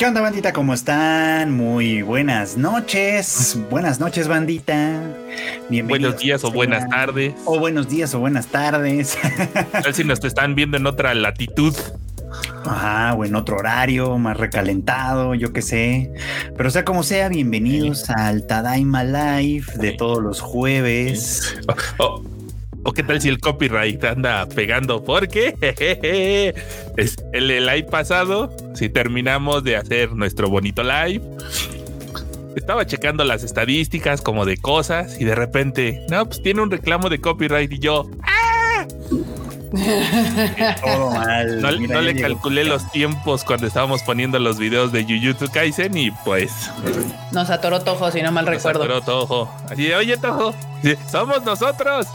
¿Qué onda, bandita? ¿Cómo están? Muy buenas noches. Buenas noches, bandita. Buenos días o buenas tardes. O buenos días o buenas tardes. Ver si nos están viendo en otra latitud. Ajá, o en otro horario, más recalentado, yo qué sé. Pero sea como sea, bienvenidos al Tadaima Live de todos los jueves. Oh, ¿O qué tal si el copyright anda pegando? Porque es el, el live pasado, si terminamos de hacer nuestro bonito live, estaba checando las estadísticas como de cosas y de repente, no, pues tiene un reclamo de copyright y yo, ¡ah! Todo mal. No, Mira, no ya le llegó. calculé los tiempos cuando estábamos poniendo los videos de Jujutsu Kaisen y pues Nos atoró Tojo, si no mal nos recuerdo. atoró Tojo. Así de, oye Tojo, somos nosotros.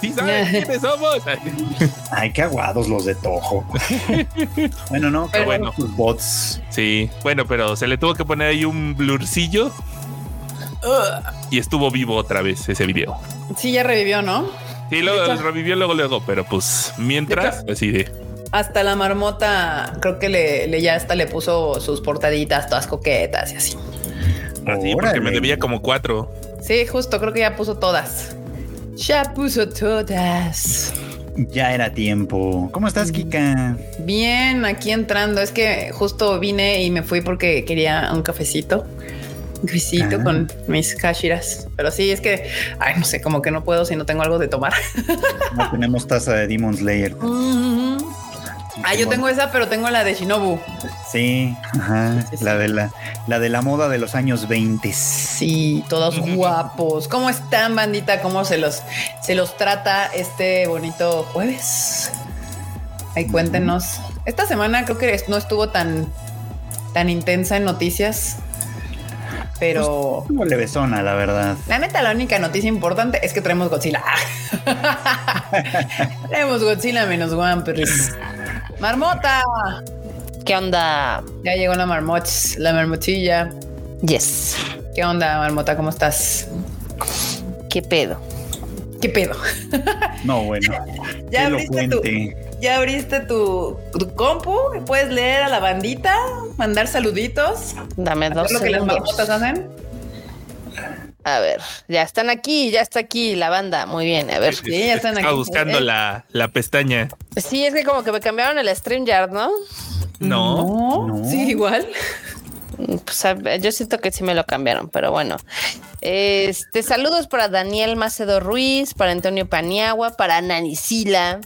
Sí saben quiénes somos. Ay, qué aguados los de Tojo. bueno, no, qué Pero bueno. Tus bots. Sí, bueno, pero se le tuvo que poner ahí un blurcillo y estuvo vivo otra vez ese video. Sí, ya revivió, ¿no? Sí, hecho- revivió luego, luego, pero pues mientras, así de. Hasta la marmota, creo que le, le- ya hasta le puso sus portaditas todas coquetas y así. Así, porque Órale. me debía como cuatro. Sí, justo, creo que ya puso todas. Ya puso todas. Ya era tiempo. ¿Cómo estás, Kika? Bien, aquí entrando. Es que justo vine y me fui porque quería un cafecito. Un cafecito Ah. con mis kashiras. Pero sí, es que, ay, no sé, como que no puedo si no tengo algo de tomar. No tenemos taza de Demon Slayer. Ah, yo tengo esa, pero tengo la de Shinobu. Sí, ajá. Sí, sí. La de la, la de la moda de los años 20. Sí, todos guapos. ¿Cómo están, bandita? ¿Cómo se los, se los trata este bonito jueves? Ahí cuéntenos. Esta semana creo que no estuvo tan, tan intensa en noticias, pero Como levesona, la verdad. la neta, la única noticia importante es que traemos Godzilla. traemos Godzilla menos One Piece. Marmota. ¿Qué onda? Ya llegó la marmot, la marmotilla. Yes. ¿Qué onda, marmota? ¿Cómo estás? ¿Qué pedo? ¿Qué pedo? No, bueno. Ya abriste tu, ya abriste tu, tu compu, puedes leer a la bandita, mandar saluditos, Dame dos hacer lo que las marmotas hacen. A ver, ya están aquí, ya está aquí la banda. Muy bien, a ver. Sí, ya están Estaba aquí. buscando Eh. la, la pestaña. Sí, es que como que me cambiaron el StreamYard, ¿no? No. No, No. sí, igual. Yo siento que sí me lo cambiaron, pero bueno. Este, saludos para Daniel Macedo Ruiz, para Antonio Paniagua, para Nanisila,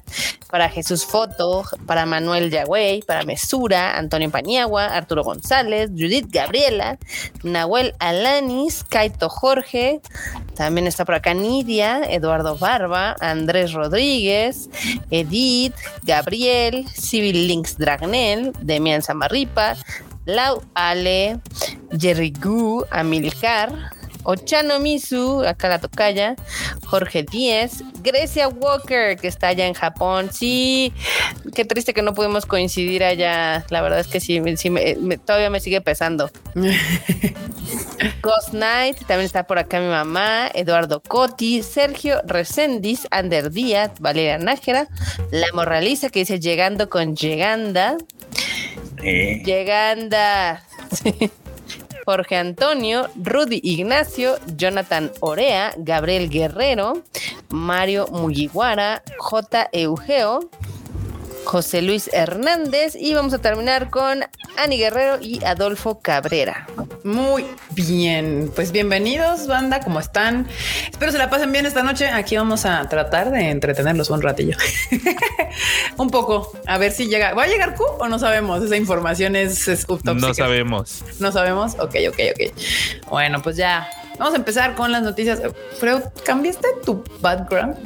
para Jesús Foto, para Manuel Yagüey, para Mesura, Antonio Paniagua, Arturo González, Judith Gabriela, Nahuel Alanis, Kaito Jorge, también está por acá Nidia, Eduardo Barba, Andrés Rodríguez, Edith, Gabriel, Civil Links Dragnel, Demian Zamarripa, Lau Ale, Jerry Gu, Amilcar, Ochano Misu, acá la tocaya, Jorge Díez, Grecia Walker, que está allá en Japón. Sí, qué triste que no pudimos coincidir allá. La verdad es que sí, sí me- me- todavía me sigue pesando. Ghost Knight, también está por acá mi mamá, Eduardo Coti, Sergio Resendiz, Ander Díaz, Valeria Nájera, La Morraliza que dice llegando con lleganda, Eh. Jorge Antonio, Rudy Ignacio, Jonathan Orea, Gabriel Guerrero, Mario Mugiwara, J. Eugeo, José Luis Hernández y vamos a terminar con Ani Guerrero y Adolfo Cabrera. Muy bien, pues bienvenidos, banda, ¿cómo están? Espero se la pasen bien esta noche. Aquí vamos a tratar de entretenerlos un ratillo. un poco, a ver si llega. ¿Va a llegar Q o no sabemos? Esa información es, es top No sabemos. No sabemos. Ok, ok, ok. Bueno, pues ya. Vamos a empezar con las noticias. Freud, ¿cambiaste tu background?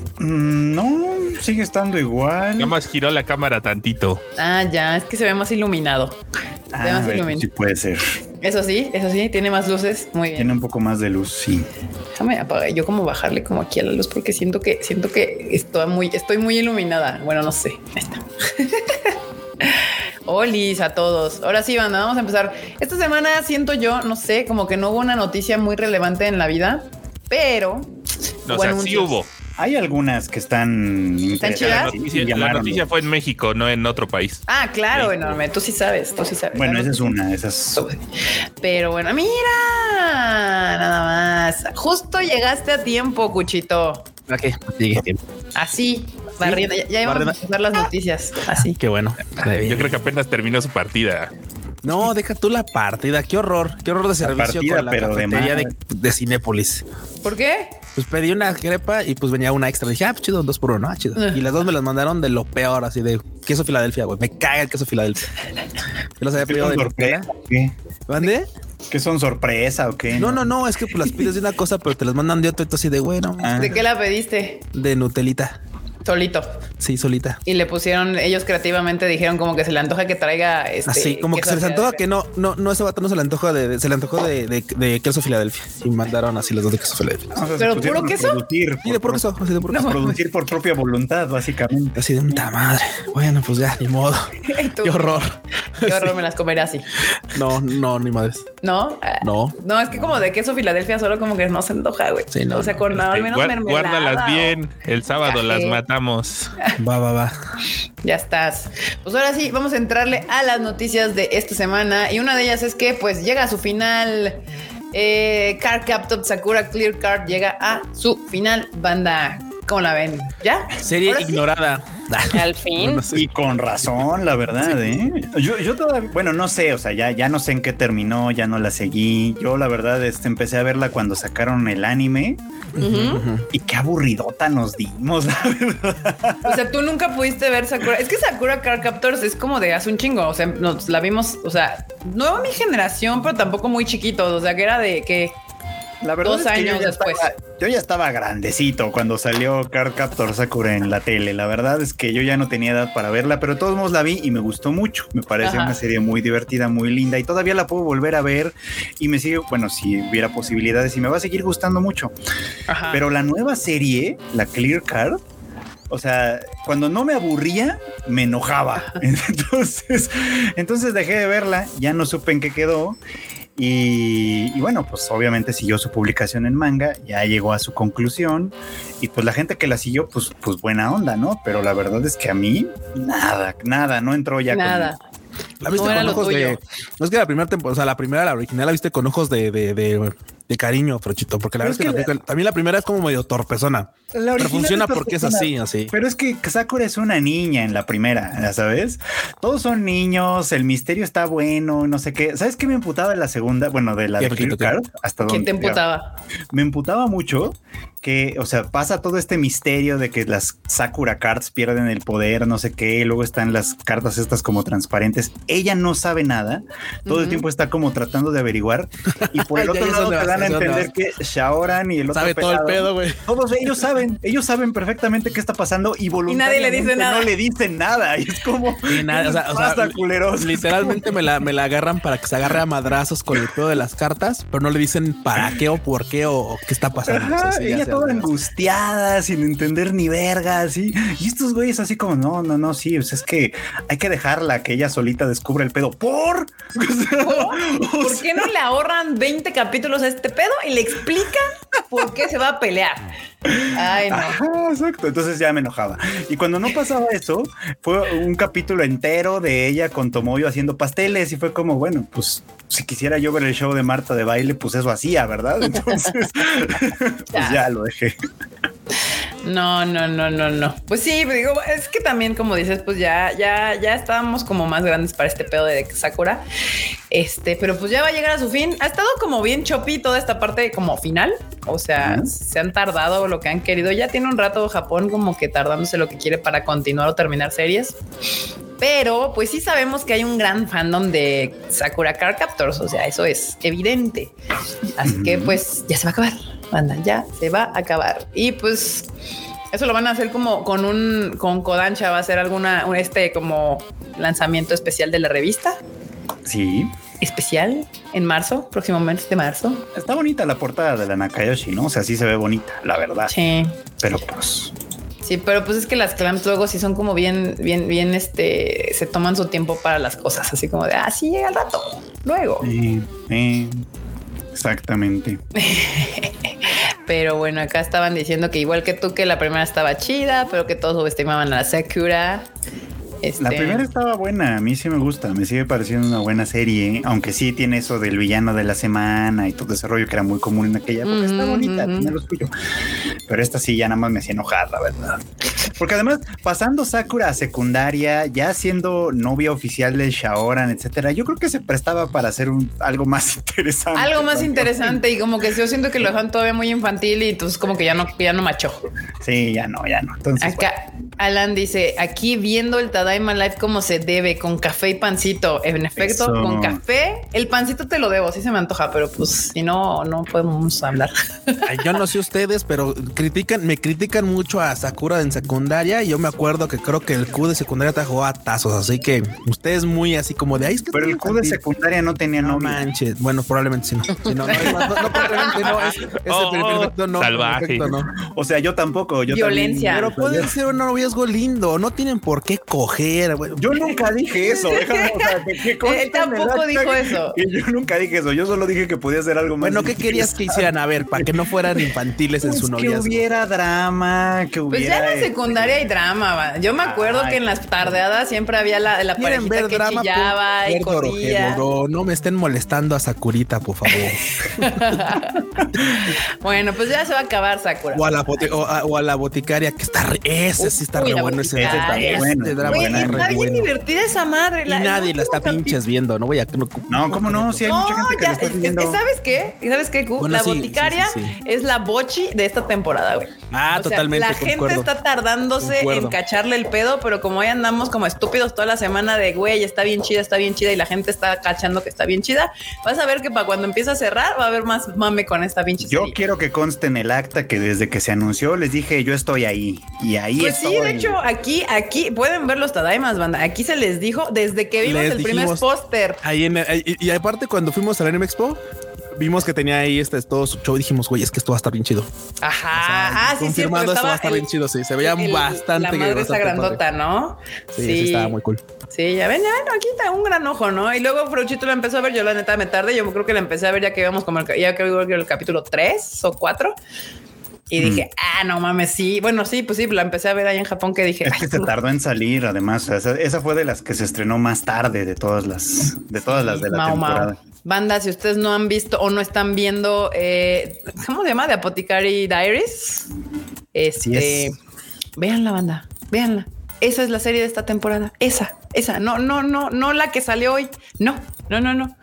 mm, no, sigue estando igual. Nada más giró la cámara tantito. Ah, ya, es que se ve más iluminado. Se ve Ah, más ver, iluminado. sí puede ser. Eso sí, eso sí, tiene más luces. Muy bien. Tiene un poco más de luz, sí. Déjame apagar. Yo como bajarle como aquí a la luz porque siento que siento que estoy muy, estoy muy iluminada. Bueno, no sé. Ahí está. Olis a todos. Ahora sí, banda, vamos a empezar. Esta semana siento yo, no sé, como que no hubo una noticia muy relevante en la vida, pero No, o sea, sí hubo. Hay algunas que están ¿Están La chidas? noticia, la fue en México, no en otro país. Ah, claro, enorme. Tú sí sabes, tú sí sabes. Bueno, esa es una, esa es Pero bueno, mira, nada más. Justo llegaste a tiempo, Cuchito. ¿A qué? Llegué a tiempo. Así, barriendo. Ya, ya íbamos a empezar las noticias. Así. Qué bueno. Yo creo que apenas terminó su partida. No, deja tú la partida. Qué horror. Qué horror de servicio partida, con la pero de cafetería de, de Cinépolis. ¿Por qué? Pues pedí una crepa y pues venía una extra. Dije, ah, pues chido, dos por uno. Ah, chido. Y las dos me las mandaron de lo peor, así de queso Filadelfia, güey. Me caga el queso Filadelfia. Yo los había ¿Qué pedido son de sorpresa? ¿Mande? ¿Qué son sorpresa o qué? No, no, no, es que pues las pides de una cosa, pero te las mandan de otra. Entonces, así de bueno, Ah. ¿De qué la pediste? de Nutelita. Solito. Sí, solita. Y le pusieron, ellos creativamente dijeron como que se le antoja que traiga este. Así, como que se les antoja que no, no, no, ese vato no se le antoja de, de- se le antojó de, de, de queso Filadelfia y mandaron así los dos de queso Filadelfia. O sea, se ¿Pero puro queso? Producir, Y de por puro queso, así de puro queso. producir por propia voluntad, básicamente. Así de puta madre. Bueno, pues ya, ni modo. Qué horror. Qué horror, me las comeré así. No, no, ni madres. ¿No? No. No, es que como de queso Filadelfia solo como que no se antoja, güey. Sí, no, o sea, con al Este, menos mermelada. guárdalas o- bien. El sábado las café. Matamos. Va, va, va. Ya estás. Pues ahora sí, vamos a entrarle a las noticias de esta semana. Y una de ellas es que pues llega a su final. Eh, Card Captor Sakura Clear Card llega a su final, banda. ¿Cómo la ven? ¿Ya? Serie Ahora sí. ignorada. Al fin. No sé. Y con razón, la verdad, ¿eh? Yo, yo todavía, bueno, no sé, o sea, ya, ya no sé en qué terminó, ya no la seguí. Yo, la verdad, este, empecé a verla cuando sacaron el anime y qué aburridota nos dimos, la verdad. O sea, tú nunca pudiste ver Sakura. Es que Sakura Card Captors es como de hace un chingo. O sea, nos la vimos, o sea, no a mi generación, pero tampoco muy chiquitos. O sea, que era de que La verdad Dos es que yo años ya después. estaba- yo ya estaba grandecito cuando salió Card Captor Sakura en la tele. La verdad es que yo ya no tenía edad para verla, pero de todos modos la vi y me gustó mucho. Me parece Ajá. una serie muy divertida, muy linda y todavía la puedo volver a ver y me sigue, bueno, si hubiera posibilidades y me va a seguir gustando mucho. Ajá. Pero la nueva serie, la Clear Card, o sea, cuando no me aburría, me enojaba. Entonces, entonces dejé de verla, ya no supe en qué quedó. Y, y bueno, pues obviamente siguió su publicación en manga, ya llegó a su conclusión y pues la gente que la siguió, pues, pues buena onda, ¿no? Pero la verdad es que a mí nada, nada, no entró ya. Nada. La viste No con ojos de. No es que la primera temporada, o sea, la primera, la original, la viste con ojos de, de, de, de cariño, Frochito, porque la Pero verdad es que, la también la primera es como medio torpezona. La pero original funciona es porque es así, así. Pero es que Sakura es una niña en la primera, ya sabes. Todos son niños, el misterio está bueno, no sé qué. ¿Sabes qué me emputaba en la segunda? Bueno, de la ¿Qué, de Frochito, Clear qué? Card hasta ¿Quién donde te emputaba? me emputaba mucho que, o sea, pasa todo este misterio de que las Sakura Cards pierden el poder, no sé qué, y luego están las cartas estas como transparentes. Ella no sabe nada, todo el tiempo está como tratando de averiguar y por el otro lado te dan a entender que Shaoran y el otro Sabe todo el pedo, güey. Todos ellos saben, ellos saben perfectamente qué está pasando y nadie le dice voluntariamente nada. no le dicen nada. Y es como, Y nada, o sea, ¿qué o sea, pasa, culeros? Literalmente me la, me la agarran para que se agarre a madrazos con el pedo de las cartas, pero no le dicen para qué o por qué o, o qué está pasando. Ajá, O sea, sí, ya ella toda angustiada, sin entender ni verga, así. Y estos güeyes así como, no, no, no, sí, pues es que hay que dejarla que ella solita descubra el pedo. ¿Por? ¿Por qué no le ahorran 20 capítulos a este pedo y le explican por qué se va a pelear? Ay, no. Ajá, exacto. Entonces ya me enojaba. Y cuando no pasaba eso, fue un capítulo entero de ella con Tomoyo haciendo pasteles y fue como, bueno, pues si quisiera yo ver el show de Marta de baile, pues eso hacía, ¿verdad? Entonces, pues ya lo dejé. No, no, no, no, no. Pues sí, digo, es que también, como dices, pues ya, ya, ya estábamos como más grandes para este pedo de Sakura. Este, pero pues ya va a llegar a su fin. Ha estado como bien choppy toda esta parte como final. O sea, se han tardado lo que han querido. Ya tiene un rato Japón como que tardándose lo que quiere para continuar o terminar series. Pero pues sí sabemos que hay un gran fandom de Sakura Card Captors. O sea, eso es evidente. Así que pues ya se va a acabar. Banda, ya se va a acabar. Y pues eso lo van a hacer como con un con Kodansha va a ser alguna un este como lanzamiento especial de la revista Sí. especial en marzo, próximo mes de marzo. Está bonita la portada de la Nakayoshi, ¿no? O sea, sí se ve bonita, la verdad. Sí. Pero pues, Sí, pero pues es que las clams luego sí son como bien, bien, bien, este, se toman su tiempo para las cosas, así como de, ah, sí, llega al rato, luego. eh, eh, exactamente. Pero bueno, acá estaban diciendo que igual que tú, que la primera estaba chida, pero que todos subestimaban a la Sakura. Este, La primera estaba buena, a mí sí me gusta, me sigue pareciendo una buena serie, aunque sí tiene eso del villano de la semana y todo ese rollo que era muy común en aquella época. Está bonita, tiene lo suyo. Pero esta sí ya nada más me hacía enojar, la verdad. Porque además, pasando Sakura a secundaria, ya siendo novia oficial del Shaoran, etcétera, yo creo que se prestaba para hacer un, algo más interesante. Algo más interesante y como que yo siento que lo dejan todavía muy infantil y entonces como que ya no, ya no machó. Sí, ya no, ya no. Entonces, Acá Alan dice, aquí viendo el Tadaima Live como se debe, con café y pancito. En efecto, Eso. con café, el pancito te lo debo, sí se me antoja, pero pues si no, no podemos hablar. Ay, Yo no sé ustedes, pero critican, me critican mucho a Sakura en secundaria. Y yo me acuerdo que creo que el Q de secundaria trajo a tazos, así que ustedes muy así como de ahí. Es que pero el Q de infantil". secundaria no tenía No novia. manches. Bueno, probablemente sí no. Sí, no, no, no, probablemente no. Es, ese Oh, perfecto no. salvaje. perfecto no. O sea, yo tampoco. Yo Violencia. también- Pero puede ser un noviazgo lindo. No tienen por qué coger. Yo nunca dije eso. déjame, o sea, que- que Él tampoco dijo que- eso. que yo nunca dije eso. Yo solo dije que podía ser algo más. Bueno, ¿qué querías que hicieran? A ver, para que no fueran infantiles en Pues su que noviazgo. hubiera drama, que Pues hubiera. ya en la este, secundaria hay drama. va. Yo me acuerdo Ay. que en las tardeadas siempre había la, la ¿Quieren parejita ver que drama? chillaba y corría. No me estén molestando a Sakurita, por favor. Bueno, pues ya se va a acabar Sakura. O a la, bote- o a, o a la boticaria, que está re- ese sí está Re bueno. Ese, ese Ese está bueno, Este drama Güey, está está re bien bueno. divertida esa madre. Y nadie la está pinches viendo. No voy a. no- No, ¿cómo no? Si hay mucha gente que está es- es- viendo. ¿Sabes qué? ¿Sabes qué? La sí, boticaria sí, sí, sí. es la bochi de esta temporada, güey. Ah, O sea, totalmente. la gente está tardándose Concuerdo. en cacharle el pedo, pero como ahí andamos como estúpidos toda la semana de güey, está bien chida, está bien chida y la gente está cachando que está bien chida, vas a ver que para cuando empiece a cerrar va a haber más mame con esta pinche Yo serie. quiero que conste en el acta que desde que se anunció les dije yo estoy ahí y ahí Pues sí, estoy. De hecho, aquí, aquí pueden ver los Tadaimas, banda. Aquí se les dijo desde que vimos Les el primer póster. Ahí en y, y aparte, cuando fuimos al Anime Expo, vimos que tenía ahí este todo su show. y Dijimos, güey, es que esto va a estar bien chido. Ajá. O sea, ah, sí, sí. confirmado, esto va a estar el- bien chido. Sí, se veía el- bastante. La madre esa grandota, padre. ¿no? Sí, sí, estaba muy cool. Sí, ya ven, ya ven, aquí está un gran ojo, ¿no? Y luego Fruchito la empezó a ver, yo la neta me tardé, yo creo que la empecé a ver ya que íbamos como el, ya que iba el capítulo 3 o 4. Y dije, ah, no mames, sí. Bueno, sí, pues sí, la empecé a ver ahí en Japón que dije, Es que se tardó en salir, además. o sea, Esa, esa fue de las que se estrenó más tarde de todas las, de todas las de la Mao. temporada. Banda, si ustedes no han visto o no están viendo, eh, ¿cómo se llama? De Apothecary Diaries. Este, es. vean la banda, véanla. Esa es la serie de esta temporada. Esa, esa. No, no, no, no la que salió hoy. No, no, no, no.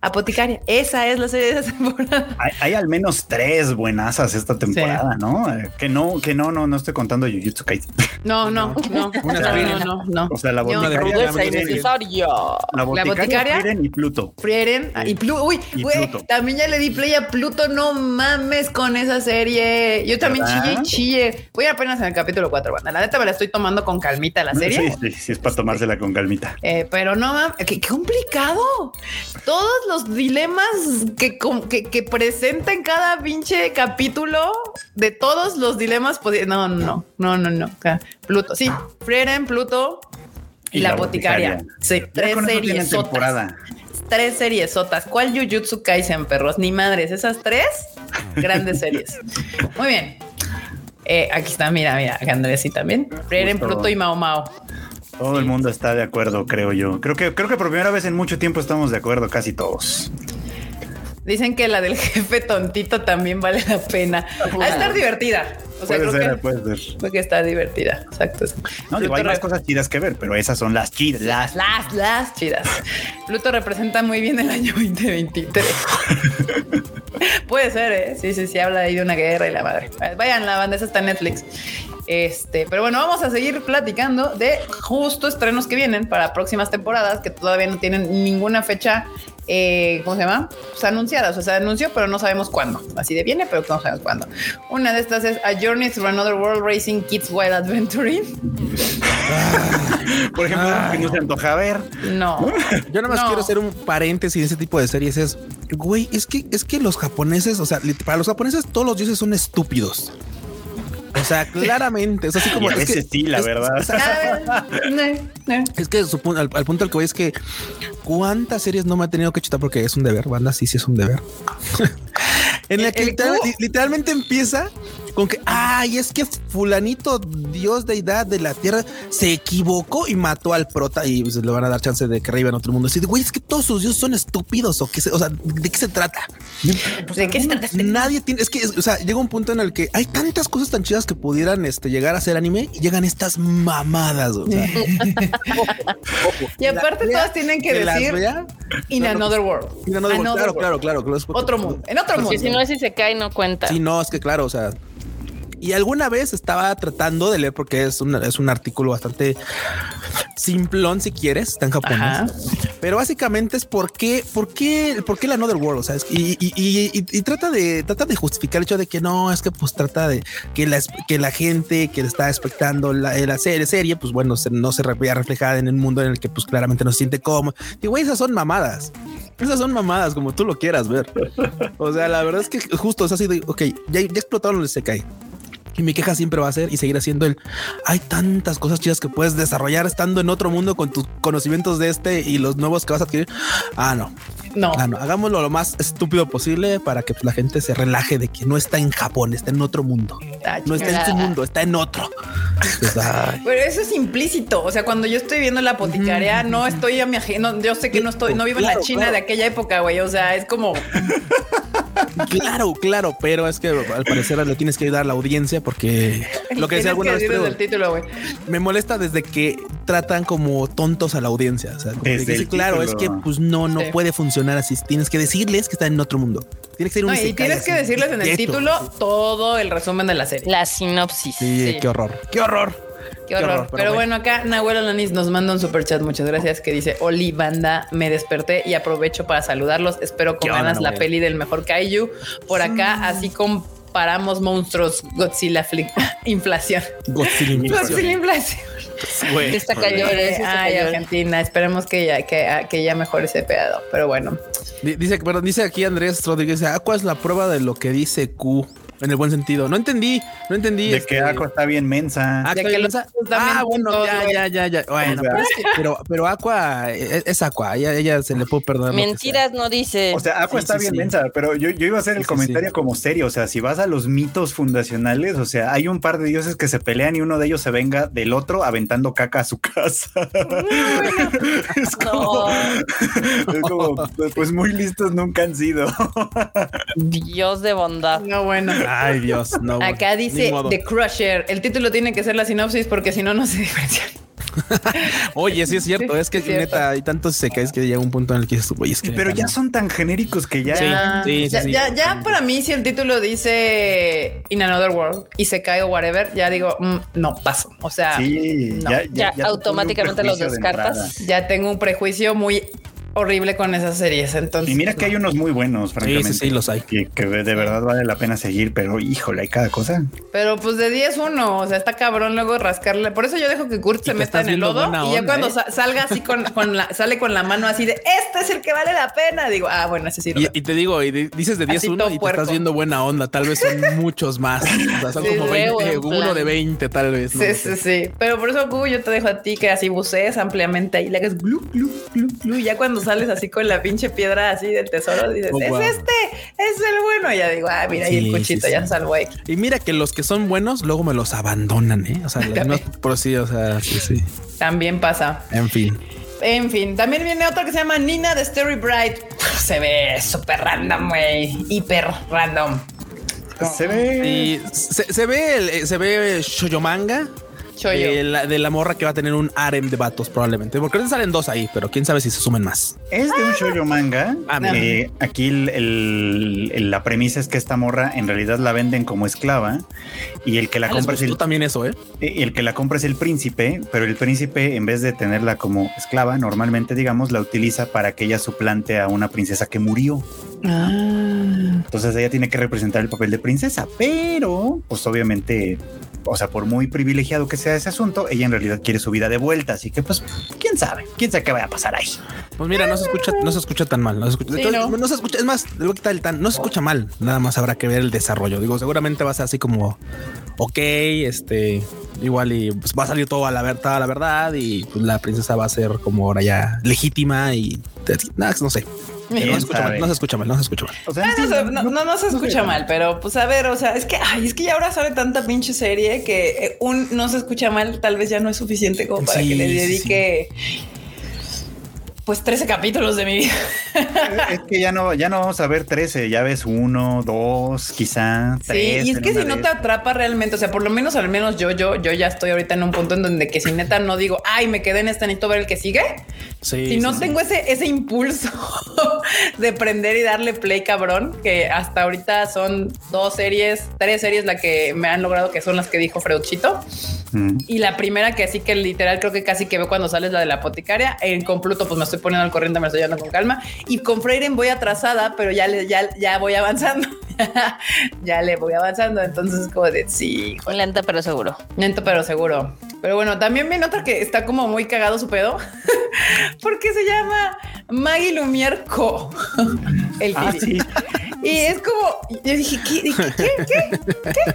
Apoticaria. Esa es la serie de esta temporada. Hay, hay al menos tres buenazas esta temporada, ¿no? Eh, Que no, que no, no, no estoy contando Jujutsu Kaisen. No, no, no. No, no, no, no. O sea, la boticaria, Frieren, innecesaria. la boticaria, boticaria? Frieren y Pluto. Frieren ah, y Pluto. Uy, Y güey, Pluto. también ya le di play a Pluto. No mames con esa serie. Yo también ¿Verdad? chille y chille. Voy apenas en el capítulo 4, banda. La neta me la estoy tomando con calmita la serie. Sí, sí, sí, es para tomársela con calmita. Eh, pero no qué, qué complicado. Todos los dilemas que, que, que presenta en cada pinche capítulo de todos los dilemas. No, no, no, no, no. Pluto, sí, Frieren, Pluto y, Y la, la boticaria. boticaria. Sí, Ya tres series. temporada. Tres series sotas. ¿Cuál Jujutsu Kaisen, perros? Ni madres. Esas tres grandes series. Muy bien. Eh, aquí está, mira, mira, Andrés y también. Frieren, Justo. Pluto y Mao Mao. Todo el mundo está de acuerdo, creo yo. Creo que, creo que por primera vez en mucho tiempo estamos de acuerdo casi todos. Dicen que la del jefe tontito también vale la pena. A estar divertida. O sea, puede creo ser, que, puede ser. creo que está divertida. Exacto. No, digo, hay más cosas chidas que ver, pero esas son las chidas. Las, Las, las chidas. Pluto representa muy bien el año 2023. Puede ser, ¿eh? Sí, sí, sí, habla ahí de una guerra y la madre. Vayan, la banda, esa está en Netflix. Este, pero bueno, vamos a seguir platicando de justo estrenos que vienen para próximas temporadas que todavía no tienen ninguna fecha, eh, ¿cómo se llama? Pues anunciadas. O sea, anunció, pero no sabemos cuándo. Así de viene, pero no sabemos cuándo. Una de estas es A Journey Through Another World Racing Kids Wild Adventuring. Por ejemplo, que no se antoja ver. No. Yo nada más No. quiero hacer un paréntesis en ese tipo de series. Es, güey, es que, es que los japoneses, o sea, para los japoneses todos los dioses son estúpidos. O sea, claramente, es así como... Y a es que- sí, la es- verdad. es- Ah. Es que al, al punto al que voy es que cuántas series no me ha tenido que chutar porque es un deber, banda, sí, sí es un deber. En la que el literal- Q- li- literalmente empieza con que, ay, es que fulanito, dios deidad de la tierra, se equivocó y mató al prota y pues, le van a dar chance de que reviva en otro mundo. Así de, güey, es que todos sus dioses son estúpidos o qué se- o sea, ¿de qué se trata? ¿De qué se trata este? Nadie tiene, es que, o sea, llega un punto en el que hay tantas cosas tan chidas que pudieran este, llegar a ser anime y llegan estas mamadas. O sea, Y aparte todas tienen que decir vea, in no, no, another world. Another claro, world. claro, claro, Otro mundo, en otro Porque mundo. si no, si se cae, no cuenta. Sí, no, es que claro, o sea. Y alguna vez estaba tratando de leer porque es un, es un artículo bastante simplón si quieres, está en japonés. Ajá. Pero básicamente es por qué, por qué, por qué la Another World, o sea, y, y- y- y- trata de trata de justificar el hecho de que no, es que pues trata de que la, que la gente que está expectando la, la serie, serie, pues bueno, se- no se vea reflejada en el mundo en el que pues claramente no se siente cómodo. Y güey, esas son mamadas. Esas son mamadas, como tú lo quieras ver. O sea, la verdad es que justo es así de, ok, ya, ya explotaron el Sekai. Y mi queja siempre va a ser y seguir haciendo el. Hay tantas cosas chidas que puedes desarrollar estando en otro mundo con tus conocimientos de este y los nuevos que vas a adquirir. Ah, no. No. Ah, no. Hagámoslo lo más estúpido posible para que pues, la gente se relaje de que no está en Japón, está en otro mundo. Ah, No está en su mundo, está en otro. Pues. Pero eso es implícito. O sea, cuando yo estoy viendo la boticaria, no estoy a mi ajeno. Yo sé que no estoy, no vivo en la China claro. de aquella época, güey. O sea, es como Claro, claro, pero es que al parecer le tienes que ayudar a la audiencia porque lo que tienes decía alguna vez, decir desde creo, el título, güey. me molesta desde que tratan como tontos a la audiencia. O sea, como Desde de que sí, claro, es que pues no, no Sí. puede funcionar así. Tienes que decirles que están en otro mundo. Tiene que ser un No, y tienes que decirles en el título todo el resumen de la serie. La sinopsis. Sí, Sí. qué horror. Qué horror. Qué horror. horror, pero, pero bueno. acá Nahuel Alanis nos manda un super chat. Muchas gracias. Que dice: Oli, banda, me desperté y aprovecho para saludarlos. Espero con ¿Qué onda, ganas la Nahuel? peli del mejor Kaiju. Por acá, así comparamos monstruos. Godzilla inflación. Godzilla Godzilla inflación. Güey. Está cayó, está Ay, cayó. Argentina. Esperemos que ya, que, que ya mejore ese pedo. Pero bueno, Di- Dice, perdón, dice aquí Andrés Rodríguez, Aqua es la prueba de lo que dice Q en el buen sentido. No entendí, no entendí. De este, que Aqua está bien mensa. Ah, De que los ah, bueno, ya, ya, ya, ya. Bueno, O sea- pero, es que- pero, pero Aqua es, es Aqua, ella, ella se le puede perdonar. Mentiras no dice. O sea, Aqua Sí, está sí, bien sí. mensa, pero yo, yo iba a hacer Sí, el comentario sí. como serio. O sea, si vas a los mitos fundacionales, o sea, hay un par de dioses que se pelean y uno de ellos se venga del otro aventando caca a su casa. es como, es como, pues muy listos nunca han sido. Dios de bondad. no, bueno. Ay, Dios, no. Acá dice. The Crusher. El título tiene que ser la sinopsis porque si no, no se diferencia. Oye, sí es cierto, Sí, es que es cierto. neta hay tantos se caes que llega un punto en el que dices, güey, es que Pero ya son tan genéricos que ya. Ya, sí, sí, ya, sí. ya- ya para mí, si el título dice In Another World y se cae o whatever, ya digo, mm, no paso. O sea, Sí, No. ya, automáticamente los de descartas. ya tengo un prejuicio muy horrible con esas series. Entonces, Y mira que hay unos muy buenos, francamente. sí, los hay. Que, que de verdad vale la pena seguir, pero híjole, hay cada cosa. pero pues de 10 uno, o sea, está cabrón luego rascarle. Por eso yo dejo que Kurt se meta en el lodo y ya cuando ¿eh? sa- salga así con, con la, sale con la mano así de este es el que vale la pena. Digo, ah, bueno, ese sí. lo Y, te digo, y di- dices de 10 Así uno y te estás viendo buena onda. Tal vez son muchos más. O sea, son Sí, como veo 20, en uno de 20, tal vez. no Sí, sí, sí. Pero por eso, Q, yo te dejo a ti que así bucees ampliamente ahí, le hagas glu, glu, glu, glu. Y ya cuando sales así con la pinche piedra así del tesoro, dices, Oh, es este, es el bueno. Y ya digo, ah, mira, ahí Sí, el cuchito sí, ya sí. salvo ahí. Y mira que los que son buenos luego me los abandonan, ¿eh? O sea, no, por sí, o sea, sí, sí. También pasa. En fin. En fin, también viene otra que se llama Nina de Story Bright. Se ve súper random, güey. Hiper random. Se ve. Y se, se ve el, eh, se ve Shoujo de la, de la morra que va a tener un harem de vatos probablemente. Porque ahorita salen dos ahí, pero quién sabe si se sumen más. Es de un shoujo manga. Ah, Eh, aquí el- el- el- la premisa es que esta morra en realidad la venden como esclava y el que la Ah, compra es el, también eso, ¿eh? el que la compra es el príncipe, pero el príncipe en vez de tenerla como esclava, normalmente digamos la utiliza para que ella suplante a una princesa que murió. Ah. Entonces ella tiene que representar el papel de princesa, pero pues obviamente, o sea, por muy privilegiado que sea ese asunto, ella en realidad quiere su vida de vuelta, así que pues quién sabe, quién sabe qué vaya a pasar ahí. Pues mira, no se escucha, no se escucha tan mal. No se escucha, Sí, entonces, ¿no? no se escucha, es más, le voy a quitar el tan, no se escucha mal. Nada más habrá que ver el desarrollo. Digo, seguramente va a ser así como, ok, este, igual y pues va a salir todo a la verdad, a la verdad, y pues la princesa va a ser como ahora ya legítima y nada, no sé. No se ¿Quién escucha mal, no se escucha mal, no se escucha mal. O sea, sí, no, se- no, no, no se escucha mal, pero pues a ver, o sea, es que, ay, es que ya ahora sale tanta pinche serie que eh, un no se escucha mal tal vez ya no es suficiente como para Sí, que le sí, dedique pues 13 capítulos de mi vida. Es que ya no, ya no vamos a ver 13, ya ves uno, dos, quizá Sí, tres. y es que si no de te atrapa realmente, o sea, por lo menos al menos yo, yo, yo ya estoy ahorita en un punto en donde que si neta no digo, ay, me quedé en esta, necesito ver el que sigue. Sí, si no sí, tengo ese, ese impulso de prender y darle play cabrón, que hasta ahorita son dos series, tres series la que me han logrado que son las que dijo Freuchito. Mm. Y la primera que así que literal creo que casi que veo cuando sales la de la apotecaria. En Compluto pues me estoy poniendo al corriente, me estoy llevando con calma. Y con Freiren voy atrasada, pero ya, le, ya, ya voy avanzando. ya le voy avanzando. Entonces como de sí, Lenta pero seguro. Lento pero seguro. Pero bueno, también viene otra que está como muy cagado su pedo. porque se llama Maggie Lumière Co. El Ah, sí. Y es como, yo dije, ¿qué? ¿Qué? ¿Qué?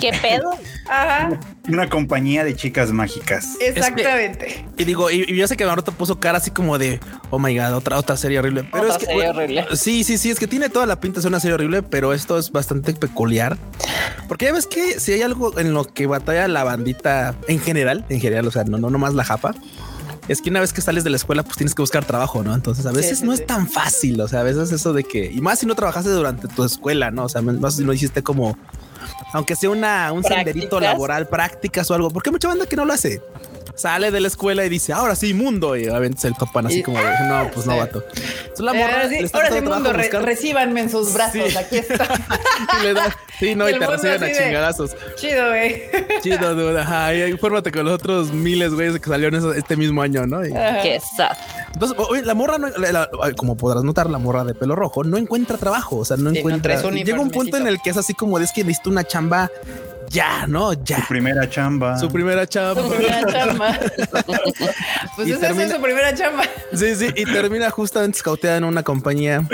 ¿Qué pedo? Ajá, Una compañía de chicas mágicas. exactamente. Y digo, y, y yo sé que Maroto puso cara así como de, oh my god, otra, otra serie horrible. Pero Otra es que, serie bueno, horrible. Sí, sí, sí, es que tiene toda la pinta de ser una serie horrible, pero esto es bastante peculiar. Porque ya ves que si hay algo en lo que batalla la bandita en general, en general, o sea, no, no nomás la japa. Es que una vez que sales de la escuela, pues tienes que buscar trabajo, ¿no? Entonces a veces sí, no sí. es tan fácil. O sea, a veces eso de que, y más si no trabajaste durante tu escuela, ¿no? O sea, más si no hiciste como, aunque sea una, un senderito laboral, prácticas o algo, porque hay mucha banda que no lo hace. Sale de la escuela y dice, ahora sí, mundo. Y a veces se topan así Y- como de, no, pues no, vato. Entonces la Eh, morra ahora sí, ahora sí, mundo, re- recíbanme en sus brazos. Sí. Aquí está. y le da- sí, no, Y y, el te reciben a chingadazos. Chido, güey. Chido, dude. Ajá, y fórmate con los otros miles, güeyes que salieron este mismo año, ¿no? Y-. Qué sad. entonces, oye, la morra, no, la- la- como podrás notar, la morra de pelo rojo no encuentra trabajo. O sea, no Sí, no encuentra. y llega un punto en el que es así como de es que necesito una chamba ya, ¿no? Ya. Su primera chamba. Su primera chamba. Su primera chamba. pues Y esa termina- es su primera chamba. Sí, sí, y termina justamente escauteada en una compañía,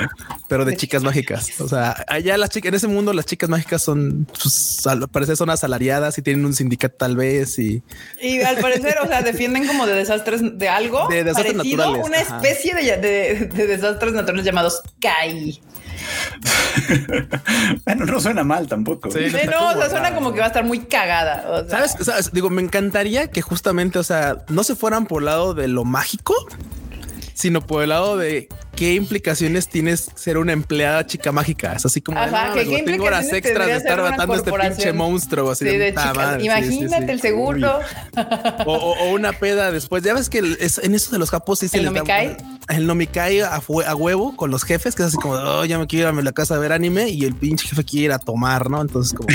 pero de chicas mágicas. O sea, allá las chicas, en ese mundo las chicas mágicas son, pues, al parecer son asalariadas y tienen un sindicato tal vez y Y al parecer, o sea, defienden como de desastres de algo De desastres parecido, naturales, una ajá. especie de, de- de desastres naturales llamados CAI. Bueno, no suena mal tampoco. Sí. Está no, o sea, suena como que va a estar muy cagada. o sea. ¿Sabes? ¿Sabes? Digo, me encantaría que justamente, o sea, no se fueran por el lado de lo mágico, sino por el lado de qué implicaciones tienes ser una empleada chica mágica. Es así como, Ajá, qué tengo horas extras de estar matando a este pinche monstruo. Así Sí, de, de puta chicas. madre, sí, sí, Imagínate sí. el seguro. O, o- o una peda después. Ya ves que el- es- en eso de los capos sí se ¿El les da- nomikai? El nomikai a, fue- a huevo con los jefes, que es así como, oh, ya me quiero ir a la casa a ver anime y el pinche jefe quiere ir a tomar, ¿no? Entonces como.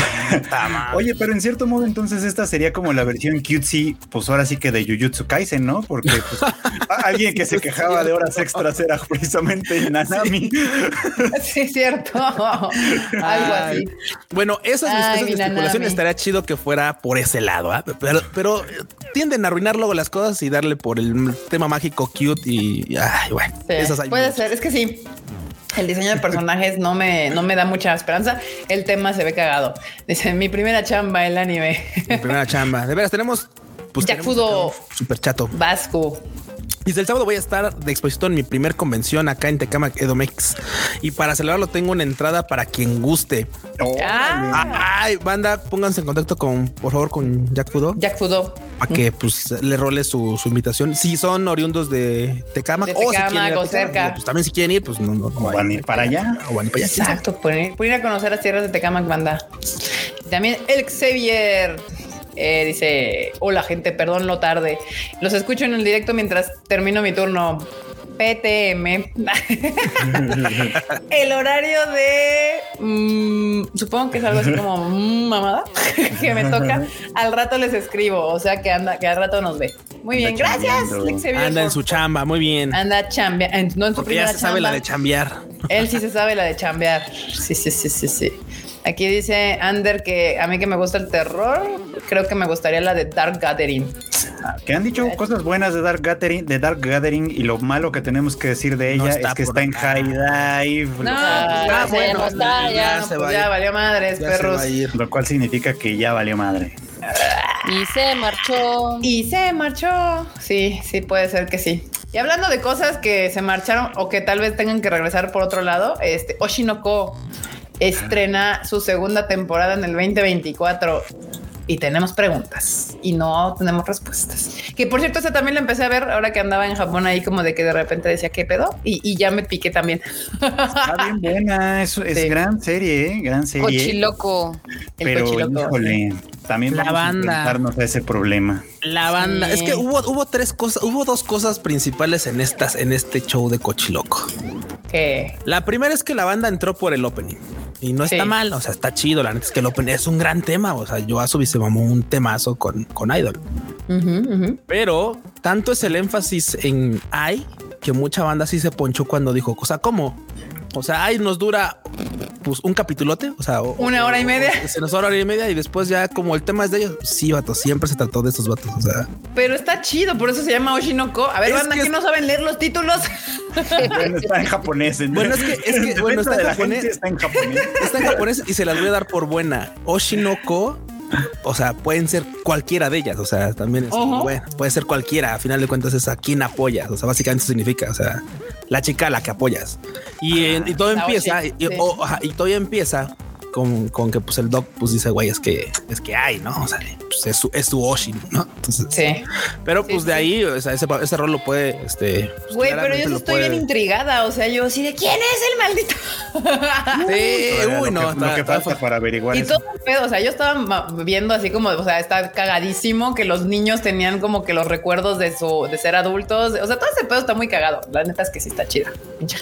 Oye, pero en cierto modo, entonces esta sería como la versión cutesy, pues ahora sí que de Jujutsu Kaisen, ¿no? Porque pues, alguien que se quejaba de horas extras era precisamente Nanami. Sí, es cierto. Algo así. Bueno, esas, Ay, esas mi especulaciones estaría chido que fuera por ese lado, ¿ah? pero, pero eh, tienden a arruinar luego las cosas y darle por el tema mágico cute y ay, bueno, Sí, esas hay puede muchas. ser, es que sí. El diseño de personajes no me, no me da mucha esperanza. El tema se ve cagado. Dice mi primera chamba, el anime. Mi primera chamba. De veras, tenemos pues Yakudo. super chato. Vasco. Dice el sábado voy a estar de exposición en mi primer convención acá en Tecamac Edomex y para celebrarlo tengo una entrada para quien guste. Ah, Ay, banda, pónganse en contacto con, por favor, con Jack Fudo Jack Fudo. para que pues le role su, su invitación. Si son oriundos de Tecamac De o si quieren ir a cerca. pues también si quieren ir, pues no, no, no O van a ir para allá. O van a ir para allá. Exacto, por ir, por ir a conocer las tierras de Tecamac, banda. También el Xavier eh, dice: Hola, gente, perdón lo tarde. Los escucho en el directo mientras termino mi turno. PTM. el horario de. mm, supongo que es algo así como mm, mamada que me toca. Al rato les escribo. O sea que anda, que al rato nos ve. Muy bien, Anda gracias. Lex Anda en su chamba, muy bien. Anda chambea, en- no en su Porque ya primera se sabe la de chambear. Él sí se sabe la de chambear. Sí, sí, sí, sí, sí. Aquí dice Ander que a mí que me gusta el terror, creo que me gustaría la de Dark Gathering. Que han dicho cosas buenas de Dark Gathering, de Dark Gathering y lo malo que tenemos que decir de ella está es que está en. High Dive, No, Ah, ya, bueno, no está, ya no, se pues va a ya ir. valió madres, Ya se perros. va a ir. lo cual significa que ya valió madre. Y se marchó. Y se marchó. Sí, sí, puede ser que sí. Y hablando de cosas que se marcharon o que tal vez tengan que regresar por otro lado, este Oshinoko estrena su segunda temporada en el 2024 y tenemos preguntas y no tenemos respuestas. Que por cierto, esa también la empecé a ver ahora que andaba en Japón ahí como de que de repente decía qué pedo y, y ya me piqué también. Está bien buena, es, gran serie, ¿eh? gran serie. Cochiloco. El Pero cochiloco. híjole, también La vamos banda. a enfrentarnos a ese problema. La banda. Sí. Es que hubo, hubo tres cosas, hubo dos cosas principales en estas, en este show de Cochiloco. Que La primera es que la banda entró por el opening y no está mal. O sea, está chido. La neta es que el opening es un gran tema. O sea, Yoasobi se mamó un temazo con, con Idol, pero tanto es el énfasis en I que mucha banda sí se ponchó cuando dijo, o sea, ¿cómo? O sea, ahí nos dura pues un capitulote, o sea, o- Una hora y media. o- se nos hora y media y después ya como el tema es de ellos. Sí, vatos, siempre se trató de estos vatos. O sea, Pero está chido, por eso se llama Oshinoko. A ver, Es banda, que que es- no saben leer los títulos. Bueno, está en japonés. en- Bueno, es que- es bueno, está en de la japonés. está en japonés. está en japonés y se las voy a dar por buena. Oshinoko. O sea, pueden ser cualquiera de ellas. O sea, también es bueno, puede ser cualquiera. A final de cuentas es a quien apoyas. O sea, básicamente eso significa, o sea, la chica a la que apoyas. Y, en- y todo empieza, y, sí. o- ajá, y todo empieza con, con que pues el doc pues dice, güey, es que es que hay, ¿no? O sea, pues, es su, es su Oshin, ¿no? Entonces, Sí. pero Sí, pues de sí. ahí, o sea, ese, ese rol lo puede, este, pues, Güey, pero yo estoy puede- bien intrigada. O sea, yo así de quién es el maldito. Sí, Todavía uy, lo no, que, está- lo que está- falta para averiguar Y eso. todo el pedo, o sea, yo estaba viendo así como, o sea, está cagadísimo que los niños tenían como que los recuerdos de su, de ser adultos. O sea, todo ese pedo está muy cagado. La neta es que sí está chida.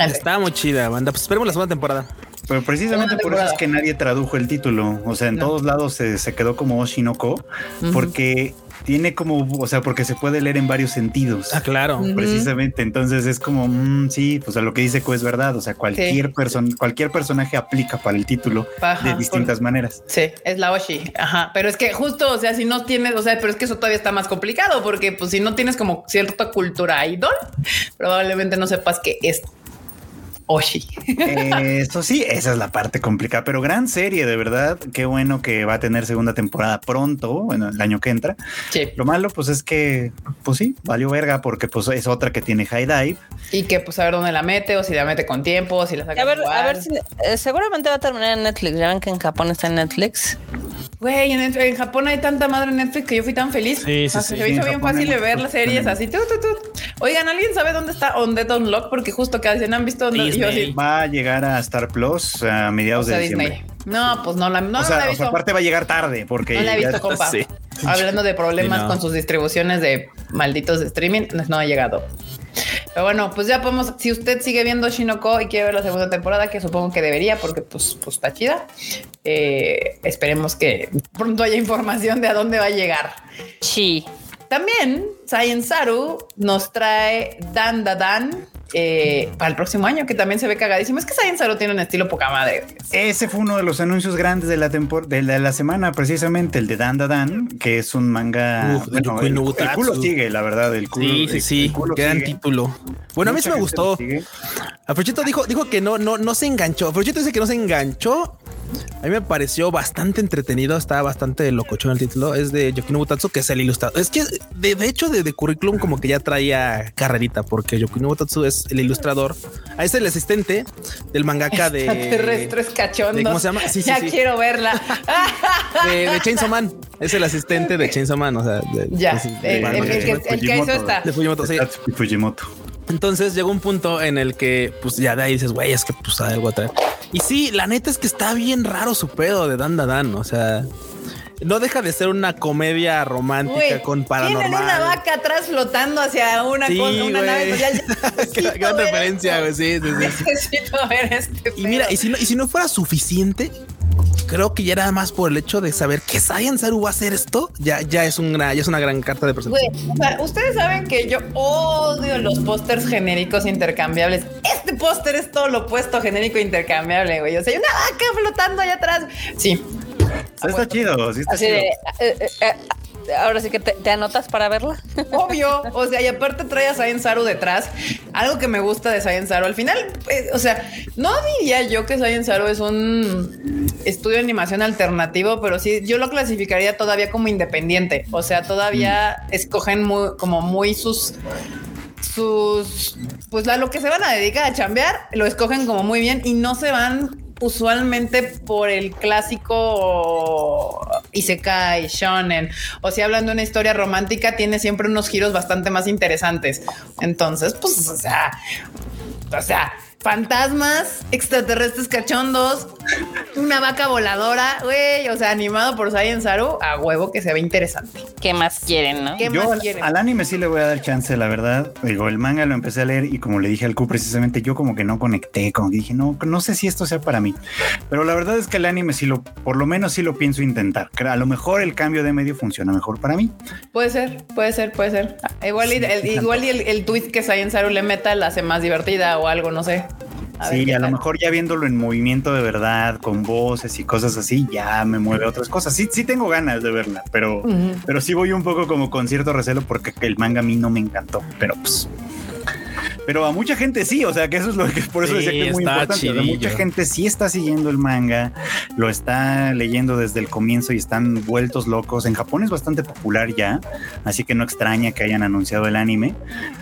Está muy chida, banda. Pues esperemos la segunda temporada. Pero precisamente por eso es que nadie tradujo el título. O sea, en No. todos lados se, se quedó como Oshinoko, Ujú. porque tiene como, o sea, porque se puede leer en varios sentidos. Ah, claro. Precisamente, entonces es como, mm, sí, pues a lo que dice Co es verdad, o sea, cualquier persona, cualquier personaje aplica para el título Ajá, de por- distintas maneras. Sí, es la Oshi. Ajá. Pero es que justo, o sea, si no tienes, o sea, pero es que eso todavía está más complicado porque pues si no tienes como cierta cultura idol, probablemente no sepas que es Oshi. Eso sí, esa es la parte complicada, pero gran serie, de verdad. Qué bueno que va a tener segunda temporada pronto, bueno, el año que entra. Sí. Lo malo, pues es que, pues sí, valió verga porque pues es otra que tiene high dive. Y que pues a ver dónde la mete o si la mete con tiempo, o si la saca A ver, a ver si eh, seguramente va a terminar en Netflix. Ya ven que en Japón está en Netflix. Güey, en, en Japón hay tanta madre en Netflix que yo fui tan feliz. Sí, sí, O sea, sí. Se me Sí, hizo en bien Japón fácil de ver las series así. tu, tu, tu. Oigan, ¿alguien sabe dónde está On Dead Unlock? Porque justo cada vez han visto dónde- yo Disney. Va a llegar a Star Plus a o mediados sea, de Disney. diciembre. No, pues no la, no, o, no sea, la he o visto. sea, aparte va a llegar tarde porque no la he ya- visto, compa. sí. Hablando de problemas Sí, no. con sus distribuciones de malditos de streaming, no ha llegado. Pero bueno, pues ya podemos, si usted sigue viendo Shinoko y quiere ver la segunda temporada, que supongo que debería, porque pues, pues está chida, eh, esperemos que pronto haya información de a dónde va a llegar. Sí. También Science Saru nos trae Dan Da Dan eh, para el próximo año, que también se ve cagadísimo. Es que Science Saru tiene un estilo poca madre. Ese fue uno de los anuncios grandes de la de la, de la semana, precisamente el de Dan Da Dan, que es un manga. Uf, bueno, el, culo sigue, la verdad. El culo, Sí, sí, sí. culo Gran sigue. título. Bueno, a mí sí me gustó. Afrochito dijo, dijo que no, no, no se enganchó. Afrochito dice que no se enganchó. A mí me pareció bastante entretenido. Estaba bastante locochón el título. Es de Yokino Butatsu, que es el ilustrador. Es que de, de hecho, de, de currículum, como que ya traía carrerita, porque Yokino Butatsu es el ilustrador. Ah, Es el asistente del mangaka de. Extraterrestres cachondos. de- ¿cómo se llama? Sí, sí, ya sí. quiero verla. de, de Chainsaw Man. Es el asistente de Chainsaw Man. O sea, de, ya, de- el, de- el- el que, el que hizo esta. de Fujimoto, sí. Fujimoto. Entonces llegó un punto en el que, pues ya de ahí dices, güey, es que pues algo a traer. Y sí, la neta es que está bien raro su pedo de Dan Da Dan. O sea, no deja de ser una comedia romántica Güey, con Tienen una paranormal. vaca atrás flotando hacia una Sí, cosa, una nave. pues ya- ya Gran- Gran referencia, güey. Sí, sí, sí. Necesito ver este. Y mira, pedo. y si, no, y si no fuera suficiente, creo que ya nada más por el hecho de saber que Saiyan Saru va a hacer esto, ya, ya es una, ya es una gran carta de presentación. Güey, o sea, ustedes saben que yo odio los pósters genéricos intercambiables. Este póster es todo lo opuesto a genérico intercambiable, güey. O sea, hay una vaca flotando allá atrás. Sí. Sí, está chido, sí está Así chido. de. eh, eh, eh, ahora sí que te, te anotas para verla. Obvio, o sea, y aparte trae a Saiyan Saru detrás. Algo que me gusta de Saiyan Saru, al final, eh, o sea, no diría yo que Saiyan Saru es un estudio de animación alternativo, pero sí, yo lo clasificaría todavía como independiente. O sea, todavía escogen muy, como muy sus sus, pues a lo que se van a dedicar a chambear, lo escogen como muy bien y no se van usualmente por el clásico Isekai, Shonen, o si hablan de una historia romántica, tiene siempre unos giros bastante más interesantes. Entonces, pues, o sea, o sea, fantasmas, extraterrestres cachondos, una vaca voladora, güey, o sea, animado por Saiyan Saru, a huevo que se ve interesante. ¿Qué más quieren, no? ¿Qué Yo más al, quieren? al anime sí le voy a dar chance, la verdad. Digo, el manga lo empecé a leer y como le dije al Q precisamente, yo como que no conecté, como que dije, no, no sé si esto sea para mí. Pero la verdad es que el anime sí lo, por lo menos sí lo pienso intentar. Que A lo mejor el cambio de medio funciona mejor para mí. Puede ser, puede ser, puede ser. Igual y, el, igual y el, que Saiyan Saru le meta la hace más divertida o algo, no sé. A sí, a lo mejor ya viéndolo en movimiento de verdad, con voces y cosas así, ya me mueve otras cosas. Sí, sí tengo ganas de verla, pero, pero sí voy un poco como con cierto recelo porque el manga a mí no me encantó. Pero pues. Pero a mucha gente sí, o sea que eso es lo que por eso Sí, decía que es muy importante. O sea, mucha gente sí está siguiendo el manga, lo está leyendo desde el comienzo y están vueltos locos. En Japón es bastante popular ya, así que no extraña que hayan anunciado el anime.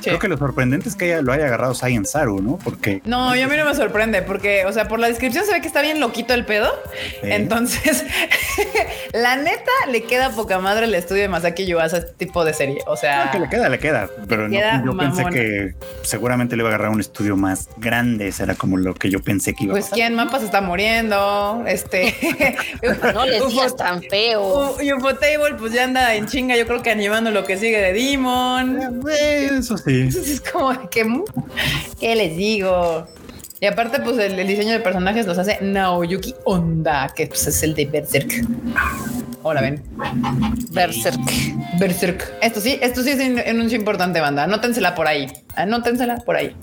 Sí. Creo que lo sorprendente es que haya- lo haya agarrado Saiyan Saru, ¿no? Porque No, yo a mí no me sorprende porque, o sea, por la descripción se ve que está bien loquito el pedo. Sí. Entonces, la neta le queda poca madre el estudio de Masaki Yuasa a este tipo de serie. O sea, No, que le queda, le queda. Pero no, Queda yo pensé que seguramente le iba a agarrar un estudio más grande. Ese era como lo que yo pensé que iba a pues pasar. quién Mapa se está muriendo. Este No les digas tan feo. U- Ufotable, pues ya anda en chinga. Yo creo que animando lo que sigue de Demon. Eh, Eso sí. Entonces es como de que, ¿qué les digo? Y aparte, pues el, el diseño de personajes los hace Naoyuki Onda, que pues, es el de Berserk. Hola, ven. Berserk. Berserk. Esto sí, esto sí es un anuncio importante, banda. Anótensela por ahí. Anótensela por ahí.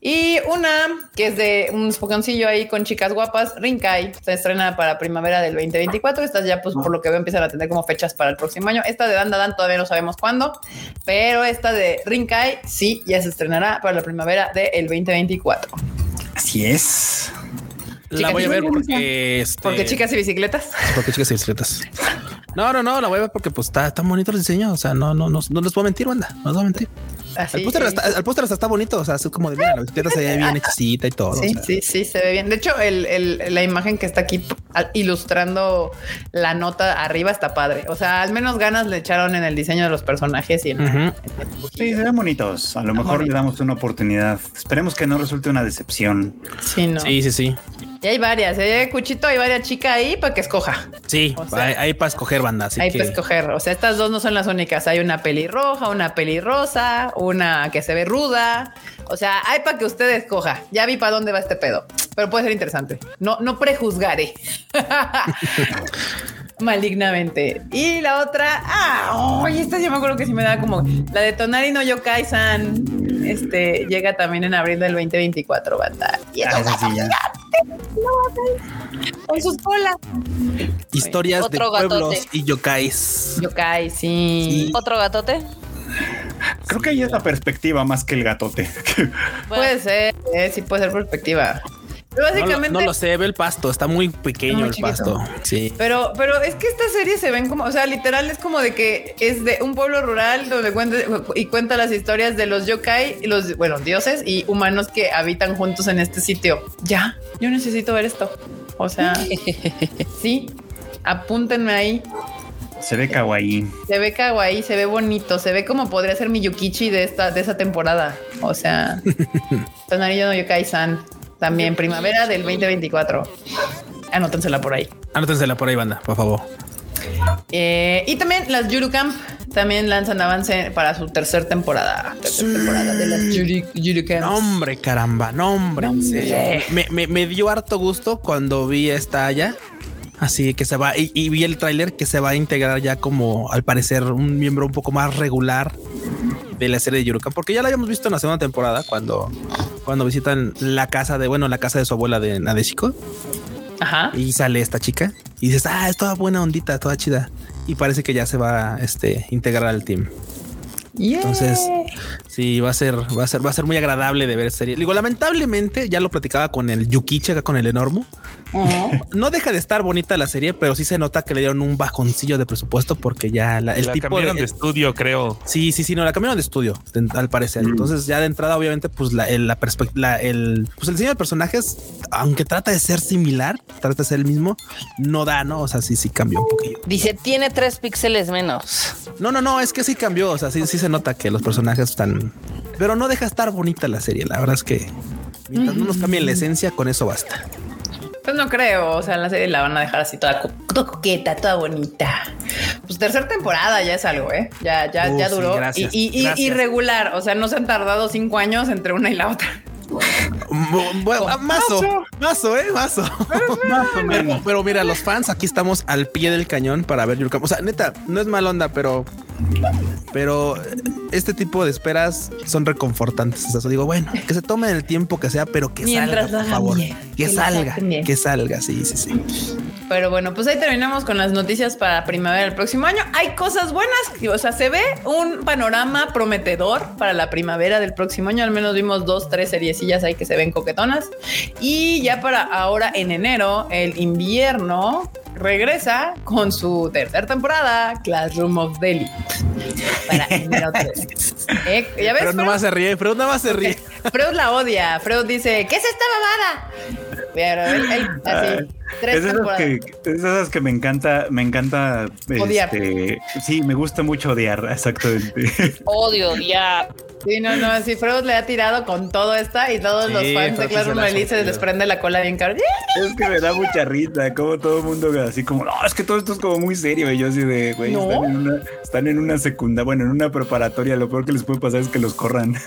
Y una que es de un espoconcillo ahí con chicas guapas, Rinkai, se estrena para primavera del 2024. Estas ya, pues por lo que veo, empiezan a tener como fechas para el próximo año. Esta de Dan Dan Dan todavía no sabemos cuándo, pero esta de Rinkai sí ya se estrenará para la primavera del 2024. Así es. La voy a ver porque este, Porque chicas y bicicletas. porque chicas y bicicletas. No, no, no, la voy a ver porque pues está tan bonito el diseño. O sea, no, no, no, no les voy a mentir, banda. No les voy a mentir. Así. el póster hasta, está bonito. O sea, es como de mira, la bicicleta se ve bien hechicita y todo. Sí, o sea. sí, sí, se ve bien. De hecho, el, el- la imagen que está aquí ilustrando la nota arriba está padre. O sea, al menos ganas le echaron en el diseño de los personajes y en Ujú. Sí, se ven bonitos. A lo mejor le damos una oportunidad. Esperemos que no resulte una decepción. Sí, no. Sí, sí, sí. Y hay varias. ¿eh? Cuchito, hay varias chicas ahí para que escoja. Sí, O sea, hay, hay para escoger banda. Así hay que para escoger. O sea, estas dos no son las únicas. Hay una pelirroja, una pelirrosa, una que se ve ruda. O sea, hay para que usted escoja. Ya vi para dónde va este pedo, pero puede ser interesante. No, no prejuzgaré. Malignamente. Y la otra, ah, oye, esta yo me acuerdo que sí me da como la de Tonari no Yokai-san. Este llega también en abril del 2024, banda. Y Ah, sí, ya. con sus colas. historias de gatote. pueblos y yokais. Yokai, sí. Otro gatote. Creo que hay esa perspectiva más que el gatote. Puede ser, eh, sí puede ser perspectiva. Pero No, lo- básicamente. no lo sé, ve el pasto, está muy pequeño Muy el chiquito. pasto. Sí. Pero, pero es que esta serie se ven como, o sea, literal es como de que es de un pueblo rural donde cuenta y cuenta las historias de los yokai, y los, bueno, dioses y humanos que habitan juntos en este sitio. Ya, yo necesito ver esto. O sea, sí, apúntenme ahí. Se ve kawaii. Se ve kawaii, se ve bonito, se ve como podría ser mi Yukichi de esta, de esa temporada. O sea, Tonarillo no Yokai-san. También primavera del 2024. Anótensela por ahí. Anótensela por ahí, banda, por favor. Eh, y también las Yuru Camp también lanzan avance para su tercera temporada. Tercera temporada de las Yuru, Yuru Camps. No, hombre, caramba, no, hombre. en Hombre. serio. Me, me- me dio harto gusto cuando vi esta allá. Así que se va y, y vi el tráiler que se va a integrar ya como al parecer un miembro un poco más regular de la serie de Yurukan, porque ya la habíamos visto en la segunda temporada cuando, cuando visitan la casa de, bueno, la casa de su abuela de Nadeshiko Ajá. y sale esta chica y dices, ah, es toda buena ondita, toda chida. Y parece que ya se va a este, integrar al team. Yeah. Entonces, Sí, va a ser, va a ser, va a ser muy agradable de ver serie. Digo, lamentablemente, ya lo platicaba con el Yukichi acá con el Enormo. No deja de estar bonita la serie, pero sí se nota que le dieron un bajoncillo de presupuesto porque ya la- el la tipo cambiaron de, de estudio, creo. Sí, sí, sí, no, la cambiaron de estudio, al parecer. Mm. Entonces, ya de entrada, obviamente, pues la, el, la perspectiva, el, pues el diseño de personajes, aunque trata de ser similar, trata de ser el mismo, no da, ¿no? O sea, sí, sí cambió un poquillo. Dice, tiene tres píxeles menos. No, no, no, es que sí cambió. O sea, sí, sí se nota que los personajes están, pero no deja estar bonita la serie. La verdad es que mientras no nos cambien la esencia, con eso basta. Pues no creo, o sea, la serie la van a dejar así toda, co- toda coqueta, toda bonita. Pues tercera temporada ya es algo, ¿eh? Ya, ya, ya sí, duró. gracias, y, y- y- gracias. y regular, o sea, no se han tardado cinco años entre una y la otra. Bu- Bueno, mazo, mazo, eh, mazo. Más o menos. Pero mira, los fans aquí estamos al pie del cañón para ver. O sea, neta, no es mal onda, pero, pero este tipo de esperas son reconfortantes. O sea, digo, bueno, que se tome el tiempo que sea, pero que Mientras salga, por favor. bien, que, que salga, bien. que salga. Sí, sí, sí. Pero bueno, pues ahí terminamos con las noticias para primavera del próximo año. Hay cosas buenas, o sea, se ve un panorama prometedor para la primavera del próximo año. Al menos vimos dos, tres seriecillas ahí que se ven coquetonas. Y ya para ahora en enero, el invierno regresa con su tercera temporada, Classroom of Elite. Para enero 3. ¿Eh? ¿Ya ves? Pero Freud? nomás se ríe, pero nomás se ríe. Freud la odia. Freud dice, ¿qué es esta mamada? Pero él, él así, tres Es temporadas. que, es esas que me encanta, me encanta Odiar. este, sí, me gusta mucho odiar, exactamente. Odio, ya. Sí, no, no, si Freud le ha tirado con todo esta y todos Sí, los fans de Claro Elite se les prende la cola bien caro. es que me da mucha risa, como todo el mundo así como, no, es que todo esto es como muy serio. Y yo así de, güey, No. están, en una, están en una secundaria, bueno, en una preparatoria, lo peor que les puede pasar es que los corran.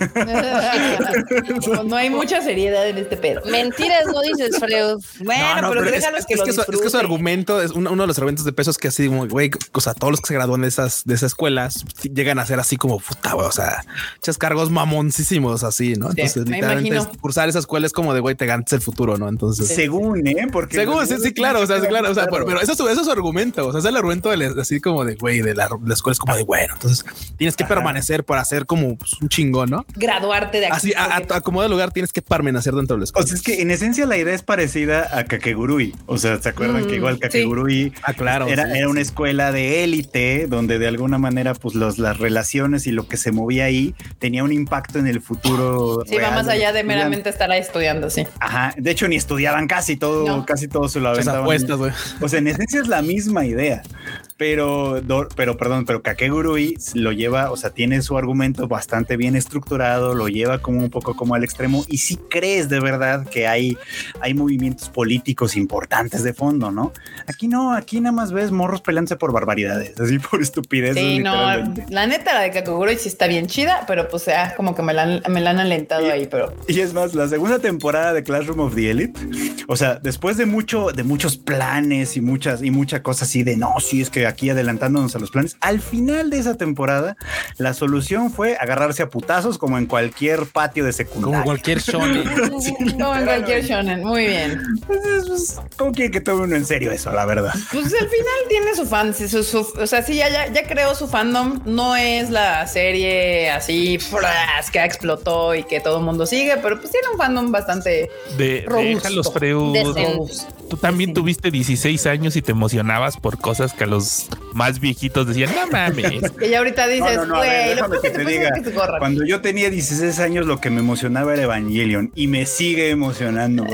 No hay mucha seriedad en este pedo. Mentiras no dices, Freud. Bueno, No, no, pero, es, déjalos es que que, lo su, es que su argumento es uno, uno de los argumentos de peso es que así como, güey, o sea, todos los que se gradúan de esas, de esas escuelas llegan a ser así como puta, güey, o sea, muchos cargos mamoncísimos así, ¿no? Sí, Entonces, me literalmente imagino. es- cursar esa escuela es como de güey, te ganas el futuro, ¿no? Entonces, Según, ¿eh? Porque según, sí, sí, claro, o sea, sí, claro, o sea, pero, pero eso, es su- eso es su argumento, o sea, es el argumento de la- así como de güey, de la, la escuela es como de bueno, entonces tienes que Ajá. permanecer para ser como pues, un chingón, ¿no? Graduarte de aquí. Así, a, a, a como de lugar tienes que permanecer dentro de la O escuela. sea, es que en esencia la idea es parecida a Kakegurui. O sea, ¿se acuerdan Mm, que igual sí. Kakegurui Ah, claro. era, sí, era una sí. escuela de élite donde de alguna manera pues los, las relaciones y lo que se movía ahí tenía un impacto en el futuro. Sí, va más allá de meramente estar ahí estudiando, sí. Ajá, de hecho ni estudiaban casi todo, No. casi todo se lo aventaban. apuestas. O sea, en esencia es la misma idea, pero, pero perdón, pero Kakegurui lo lleva, o sea, tiene su argumento bastante bien estructurado, lo lleva como un poco como al extremo y si crees de verdad que hay, hay movimientos políticos importantes de fondo, ¿no? Aquí no, aquí nada más ves morros peleándose por barbaridades, así por estupideces. Sí, no, la neta, la de Kakugurui sí está bien chida, pero pues ya como que me la, han- me la han alentado ahí, pero Y es más, la segunda temporada de Classroom of the Elite, o sea, después de mucho, de muchos planes y muchas y mucha cosa así de no, sí es que aquí adelantándonos a los planes, al final de esa temporada, la solución fue agarrarse a putazos como en cualquier patio de secundaria. Como cualquier shonen. como en cualquier shonen, muy bien. Entonces, pues, ¿Cómo quiere que tome uno en serio eso, la verdad? Pues al final tiene su fan, sí, su, su- o sea, sí, ya, ya, ya creó su fandom. No es la serie así fras, que explotó y que todo el mundo sigue, pero pues tiene un fandom bastante De, Robusto. déjalos, Freud. decente. Tú también tuviste 16 años y te emocionabas por cosas que a los más viejitos decían, no mames. Que ya ahorita dices, No, no, no, a ver, güey, lo déjame peor que que te te puede diga, hacer es que se corran. Cuando yo tenía 16 años, lo que me emocionaba era Evangelion y me sigue emocionando.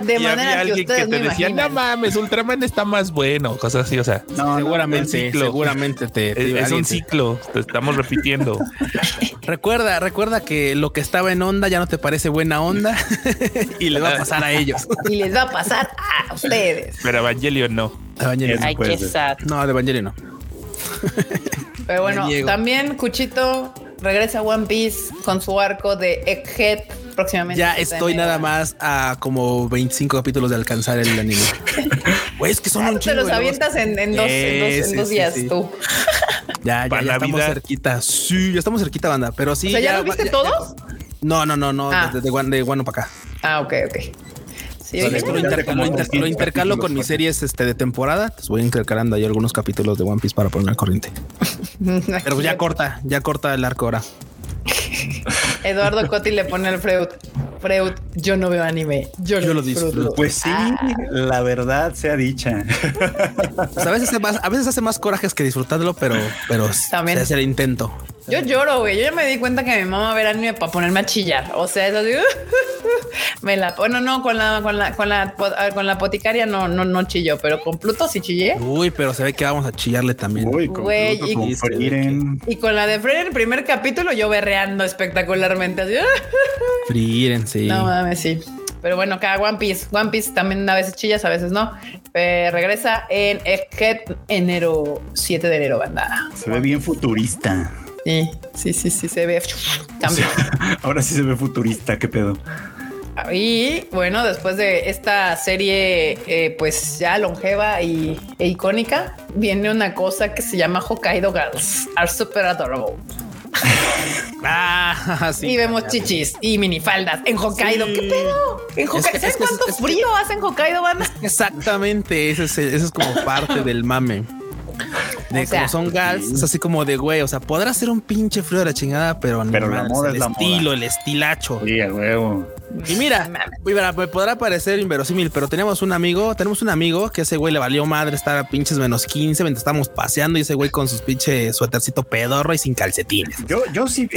De y manera había que alguien ustedes que te decía, no mames, Ultraman está más bueno, cosas así, o sea. No, no, seguramente, seguramente te, te- Es, un te- ciclo, te estamos repitiendo. Recuerda, recuerda que lo que estaba en onda ya no te parece buena onda y le va a pasar a ellos. Y les va a pasar a ustedes. Pero Evangelion no. Evangelion. Ay, puede qué ser. sad. No, de Evangelion no. Pero bueno, también Cuchito regresa a One Piece con su arco de Egghead próximamente. Ya estoy nada más a como 25 capítulos de alcanzar el anime. Güey, es que son un Te chingo. los avientas en, en dos, en dos, en sí, dos sí, días sí. tú. Ya, ya, ya estamos cerquita. Sí, ya estamos cerquita, banda. Pero sí. o sea, ¿ya, lo viste ya- todos? No, no, no, no. Ah. De, de Guano para acá. Ah, ok, ok. Sí, lo, Ya inter- de como lo inter- 300 lo intercalo con mis series este, de temporada. Pues voy intercalando ahí algunos capítulos de One Piece para poner al corriente. Pero ya corta, ya corta el arco ahora. Eduardo Coti le pone al Freud. Freud, yo no veo anime. Yo, Yo lo disfruto. disfruto. Pues sí, la verdad sea dicha. Pues a veces hace más, a veces hace más corajes que disfrutarlo, pero, pero También. se hace el intento. Yo lloro, güey. Yo ya me di cuenta que mi mamá va a ver anime para ponerme a chillar. O sea, es así. me la bueno, no, con la, con la, con la, ah, con la boticaria no, no, no chilló, pero con Pluto sí chillé. Uy, pero se ve que vamos a chillarle también. Uy, con Güey, Pluto, y- con Frieren. Y con la de Fred en el primer capítulo, yo berreando espectacularmente. Frieren, sí. No mames, sí. Pero bueno, acá One Piece. One Piece también a veces chillas, a veces no. Eh, regresa en enero, 7 de enero, banda. Se ve bien futurista. Sí, sí, sí, sí, se ve. Cambio. Ahora sí se ve futurista, qué pedo. Y bueno, después de esta serie, eh, pues ya longeva y, e icónica, viene una cosa que se llama Hokkaido Girls. Are super adorable. Ah, sí. y vemos chichis y minifaldas en Hokkaido. ¿Qué pedo? En Hokkaido. que- ¿Sabes cuánto es que- frío hace en Hokkaido, banda? Exactamente, ese es, ese es como parte del mame. De O sea, como son gals, es así como de güey, o sea, podrá ser un pinche frío de la chingada, pero, no Pero moda el es la estilo, moda. el estilacho. Sí, a huevo. Y mira, mira, me podrá parecer inverosímil, pero tenemos un amigo, tenemos un amigo que ese güey le valió madre estar a pinches menos 15 mientras estábamos paseando y ese güey con sus pinches suétercito pedorro y sin calcetines. Yo, yo sí.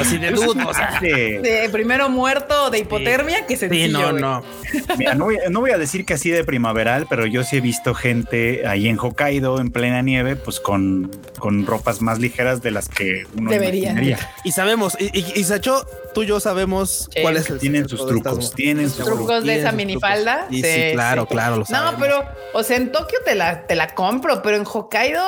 Así de dude, o sea, de- De primero muerto de hipotermia que se sí, no, no. Mira, no, voy, no voy a decir que así de primaveral, pero yo sí he visto gente ahí en Hokkaido en plena nieve, pues con, con ropas más ligeras de las que uno imaginaría. Y sabemos, y, y, y Sacho, tú y yo sabemos Sí. cuál es el Tienen sus de estas trucos, tienen sus Seguro. trucos de esa minifalda. trucos. Sí, sí, claro, claro, lo No, sabemos. pero, o sea, en Tokio te la, te la compro, pero en Hokkaido,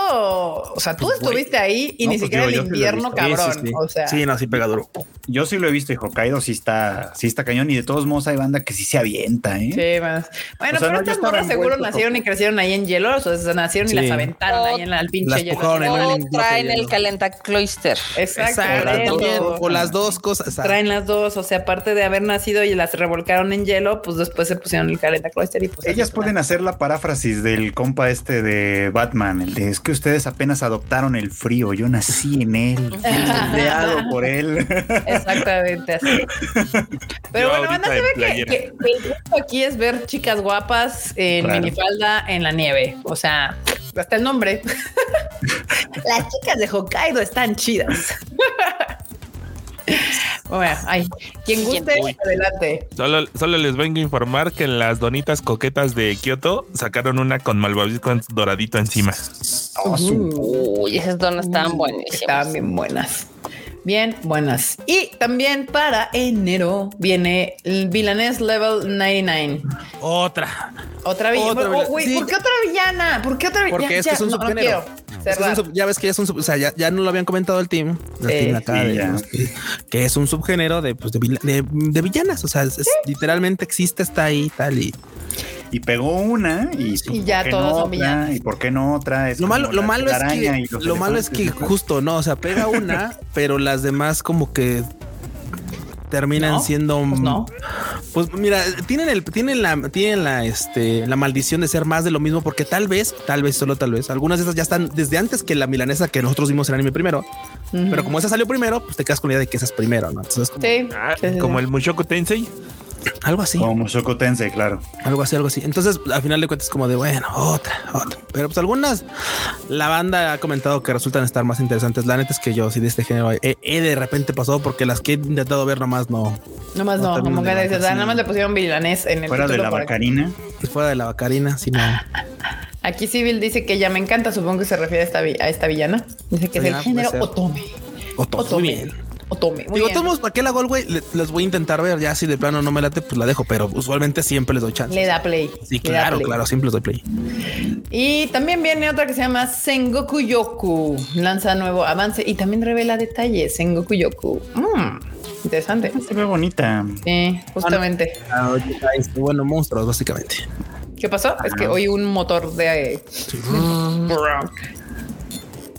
o sea, tú Pues, estuviste ahí y No, ni pues, siquiera yo- el invierno, visto. Sí, sí, cabrón. sí. O sea, sí, no, sí pega duro. Yo sí lo he visto y Hokkaido sí está, sí está cañón y de todos modos hay banda que sí se avienta, ¿eh? Sí, más. Bueno, O sea, pero no, estas morras seguro nacieron y crecieron ahí en hielo, o sea, nacieron y las aventaron ahí en la, al pinche hielo. traen el calentacloister. Exacto. O las dos cosas. Traen las dos, o sea, aparte de haber nacido y las revolcaron en hielo, pues después se pusieron el calentacloister y pues Ellas pueden hacer la paráfrasis del compa este de Batman, el de es que ustedes apenas adoptaron el frío, yo nací en él, fui moldeado por él. Exactamente así. Pero Yo bueno, van a que, el gusto aquí es ver chicas guapas en Claro. minifalda en la nieve. O sea, hasta el nombre. Las chicas de Hokkaido están chidas. Bueno, ay, quien guste, Uy. adelante. Solo, solo les vengo a informar que en las donitas coquetas de Kioto sacaron una con malvavisco doradito encima. Uy, esas donas estaban buenísimas. Estaban bien buenas. Bien buenas. Y también para enero viene el Villanes Level 99. Otra. Otra villana. Otra Oh, villana. güey, Sí. ¿Por qué otra villana? ¿Por qué otra villana? Porque es que es un subgénero. Es que es un Cerrar. sub- ya ves que ya es un sub- o sea, ya, ya no lo habían comentado el team, el Sí, team acá sí, de ya. que, que es un subgénero de, pues, de, de- de villanas. O sea, es- literalmente existe, está ahí tal y Y pegó una y, Y ya ¿por qué todas no son. ¿Y por qué no otra? Es lo malo, lo malo es que lo malo es justo no, o sea, pega una, pero las demás como que terminan No, siendo Pues no. Pues mira, tienen el, tienen la, tienen la, este, la maldición de ser más de lo mismo, porque tal vez, tal vez, solo tal vez, algunas de esas ya están desde antes que la milanesa que nosotros vimos en anime primero. Pero como esa salió primero, pues te quedas con la idea de que esa es primero, ¿no? Entonces, como Sí. Ah, sí, sí, como sí. el Mushoku Tensei. Algo así, Como Mushoku Tensei, claro. algo así, algo así. Entonces, al final de cuentas, como de bueno, otra, otra. Pero pues algunas, la banda ha comentado que resultan estar más interesantes. La neta es que yo, sí, de este género, he, he de repente pasado porque las que he intentado ver nomás no, Nomás No no, como de que ah, sí. nada más le pusieron Villanés en el Fuera de la bacarina. fuera de la bacarina, sino. Aquí Civil dice que ya me encanta, supongo que se refiere a esta, vi- a esta villana. Dice que es el puede género ser. Otome. Otto, muy Otome. Bien. Otome. Muy Digo, bien. todos, ¿para qué la hago, güey? Le- Les voy a intentar ver. Ya si de plano no me late, pues la dejo. Pero usualmente siempre les doy chance. Le da play. Sí, claro, play. claro. Siempre les doy play. Y también viene otra que se llama Sengoku Yoku. Lanza nuevo avance y también revela detalles. Sengoku Yoku. Mm, interesante. Se ve bonita. Sí, justamente. Ah, este, bueno, monstruos, básicamente. ¿Qué pasó? Es que oí un motor de.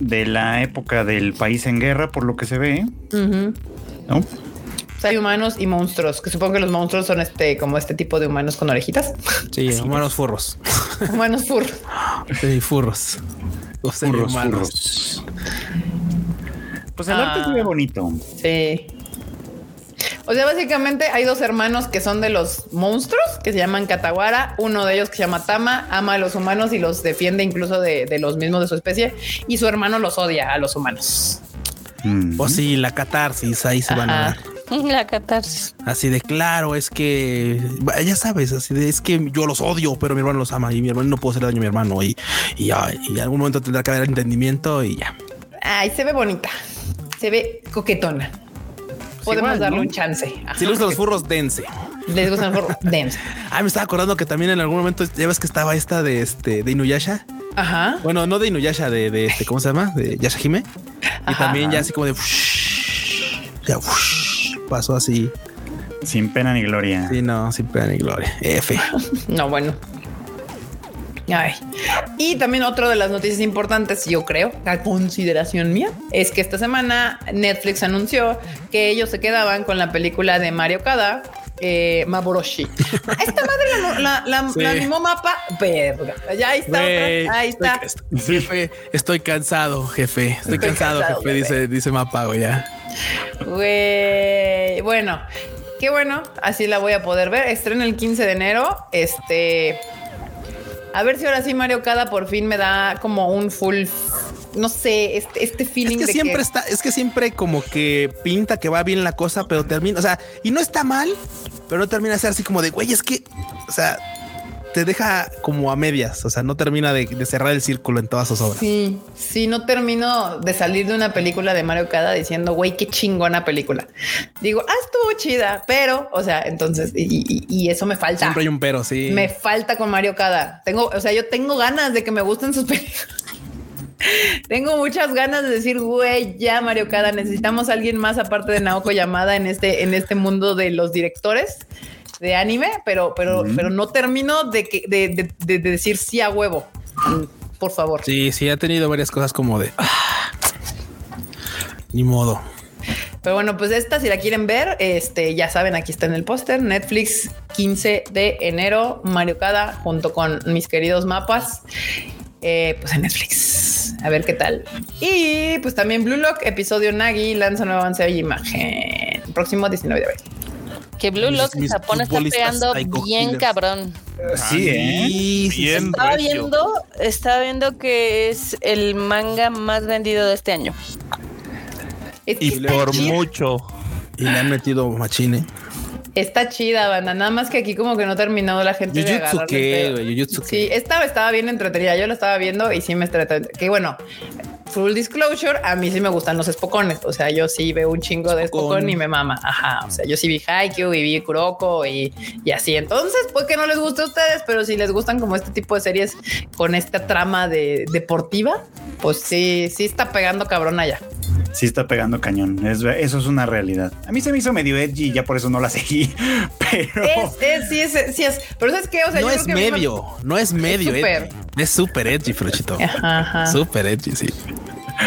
De la época del país en guerra, por lo que se ve. Ujú. ¿no? O sea, hay humanos y monstruos, que supongo que los monstruos son este, como este tipo de humanos con orejitas. Sí, humanos furros. humanos fur. Sí, furros. O sea, Furros, humanos. furros. Pues el arte Ah. se ve bonito. Sí. O sea, básicamente hay dos hermanos que son de los monstruos que se llaman Katawara. Uno de ellos que se llama Tama, ama a los humanos y los defiende incluso de, de los mismos de su especie. Y su hermano los odia a los humanos. Mm. Pues sí, la catarsis, ahí se van a dar. La catarsis. Así de claro, es que ya sabes, así de es que yo los odio, pero mi hermano los ama y mi hermano no puedo hacer daño a mi hermano y, y ya, y en algún momento tendrá que haber entendimiento y ya. Ay, se ve bonita. Se ve coquetona. Podemos igual, darle ¿no? un chance. Ajá. Si les gustan los furros, dense. Les gusta mejor dense. Ah, me estaba acordando que también en algún momento ya ves que estaba esta de este de Inuyasha. Ajá. Bueno, no de Inuyasha, de, de este, ¿cómo se llama? De Yashahime. Y Ajá. también ya así como de ya pasó así. Sin pena ni gloria. Sí, no, sin pena ni gloria. F. No, bueno. Ay. Y también otra de las noticias importantes, yo creo, a consideración mía, es que esta semana Netflix anunció que ellos se quedaban con la película de Mario Kada. Eh, Maboroshi. Esta madre la, la, la, Sí. la animó mapa. Verga. Ya ahí está. Güey, otra. Ahí está. estoy- jefe, estoy cansado, jefe. Estoy, Estoy cansado, cansado, jefe, jefe. dice, dice Mapago ya. Güey. Bueno, qué bueno. Así la voy a poder ver. Estrena el 15 de enero. Este. A ver si ahora sí Mario Kada por fin me da como un full. No sé, este, este feeling Es que de siempre que está, es que siempre como que pinta que va bien la cosa, pero termina, o sea, y no está mal, pero no termina de ser así como de güey, es que, o sea, te deja como a medias, o sea, no termina de, de cerrar el círculo en todas sus obras. Sí, sí, no termino de salir de una película de Mario Kada diciendo, güey, qué chingona película. Digo, ah, estuvo chida, pero, o sea, entonces, y, y- y eso me falta. Siempre hay un pero, sí. Me falta con Mario Kada. Tengo, o sea, yo tengo ganas de que me gusten sus películas. tengo muchas ganas de decir, güey, ya Mario Kada, necesitamos a alguien más aparte de Naoko Yamada en este, en este mundo de los directores de anime, pero, pero, pero no termino de que, de, de- de- de decir sí a huevo. Por favor. Sí, sí, ha tenido varias cosas como de ah, ni modo. Pero bueno, pues esta, si la quieren ver, este, ya saben, aquí está en el póster, Netflix, 15 de enero, Mario Kada, junto con mis queridos mapas, eh, pues en Netflix. A ver qué tal. Y pues también Blue Lock, episodio Nagi, lanza nuevo avance de imagen. Próximo 19 de abril. Que Blue Lock en Japón está pegando bien killers. cabrón. Sí, ¿eh? Sí, sí, Bien Estaba recio. viendo, estaba viendo que es el manga más vendido de este año. Es que Y está, Por chida, mucho. Y le han metido machine. está chida, banda. Nada más que aquí como que no terminó la gente de Jujutsu güey, Jujutsu Sí, qué. esta estaba bien entretenida. Yo la estaba viendo y sí me entretenía. Que bueno, full disclosure, a mí sí me gustan los espocones. O sea, yo sí veo un chingo de Espocón. y me mama. Ajá. O sea, yo sí vi Haikyuu y vi Kuroko y, y así. Entonces, pues que no les guste a ustedes, pero si les gustan como este tipo de series con esta trama de deportiva, pues sí, sí está pegando cabrón allá. Sí está pegando cañón. Es- eso es una realidad. A mí se me hizo medio edgy y ya por eso no la seguí. Pero Es, es, sí, es, sí es. Pero ¿sabes qué? O sea, no yo es creo que a mí me- medio, no es medio. edgy. Es súper edgy, Fruchito. Ajá, ajá. Súper edgy, sí.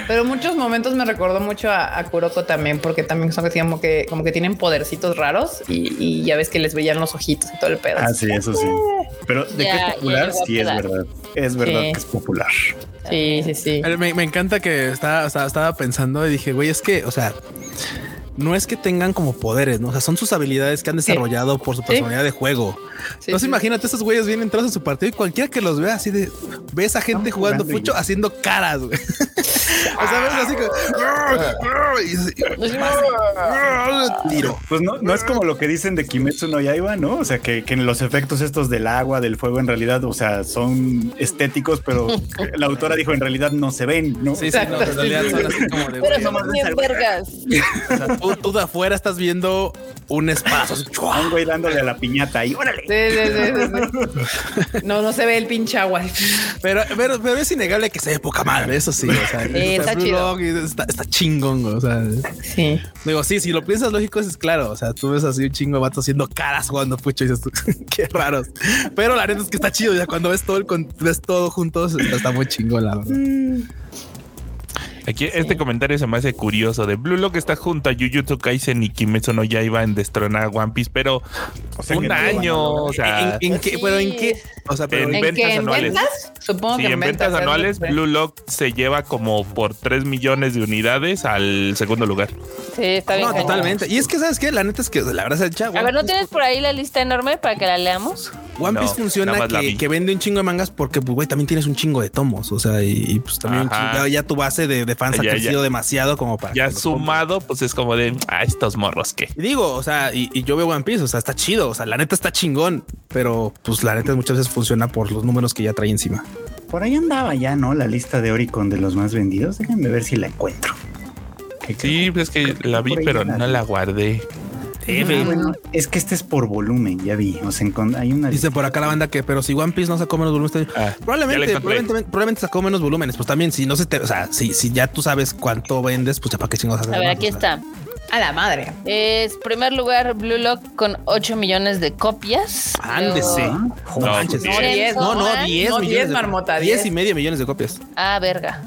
Pero muchos momentos me recordó mucho a, a Kuroko también, porque también son que como que como que tienen podercitos raros y, y ya ves que les veían los ojitos y todo el pedo. Ah, sí, eso sí. Pero de Ya, qué es popular, a sí es verdad. Es verdad Sí. que es popular. Sí, sí, sí. Me, me encanta que estaba, estaba, estaba pensando y dije, güey, es que, o sea, no es que tengan como poderes, ¿no? O sea, son sus habilidades que han desarrollado por su personalidad de juego. Sí, Entonces sí. imagínate, esos güeyes vienen entrados en su partido y cualquiera que los vea así de, ves a gente jugando jugando y- mucho haciendo caras, güey. o sea, ves así como... y así, Tiro. Pues no, no es como lo que dicen de Kimetsu no Yaiba, ¿no? O sea, que, que los efectos estos del agua, del fuego, en realidad, o sea, son estéticos, pero la autora dijo en realidad no se ven, ¿no? Sí, sí, no, en realidad son así como de, Pero somos bien vergas. o sea, tú, tú de afuera estás viendo un espacio. Un güey dándole a la piñata y órale. Sí, sí, sí, sí, sí. No, no se ve el pinche agua. Pero, pero, pero es innegable que se ve poca madre, eso sí. O sea, está chido. Está, está chingón, güey, o sea, Sí. digo, sí, si lo piensas lógico, es claro. O sea, tú ves así un chingo de vatos haciendo caras jugando pucho y dices tú, qué raros. Pero la neta es que está chido. Ya cuando ves todo el ves todo juntos, está, muy chingón, la verdad. Aquí este comentario se me hace curioso. De Blue Lock está junto a Jujutsu Kaisen y Kimetsu no ya iba en destronar a One Piece, pero O sea, que un año, o sea, ¿En, en qué? sí. ¿Pero en qué? O sea, pero En ¿En ventas qué? ¿En anuales. ventas? Supongo sí, que en ventas es anuales. Blue Lock se lleva como por 3 millones de unidades al segundo lugar. Sí, está bien. No, cañón. totalmente. Y es que, ¿sabes qué? La neta es que la verdad es que A ver, ¿no tienes por ahí la lista enorme para que la leamos? One No, Piece funciona que, que vende un chingo de mangas porque, pues, güey, también tienes un chingo de tomos. O sea, y, y, pues también un Ajá. chingo- ya tu base de, de fans Ya, ha ya. crecido demasiado como para. Ya sumado, pues es como de, ah, estos morros que. Y digo, o sea, y, y yo veo One Piece, o sea, está chido, o sea, la neta está chingón, pero pues la neta muchas veces funciona por los números que ya trae encima. Por ahí andaba ya, ¿no? La lista de Oricon de los más vendidos. Déjenme ver si la encuentro. Sí, pues es que la vi, pero no la guardé. Ah, bueno, es que este es por volumen, ya vi. O sea, hay una Dice por acá la banda que, pero si One Piece no sacó menos volumen, este- Ah, probablemente, probablemente, probablemente sacó menos volúmenes. Pues también, si no se te, o sea, si, si ya tú sabes cuánto vendes, pues ya para qué chingados haces A ver, más, aquí o sea. está. A la madre. Es primer lugar Blue Lock con 8 millones de copias. Ándese. Luego- No No, manches. no, Chainsaw diez. No, no, Man. 10 No, millones. 10, de- marmota, 10 10. y medio millones de copias. Ah, verga.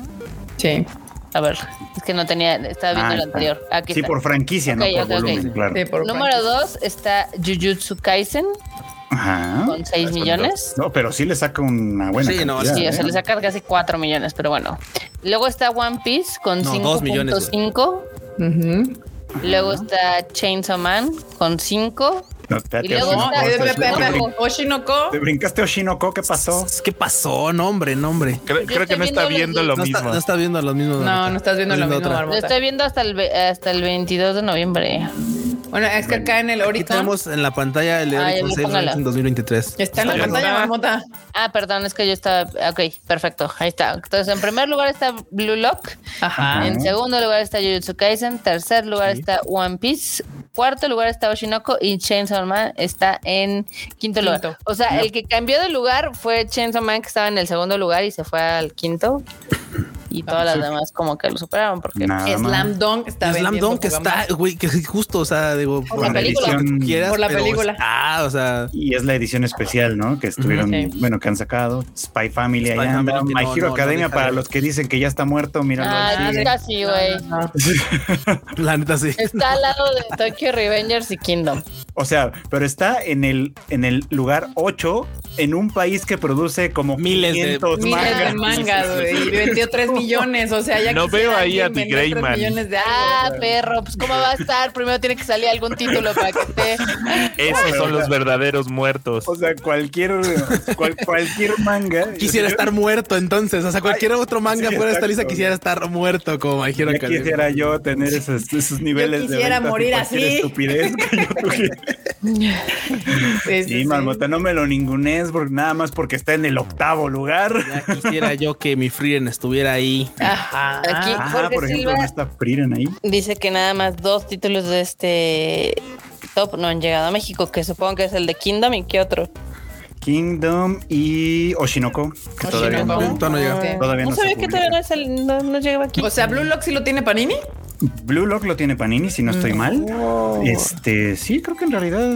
Sí. A ver, es que no tenía, estaba viendo Ah, el anterior. Aquí Sí, está. por franquicia, no por ok, ok. volumen, claro. Sí, por Número 2 está Jujutsu Kaisen Ajá. con 6 millones. No, pero sí le saca una buena Sí, no, cantidad, Sí, o ¿eh? sea, le saca casi 4 millones, pero bueno. Luego está One Piece con No, dos millones, 5.5. Ujú. Luego está Chainsaw Man con 5. No, espérate, Y luego Oshinoko, está- te- pe- pe- te pe- brin- Oshinoko. ¿Te brincaste Oshinoko? ¿Qué pasó? ¿Qué pasó? No, hombre, no, hombre. Creo, creo que no está viendo lo No, está, mismo. no estás viendo los mismos. No, no estás viendo lo mismo. Lo estoy viendo hasta el, ve- hasta el 22 de noviembre. Bueno, es que acá en el Aquí Oricon tenemos en la pantalla el de Ah, ya Oricon vi, 6 póngala. en 2023. está en la pantalla, está. Marmota. Ah, perdón, es que yo estaba. Ok, perfecto. Ahí está. Entonces, en primer lugar está Blue Lock. Ajá. En segundo lugar está Jujutsu Kaisen. Tercer lugar está One Piece. Cuarto lugar está Oshinoko. Y Chainsaw Man está en quinto lugar. O sea, el que cambió de lugar fue Chainsaw Man, que estaba en el segundo lugar y se fue al quinto. Y todas las demás, como que lo superaron. Porque Nada. Slam Dunk está Slam vendiendo Dunk poca está, güey, que justo, o sea, digo, Por la película. que quieras, Por la película. está, o sea, Y es la edición especial, ¿no? Que estuvieron, Sí. bueno, que han sacado. Spy Family, Spy ahí anda. Family, My no, Hero no, no Academia para los que dicen que ya está muerto, míralo. ahí Ah, casi, güey. la neta sí. Está al lado de Tokyo Revengers y Kingdom. O sea, pero está en el, en el lugar 8 en un país que produce como Miles de- 500 Miles de mangas. mangas, güey. Vendió 3 millones. O sea, ya No veo ahí a tres Greyman. millones de Ah, perro, pues ¿cómo va a estar? Primero tiene que salir algún título para que esté. Esos son los verdaderos muertos. O sea, cualquier, cual- cualquier manga. Quisiera Yo- estar muerto entonces, o sea, cualquier otro manga sí, fuera de esta lista quisiera estar muerto como My Hero Academia. quisiera yo tener esos, esos niveles quisiera de morir así. estupidez que yo tuviera. Sí, Sí, Marmota, no me lo ningunees porque nada más porque está en el octavo lugar. Ya quisiera yo que mi Frieren estuviera ahí. Ajá. Aquí. Jorge por ejemplo, Silva. no está Frieren ahí. Dice que nada más dos títulos de este top no han llegado a México, que supongo que es el de Kingdom y qué otro. Kingdom y Oshinoko, que todavía no, Oshinoko. Todavía no llega. Todavía No no se sabía que todavía no, es el- no, no llegaba aquí. O sea, Blue Lock sí lo tiene Panini. Blue Lock lo tiene Panini, si no estoy mal. Oh. Este, sí, creo que en realidad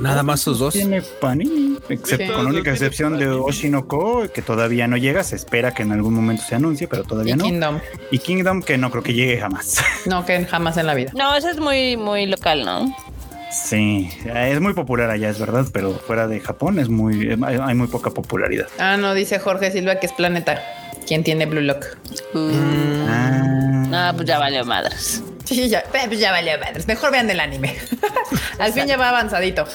Nada más sus dos. tiene Panini, excepto Sí. con la única excepción de Oshinoko, que todavía no llega. Se espera que en algún momento se anuncie, pero todavía Y no. Kingdom. Y Kingdom, que no creo que llegue jamás. No, que jamás en la vida. No, eso es muy, muy local, ¿no? Sí, es muy popular allá, es verdad, pero fuera de Japón es muy, hay muy poca popularidad. Ah, no, dice Jorge Silva que es Planeta. ¿Quién tiene Blue Lock? Ah, No, pues ya valió madres. Sí, ya, eh, pues ya valió madres. Mejor vean el anime. Al fin ya va avanzadito.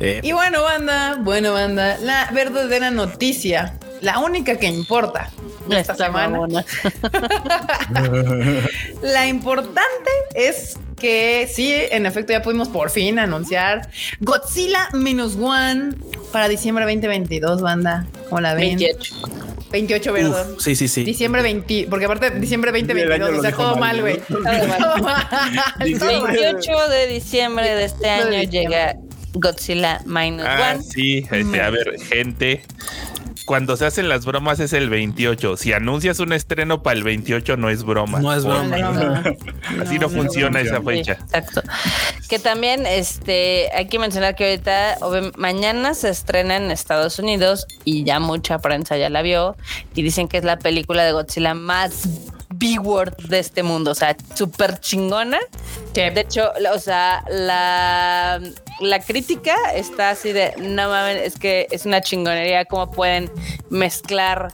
Eh, Y bueno, banda, bueno, banda, la verdadera noticia, la única que importa esta Esta semana. La importante es que sí, en efecto, ya pudimos por fin anunciar Godzilla Minus One para diciembre 2022, banda. ¿Cómo la ven? 28. 28, ¿verdad? uf, sí, sí, sí. Diciembre 20, porque aparte diciembre El año 2022, o sea, todo mal, ¿no? güey. Todo mal. Diciembre. 28 de diciembre de este año diciembre. llega Godzilla Minus Ah, One. sí, este, a ver, gente. Cuando se hacen las bromas es el 28. Si anuncias un estreno para el 28 no es broma. No es broma. No, Así no, funciona esa Sí, fecha. exacto. Que también este, hay que mencionar que ahorita, mañana se estrena en Estados Unidos y ya mucha prensa ya la vio y dicen que es la película de Godzilla más B-word de este mundo, o sea, súper chingona. De hecho, o sea, la, la crítica está así de, no mames, es que es una chingonería cómo pueden mezclar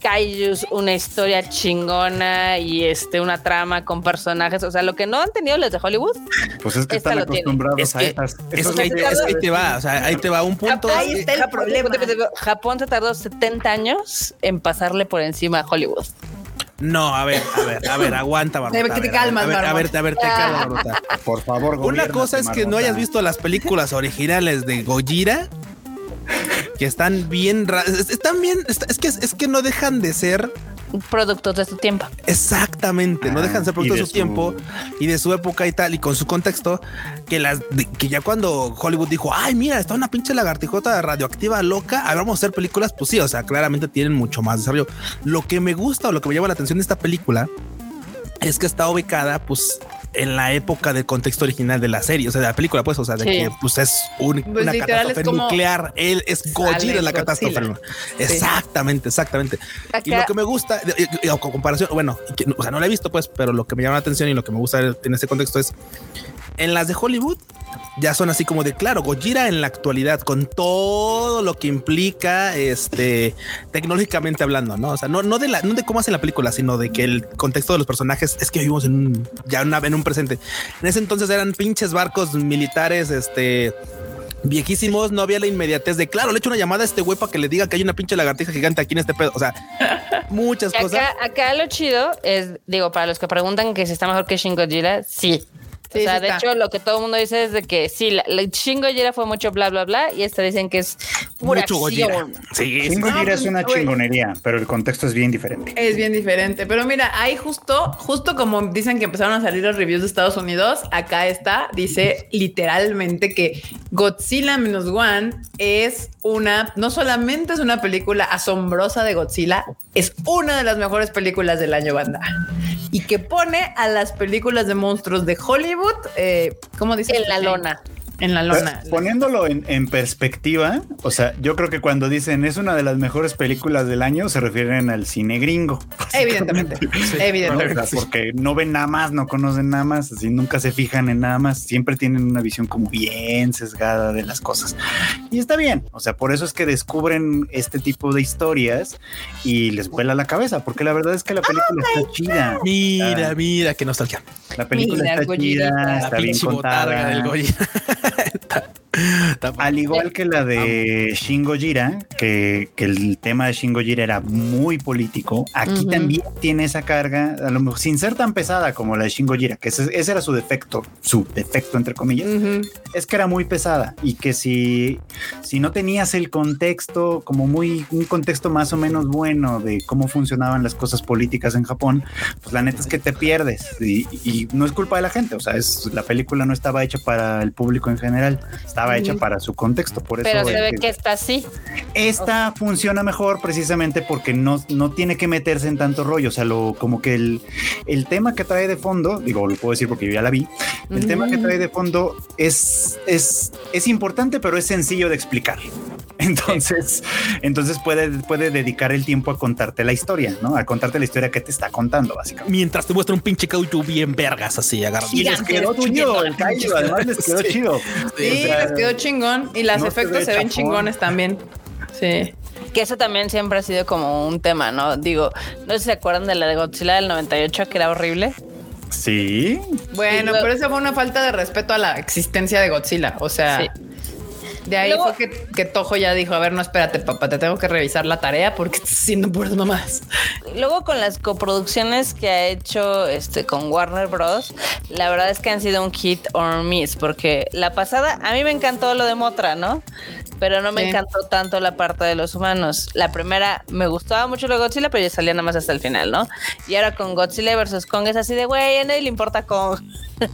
kaijus, una historia chingona y este una trama con personajes, o sea, lo que no han tenido los de Hollywood. Pues es que están acostumbrados Es a que, estas. es que ahí, es que ahí te va, o sea, ahí te va un punto. Ahí está el Japón- problema. Japón se tardó 70 años en pasarle por encima a Hollywood. No, a ver, a ver, a ver, aguanta. Debe que te calmas, a ver, a ver, a ver, te calmas, Barbota. Por favor, Una cosa es que no Marmota. hayas visto las películas originales de Gojira, que están bien raras. Están bien, es que, es que no dejan de ser Productos de su tiempo. Exactamente, no dejan de ser producto de su su- tiempo y de su época y tal, y con su contexto, que las que ya cuando Hollywood dijo, ay, mira, está una pinche lagartijota radioactiva loca, a ver, vamos a hacer películas, pues sí, o sea, claramente tienen mucho más desarrollo. Lo que me gusta o lo que me llama la atención de esta película es que está ubicada, pues, en la época del contexto original de la serie, o sea, de la película, pues, o sea, de Sí. que pues es un- Pues una catástrofe es nuclear. Él es Gojira la Godzilla. catástrofe. Exactamente, exactamente. Y lo que me gusta, y- y- y a comparación, bueno, que- o sea, no la he visto, pues, pero lo que me llama la atención y lo que me gusta en ese contexto es en las de Hollywood ya son así como de claro, Gojira en la actualidad con todo lo que implica este tecnológicamente hablando, no? O sea, no, no de la, no de cómo hacen la película, sino de que el contexto de los personajes es que vivimos en un, ya una, en un presente. En ese entonces eran pinches barcos militares, este viejísimos, no había la inmediatez de claro, le echo una llamada a este güey para que le diga que hay una pinche lagartija gigante aquí en este pedo. O sea, muchas Y cosas. Acá, acá lo chido es, digo, para los que preguntan que si está mejor que Shin Godzilla, sí. Sí, o sea, sí de está. hecho, lo que todo el mundo dice es de que sí, la, la Shin Godzilla fue mucho bla, bla, bla, y esta dicen que es pura Mucho acción. Sí, No, es una güey. chingonería, pero el contexto es bien diferente. Es bien diferente, pero mira, ahí justo, justo como dicen que empezaron a salir los reviews de Estados Unidos, acá está, dice literalmente que Godzilla Minus One es una, no solamente es una película asombrosa de Godzilla, es una de las mejores películas del año banda y que pone a las películas de monstruos de Hollywood, eh, ¿cómo dice? En la lona. En la lona. Poniéndolo en, en perspectiva, o sea, yo creo que cuando dicen es una de las mejores películas del año, se refieren al cine gringo. Evidentemente, ¿no? O evidentemente. sea, porque no ven nada más, no conocen nada más, así nunca se fijan en nada más, siempre tienen una visión como bien sesgada de las cosas. Y está bien, o sea, por eso es que descubren este tipo de historias y les vuela la cabeza, porque la verdad es que la película está chida. Mira, Ah. mira, qué nostalgia. La película Mira, está chida, La está bien pinche botarga del contada. はい。Al igual que la de Shin Gojira, que, que el tema de Shin Gojira era muy político, aquí también tiene esa carga, a lo mejor sin ser tan pesada como la de Shin Gojira, que ese, ese era su defecto, su defecto entre comillas, es que era muy pesada y que si, si no tenías el contexto, como muy, un contexto más o menos bueno de cómo funcionaban las cosas políticas en Japón, pues la neta es que te pierdes y, y no es culpa de la gente, o sea, es, la película no estaba hecha para el público en general, estaba hecha Ujú. para su contexto, por eso Pero se ve que- que está así. esta funciona mejor precisamente porque no, no tiene que meterse en tanto rollo. O sea, lo, como que el, el tema que trae de fondo, digo, lo puedo decir porque yo ya la vi. El tema que trae de fondo es, es, es importante, pero es sencillo de explicar. Entonces, entonces puede, puede dedicar el tiempo a contarte la historia, ¿no? A contarte la historia que te está contando, básicamente. Mientras te muestra un pinche caucho bien vergas así, agarrado. Y les quedó chido el kaiju, además les quedó Sí. chido. Sí, O sea, les quedó chingón y los no se efectos ve se, ven chingones también. Sí. Que eso también siempre ha sido como un tema, ¿no? Digo, no sé si se acuerdan de la de Godzilla del 98, que era horrible. Sí, Bueno, Sí, lo- pero esa fue una falta de respeto a la existencia de Godzilla. O sea, Sí. De ahí Luego- fue que, que Toho ya dijo: A ver, no espérate, papá, te tengo que revisar la tarea porque estás haciendo puras mamás. Luego con las coproducciones que ha hecho este con Warner Bros, la verdad es que han sido un hit or miss, porque la pasada a mí me encantó lo de Motra, ¿no? Pero no me Sí. encantó tanto la parte de los humanos. La primera me gustaba mucho lo de Godzilla, pero ya salía nada más hasta el final, ¿no? Y ahora con Godzilla versus Kong es así de, güey, a nadie le importa Kong.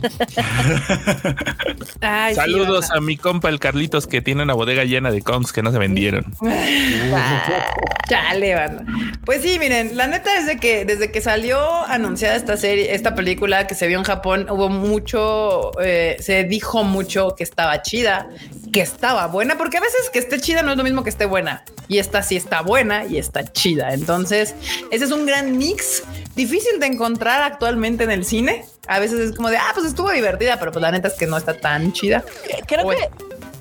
Ay, Saludos a mi compa el Carlitos que tiene una bodega llena de Kongs que no se vendieron. Chale, banda. Pues sí, miren, la neta es de que desde que salió anunciada esta serie, esta película que se vio en Japón, hubo mucho, eh, se dijo mucho que estaba chida, que estaba buena, porque a veces que esté chida no es lo mismo que esté buena. Y esta sí está buena y está chida. Entonces, ese es un gran mix difícil de encontrar actualmente en el cine. A veces es como de, ah, pues estuvo divertida, pero pues la neta es que no está tan chida. Creo que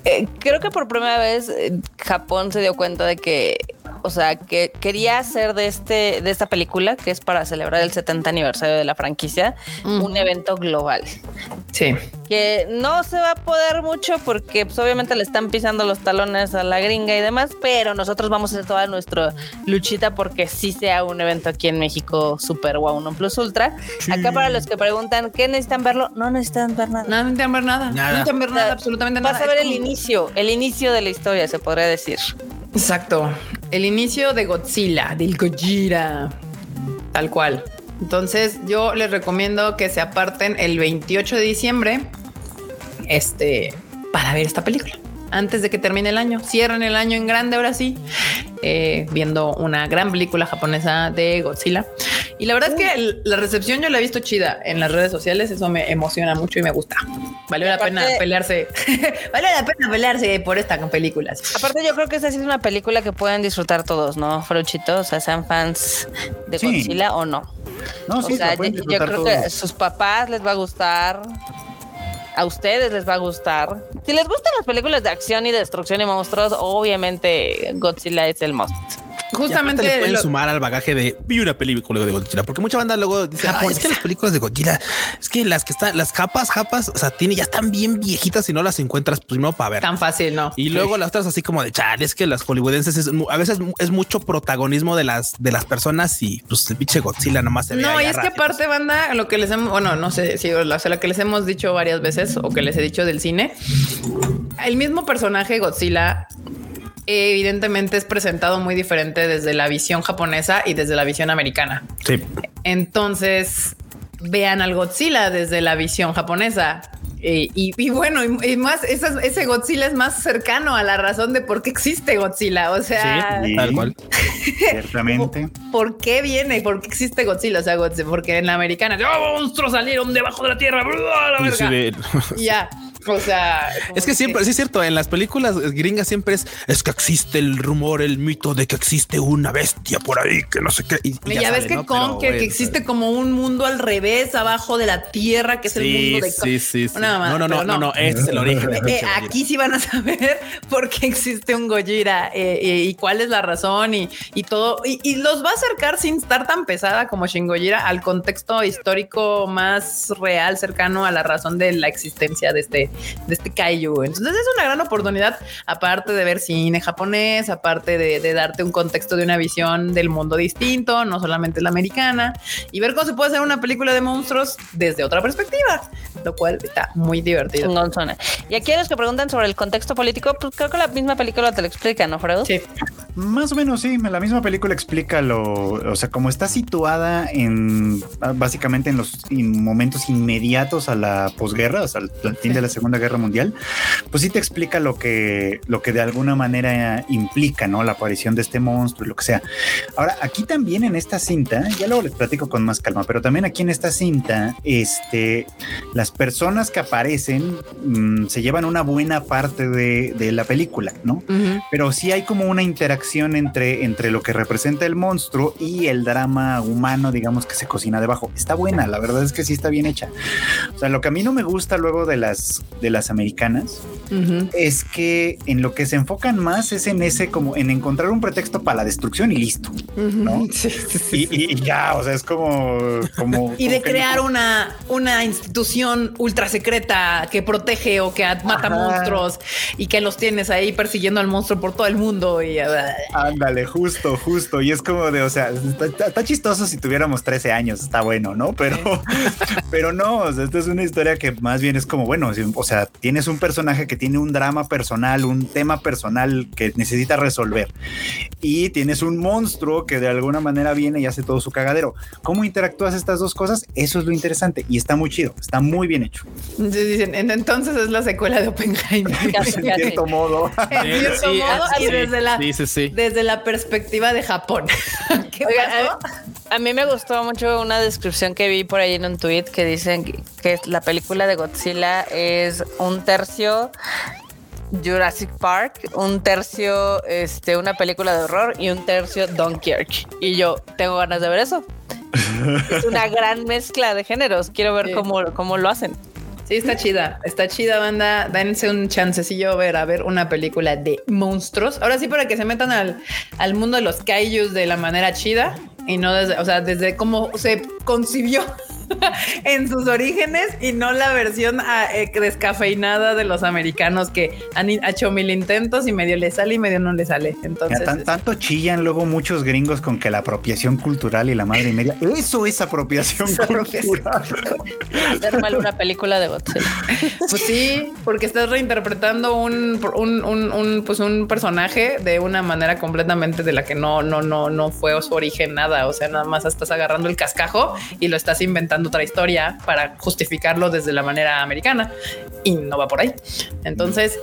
eh, creo que por primera vez eh, Japón se dio cuenta de que, o sea, que quería hacer de este de esta película, que es para celebrar el 70 aniversario de la franquicia, un evento global. Sí. Que no se va a poder mucho porque pues, obviamente le están pisando los talones a la gringa y demás, pero nosotros vamos a hacer toda nuestra luchita porque sí sea un evento aquí en México super wow, no plus ultra. Acá para los que preguntan qué necesitan verlo, no necesitan ver nada. No, necesitan ver nada. Nada. No necesitan ver nada, absolutamente nada. Vas a ver el inicio, el inicio de la historia, se podría decir. Exacto. El inicio de Godzilla, del Gojira. Tal cual. Entonces, yo les recomiendo que se aparten el 28 de diciembre. Este para ver esta película. Antes de que termine el año. Cierren el año en grande ahora sí. eh, viendo una gran película japonesa de Godzilla. Y la verdad es que el- la recepción yo la he visto chida en las redes sociales. Eso me emociona mucho y me gusta. Valió la Aparte- pena pelearse. Valió la pena pelearse por esta película. Aparte, yo creo que esta sí es una película que pueden disfrutar todos, ¿no? Fruchito, o sea, sean fans de Sí. Godzilla o no. No, sí, o sea, la pueden yo, creo todos. que a sus papás les va a gustar. A ustedes les va a gustar. Si les gustan las películas de acción y destrucción y monstruos, obviamente Godzilla es el most. Justamente le pueden lo- sumar al bagaje de vi una película de Godzilla, porque mucha banda luego dice, "Ay, es que las películas de Godzilla, es que las que están, las capas, japas, o sea, tiene, ya están bien viejitas y no las encuentras primero para ver. tan fácil, ¿no? Y luego las otras así como de chale, es que las hollywoodenses es, a veces es mucho protagonismo de las de las personas y pues el pinche Godzilla nomás se ve No, y es que aparte, banda, lo que les hemos, bueno, no sé si o sea, lo que les hemos dicho varias veces o que les he dicho del cine, el mismo personaje Godzilla evidentemente es presentado muy diferente desde la visión japonesa y desde la visión americana. Sí. Entonces, vean al Godzilla desde la visión japonesa. Eh, y, y bueno, y, y más, esa- ese Godzilla es más cercano a la razón de por qué existe Godzilla. O sea, Sí. Tal cual. Ciertamente. ¿Por qué viene? ¿Por qué existe Godzilla? O sea, Godzilla, porque en la americana, ¡oh, monstruos salieron debajo de la tierra! ¡bla, la Y verga! Y ya, o sea... Es que siempre, sí es cierto, en las películas gringas siempre es, es que existe el rumor, el mito de que existe una bestia por ahí, que no sé qué. Y, Y ya, ves sale, que ¿no? Pero, que, existe como un mundo al revés abajo de la tierra, que es el mundo de... sí, sí, sí. No, no, no, pero no, no, este es el origen. Eh, aquí sí van a saber por qué existe un Gojira eh, eh, y cuál es la razón y, y todo. Y, y los va a acercar sin estar tan pesada como Shin Gojira al contexto histórico más real, cercano a la razón de la existencia de este, de este kaiju. Entonces es una gran oportunidad, aparte de ver cine japonés, aparte de, de darte un contexto de una visión del mundo distinto, no solamente la americana, y ver cómo se puede hacer una película de monstruos desde otra perspectiva, lo cual está muy divertido. Chingonzona. Y aquí a los que preguntan sobre el contexto político, pues creo que la misma película te lo explica, ¿no, Fredo? Sí. Más o menos, sí. La misma película explica lo, o sea, como está situada en básicamente en los in- momentos inmediatos a la posguerra, o sea, al, al fin de la Segunda Guerra Mundial, pues sí te explica lo que, lo que de alguna manera implica, ¿no? La aparición de este monstruo y lo que sea. Ahora, aquí también en esta cinta, ya luego les platico con más calma, pero también aquí en esta cinta, este, las personas que aparecen mm, se llevan una buena parte de, de la película, ¿no? Pero sí hay como una interacción entre, entre lo que representa el monstruo y el drama humano, digamos, que se cocina debajo. Está buena, la verdad es que sí está bien hecha. O sea, lo que a mí no me gusta luego de las, de las americanas es que en lo que se enfocan más es en ese, como en encontrar un pretexto para la destrucción y listo. ¿no? Sí, sí, sí. Y, ya, o sea, es como... como Y de como crear no- una, una institución ultra secreta que protege o que mata Ajá. monstruos y que los tienes ahí persiguiendo al monstruo por todo el mundo y Ándale, justo, justo. Y es como de, o sea, está chistoso si tuviéramos 13 años, está bueno, ¿no? Pero, pero no, o sea, esta es una historia que más bien es como, bueno, si- o sea, tienes un personaje que tiene un drama personal, un tema personal que necesita resolver. Y tienes un monstruo que de alguna manera viene y hace todo su cagadero. ¿Cómo interactúas estas dos cosas? Eso es lo interesante y está muy chido, está muy bien hecho. Entonces dicen, "En- entonces es la secuela de Oppenheimer. En cierto modo. en cierto sí, modo y sí, desde la, sí, sí, sí. desde la perspectiva de Japón. ¿Qué Oigan, pasó? A, mí me gustó mucho una descripción que vi por ahí en un tweet que dicen que, que la película de Godzilla es un tercio Jurassic Park, un tercio este una película de horror y un tercio Dunkirk. Y yo tengo ganas de ver eso. es una gran mezcla de géneros. Quiero ver Sí. cómo, cómo lo hacen. Sí, está chida, está chida, banda. Dense un chancecillo a ver, a ver una película de monstruos. Ahora sí, para que se metan al, al mundo de los kaijus de la manera chida y no desde, o sea, desde cómo se concibió en sus orígenes y no la versión ah, eh, descafeinada de los americanos que han hecho mil intentos y medio le sale y medio no le sale. Ya Entonces, tan- tanto chillan luego muchos gringos con que la apropiación cultural y la madre y media. Eso es apropiación Es cultural. Hacer mal una película de Godzilla. Pues sí, porque estás reinterpretando un, un, un, un, pues un personaje de una manera completamente de la que no, no, no, no fue su origen O sea, nada más estás agarrando el cascajo y lo estás inventando otra historia para justificarlo desde la manera americana y no va por ahí. Entonces,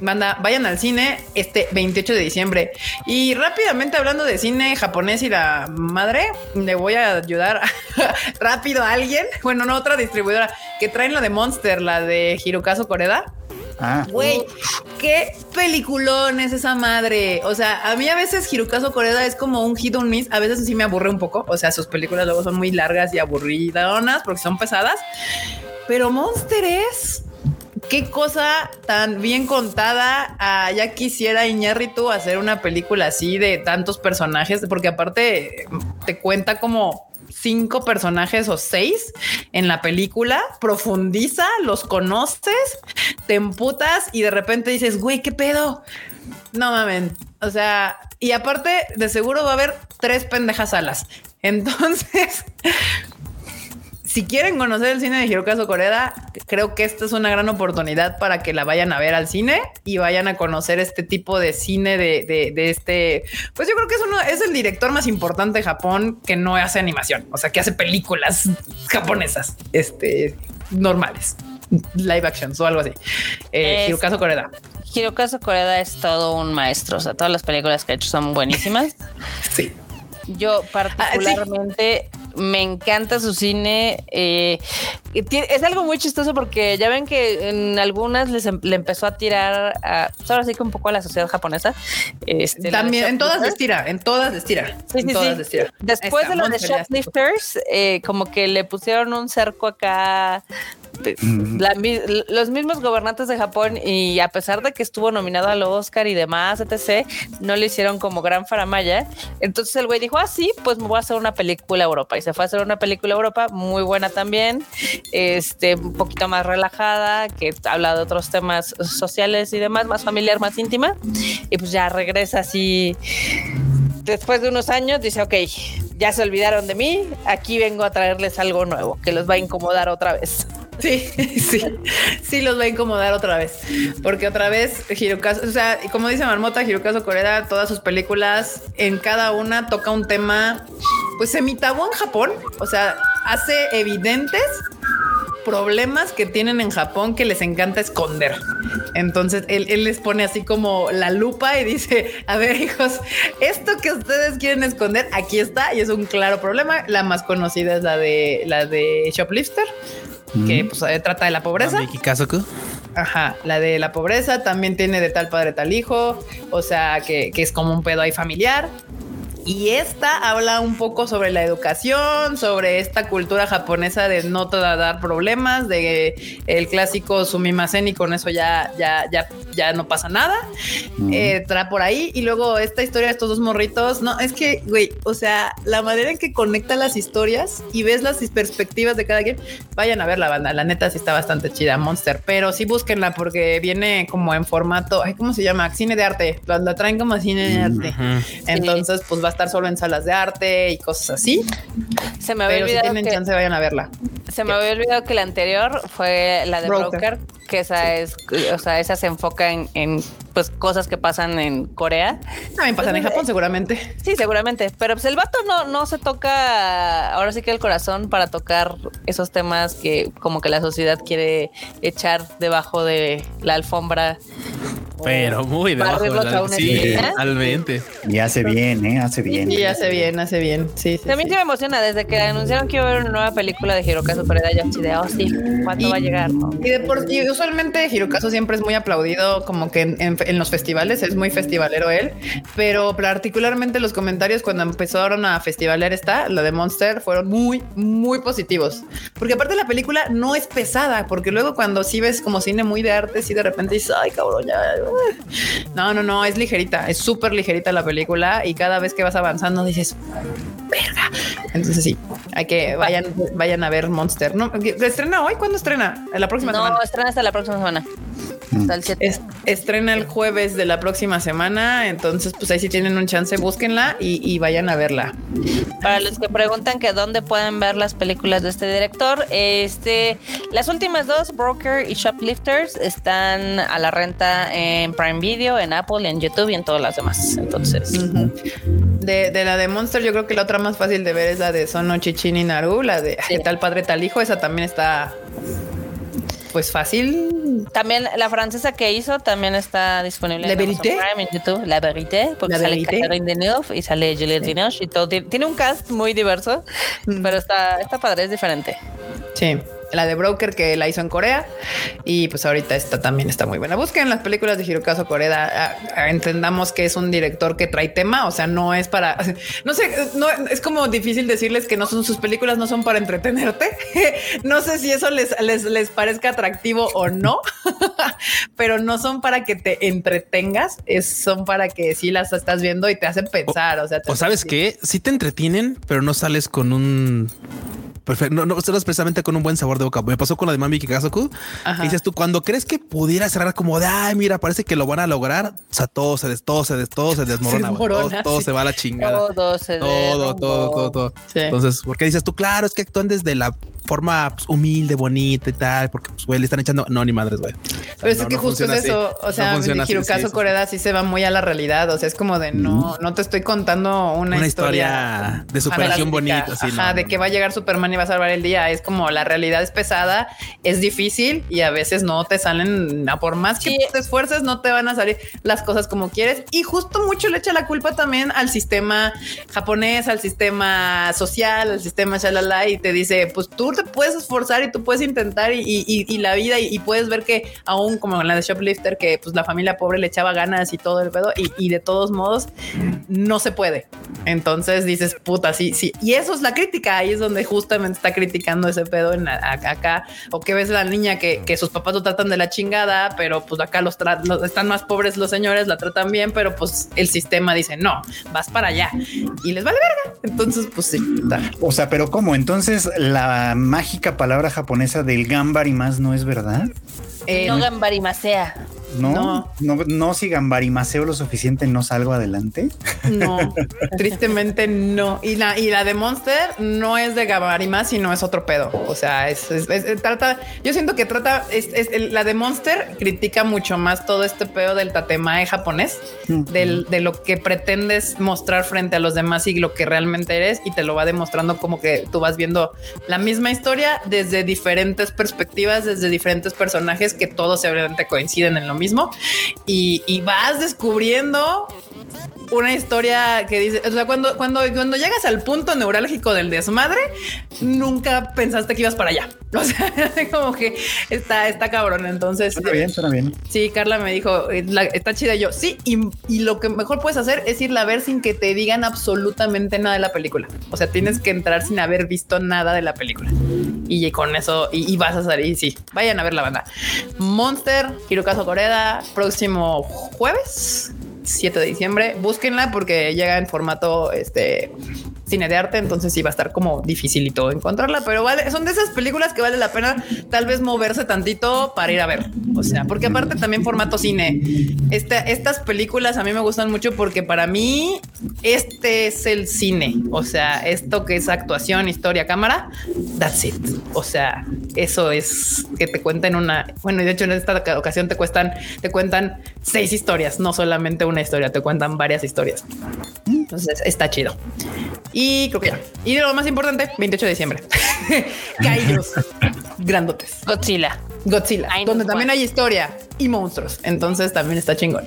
Manda, vayan al cine este 28 de diciembre. Y rápidamente hablando de cine japonés y la madre, le voy a ayudar rápido a alguien. Bueno, no otra distribuidora que traen la de Monster, la de Hirokazu Koreda. Ah, Güey, qué peliculón es esa madre. O sea, a mí a veces Hirokazu Koreda es como un hit or miss. A veces sí me aburre un poco. O sea, sus películas luego son muy largas y aburridonas porque son pesadas. Pero Monster es qué cosa tan bien contada. Ah, ya quisiera Iñárritu hacer una película así de tantos personajes, porque aparte te cuenta como cinco personajes o seis en la película, profundiza, los conoces, te emputas y de repente dices, güey, ¿qué pedo? No mamen. O sea, y aparte de seguro va a haber tres pendejas alas. Entonces, si quieren conocer el cine de Hirokazu Koreda, creo que esta es una gran oportunidad para que la vayan a ver al cine y vayan a conocer este tipo de cine de, de, de este. Pues yo creo que es uno, es el director más importante de Japón que no hace animación, o sea, que hace películas japonesas, este, normales, live actions o algo así. Eh, Es- Hirokazu Koreda. Hirokazu Koreda es todo un maestro. O sea, todas las películas que ha hecho son buenísimas. Sí. Yo particularmente me encanta su cine. eh, es algo muy chistoso porque ya ven que en algunas les em- le empezó a tirar, a, pues ahora sí que un poco a la sociedad japonesa. Este, También en todas les tira, en todas les tira. Sí, en sí, todas sí. les tira. Después Esta, de lo de. Shoplifters, eh, como que le pusieron un cerco acá. La mi- los mismos gobernantes de Japón y a pesar de que estuvo nominado al Oscar y demás, etc., no le hicieron como gran faramaya. Entonces el güey dijo, ah, sí, pues me voy a hacer una película a Europa. Y se fue a hacer una película a Europa muy buena también, este, un poquito más relajada, que habla de otros temas sociales y demás, más familiar, más íntima. Y pues ya regresa así después de unos años dice, ok, ya se olvidaron de mí, aquí vengo a traerles algo nuevo que los va a incomodar otra vez. Sí, sí, sí los va a incomodar otra vez, porque otra vez Hirokazu, o sea, como dice Marmota, Hirokazu Koreda, todas sus películas, en cada una toca un tema, pues semitabú en Japón, o sea, hace evidentes problemas que tienen en Japón que les encanta esconder. Entonces él, él les pone así como la lupa y dice, a ver hijos, esto que ustedes quieren esconder, aquí está y es un claro problema. La más conocida es la de la de Shoplifter, que pues eh, trata de la pobreza. Ajá, la de la pobreza también tiene de tal padre tal hijo, o sea que, que es como un pedo ahí familiar. Y esta habla un poco sobre la educación, sobre esta cultura japonesa de no te dar problemas, de el clásico sumimasen y con eso ya, ya, ya, ya no pasa nada. Eh, trae por ahí. Y luego esta historia de estos dos morritos. No, es que, güey, o sea, la manera en que conecta las historias y ves las perspectivas de cada quien, vayan a ver la banda. La neta sí está bastante chida, Monster. Pero sí búsquenla porque viene como en formato, ay, ¿cómo se llama? Cine de arte. La, la traen como cine de arte. Entonces, pues va estar solo en salas de arte y cosas así. Se me había Pero si olvidado tienen que, chance, vayan a verla. se me había olvidado que la anterior fue la de Broker. Broker, que esa es, o sea, esa se enfoca en, en, pues cosas que pasan en Corea. También pasan en Japón, seguramente. Sí, seguramente. Pero pues el vato no, no se toca, ahora sí que el corazón para tocar esos temas que como que la sociedad quiere echar debajo de la alfombra Pero muy debajo. de la- Sí, totalmente. Y hace bien, ¿eh? Hace bien. Y hace bien, hace bien. Sí, sí, También sí. me emociona desde que anunciaron que iba a haber una nueva película de Hirokazu Pereda. Yo de, oh sí, ¿cuándo Y- va a llegar? no? Y, de por, y usualmente Hirokazu siempre es muy aplaudido, como que en, en- en los festivales es muy festivalero él, pero particularmente los comentarios cuando empezaron a festivalear esta, la de Monster, fueron muy, muy positivos. Porque aparte la película no es pesada, porque luego cuando sí ves como cine muy de arte, sí de repente dices, ay cabrón, ya. No, no, no, es ligerita, es súper ligerita la película y cada vez que vas avanzando dices, verga. Entonces sí, hay que vayan, vayan a ver Monster. No, estrena hoy, ¿cuándo estrena? La próxima No, semana. estrena hasta la próxima semana. Hasta el 7. Es- estrena el jueves de la próxima semana, entonces pues ahí si tienen un chance, búsquenla y, y vayan a verla. Para los que preguntan que dónde pueden ver las películas de este director, este, las últimas dos, Broker y Shoplifters, están a la renta en Prime Video, en Apple, en YouTube y en todas las demás. Entonces, Ujú. de, de la de Monster, yo creo que la otra más fácil de ver es la de Sono Chichini Naru, la de Sí. tal padre tal hijo, esa también está pues fácil. también la francesa que hizo también está disponible ¿La en? Prime, en YouTube, La Verité, porque La sale Vérité. Catherine Deneuve y sale Juliette Binoche y todo. Tiene, tiene un cast muy diverso, Mm. pero está, está padre, es diferente. Sí. La de Broker que la hizo en Corea y pues ahorita esta también está muy buena. Busquen las películas de Hirokazu Koreda. ah, ah, Entendamos que es un director que trae tema, o sea, no es para, no sé, no es como difícil decirles que no son sus películas, no son para entretenerte. no sé si eso les, les, les parezca atractivo o no, pero no son para que te entretengas, es, son para que sí las estás viendo y te hacen pensar. O, sea, O sabes qué, sí te entretienen, pero no sales con un perfecto, no, no precisamente con un buen sabor de boca. Me pasó con la de Mami Kikazoku. Ajá. Y dices tú, cuando crees que pudiera cerrar como de ay, mira, parece que lo van a lograr, o sea, todo se des, todo se des, todo se desmorona, desmorona, todo, todo sí. se va a la chingada. Todo se Todo, todo, todo, todo. Sí. Entonces, porque dices tú, claro, es que actúan desde la forma pues, humilde, bonita y tal, porque pues, güey, le están echando, no, ni madres, güey. O sea, Pero es no, que no justo es así. eso. O No sea, así, Hirokazu sí, sí. Koreda sí se va muy a la realidad. O sea, es como de no, no te estoy contando una, Una historia, historia de superación bonita. así, Ajá, no, de no, que va a llegar Superman y va a salvar el día. Es como la realidad es pesada, es difícil y a veces no te salen, a por más que Sí. te esfuerces, no te van a salir las cosas como quieres. Y justo mucho le echa la culpa también al sistema japonés, al sistema social, al sistema shalala y te dice, pues tú te puedes esforzar y tú puedes intentar y, y- y la vida y, y puedes ver que aún como en la de Shoplifter, que pues la familia pobre le echaba ganas y todo el pedo y, de todos modos no se puede. Entonces dices, puta, sí, sí. Y eso es la crítica. Ahí es donde justamente está criticando ese pedo en a- acá. O que ves la niña que, que sus papás lo tratan de la chingada, pero pues acá los, los- están más pobres los señores, la tratan bien, pero pues el sistema dice, no, vas para allá. Y les vale verga. Entonces, pues sí. O sea, pero ¿cómo? Entonces la mágica palabra japonesa del gambar y más no es verdad. Eh, no gambarimasea. No, no, no, si gambarimaseo lo suficiente no salgo adelante. No, tristemente no. Y la, y la de Monster no es de Gabarima, sino es otro pedo. O sea, es, es- es- trata, yo siento que trata, es, la de Monster critica mucho más todo este pedo del tatemae japonés, del, de lo que pretendes mostrar frente a los demás y lo que realmente eres, y te lo va demostrando como que tú vas viendo la misma historia desde diferentes perspectivas, desde diferentes personajes que todos obviamente coinciden en lo mismo. Y, y vas descubriendo una historia que dice, o sea, cuando, cuando, cuando llegas al punto neurálgico del desmadre, nunca pensaste que ibas para allá. O sea, como que está, está cabrón. Entonces, Suena bien, suena bien. sí, Carla me dijo, "Eh, está chida yo. Sí, y, y lo que mejor puedes hacer es irla a ver sin que te digan absolutamente nada de la película. O sea, tienes que entrar sin haber visto nada de la película. Y con eso, y, y vas a salir. Sí, vayan a ver la banda. Monster, Hirokazu Próximo jueves. 7 de diciembre, búsquenla porque llega en formato este cine de arte, entonces sí va a estar como dificilito encontrarla, pero vale, son de esas películas que vale la pena tal vez moverse tantito para ir a ver. O sea, porque aparte también formato cine. Este, estas películas a mí me gustan mucho porque para mí este es el cine. O sea, esto que es actuación, historia, cámara, that's it. O sea, eso es que te cuenten una. Bueno, y de hecho en esta ocasión te cuestan, te cuentan seis historias, no solamente una historia, te cuentan varias historias. Entonces está chido. Y creo que ya. Y lo más importante, 28 de diciembre. Kaijus grandotes. Godzilla. Godzilla, donde también hay historia. y monstruos. Entonces también está chingón.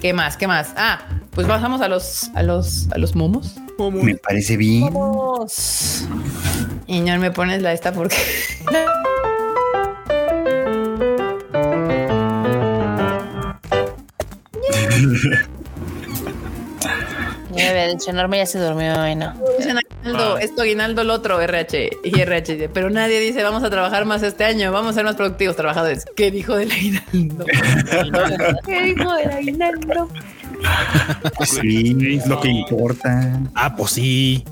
¿Qué más? ¿Qué más? Ah, pues pasamos a los, a los, a los momos. Me parece bien. Vamos. Y no me pones la esta porque Ya había dicho, Norma ya se durmió y no. dicen aguinaldo, esto aguinaldo el otro, RH y RH. dice, Pero nadie dice vamos a trabajar más este año, vamos a ser más productivos trabajadores. ¿Qué dijo del aguinaldo? ¿Qué dijo del aguinaldo? Sí, es lo que importa. Ah, pues sí.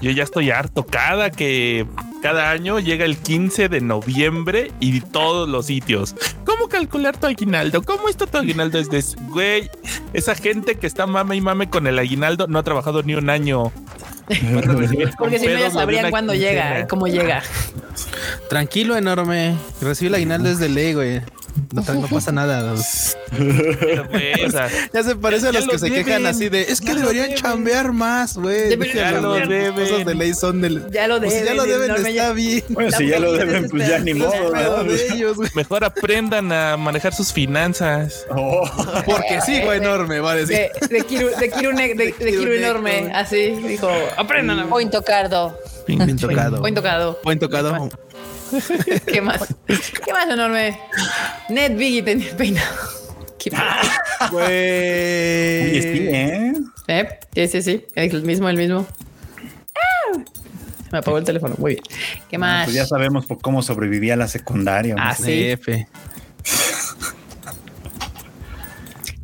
Yo ya estoy harto. Cada que cada año llega el 15 de noviembre y todos los sitios. ¿Cómo calcular tu aguinaldo? ¿Cómo está tu aguinaldo? Es de güey. Esa gente que está mame y mame con el aguinaldo no ha trabajado ni un año. Porque si no ya sabrían cuándo llega quincena. y cómo llega. Tranquilo, enorme. Recibe el aguinaldo desde ley, güey. No, pasa nada. Pero, o sea, Ya se parece a los que se deben. quejan así de es que Ya deberían deben. chambear más, güey. Ya lo deben. Cosas de ley son del. Ya lo Pues si deben. ya lo deben, está bien. Bueno, si ya lo deben, pues ya ni modo, mejor aprendan a manejar sus finanzas. Oh, Porque sí, güey, enorme, va a decir. De, de Kiru, de Kiru, ne- de, de Kiru Kiru enorme, así dijo, aprendan a Point tocardo. Bien tocado. Buen tocado. ¿Qué más? ¿Qué más enorme? Ned Biggie tenía el peinado. ¿Qué Güey. ¿eh? ¿Eh? Sí, sí, sí. El mismo, el mismo. ¡Ah! Se me apagó el teléfono. Muy bien. ¿Qué más? Pues ya sabemos por cómo sobrevivía la secundaria. Ah, sí. F.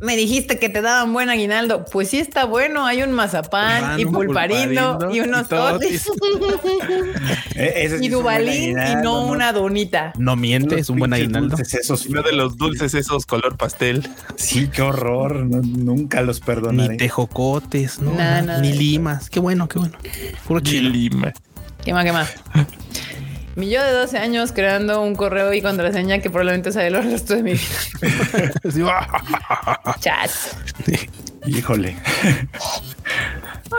Me dijiste que te daban buen aguinaldo. Pues sí está bueno. Hay un mazapán y pulparindo, pulparindo y unos totis. sí y es un buen dubalín y no una donita. No miente, es un buen aguinaldo. esos. Uno de los dulces esos color pastel. Sí, qué horror. no- nunca los Ni perdonaré. tejocotes, ¿no? Nada, nada. Ni limas. Qué bueno, qué bueno. Puro Y chile. lima. ¿Qué más, qué más? Mi yo de 12 años creando un correo y contraseña que probablemente sea el resto de mi vida. Chat. Híjole.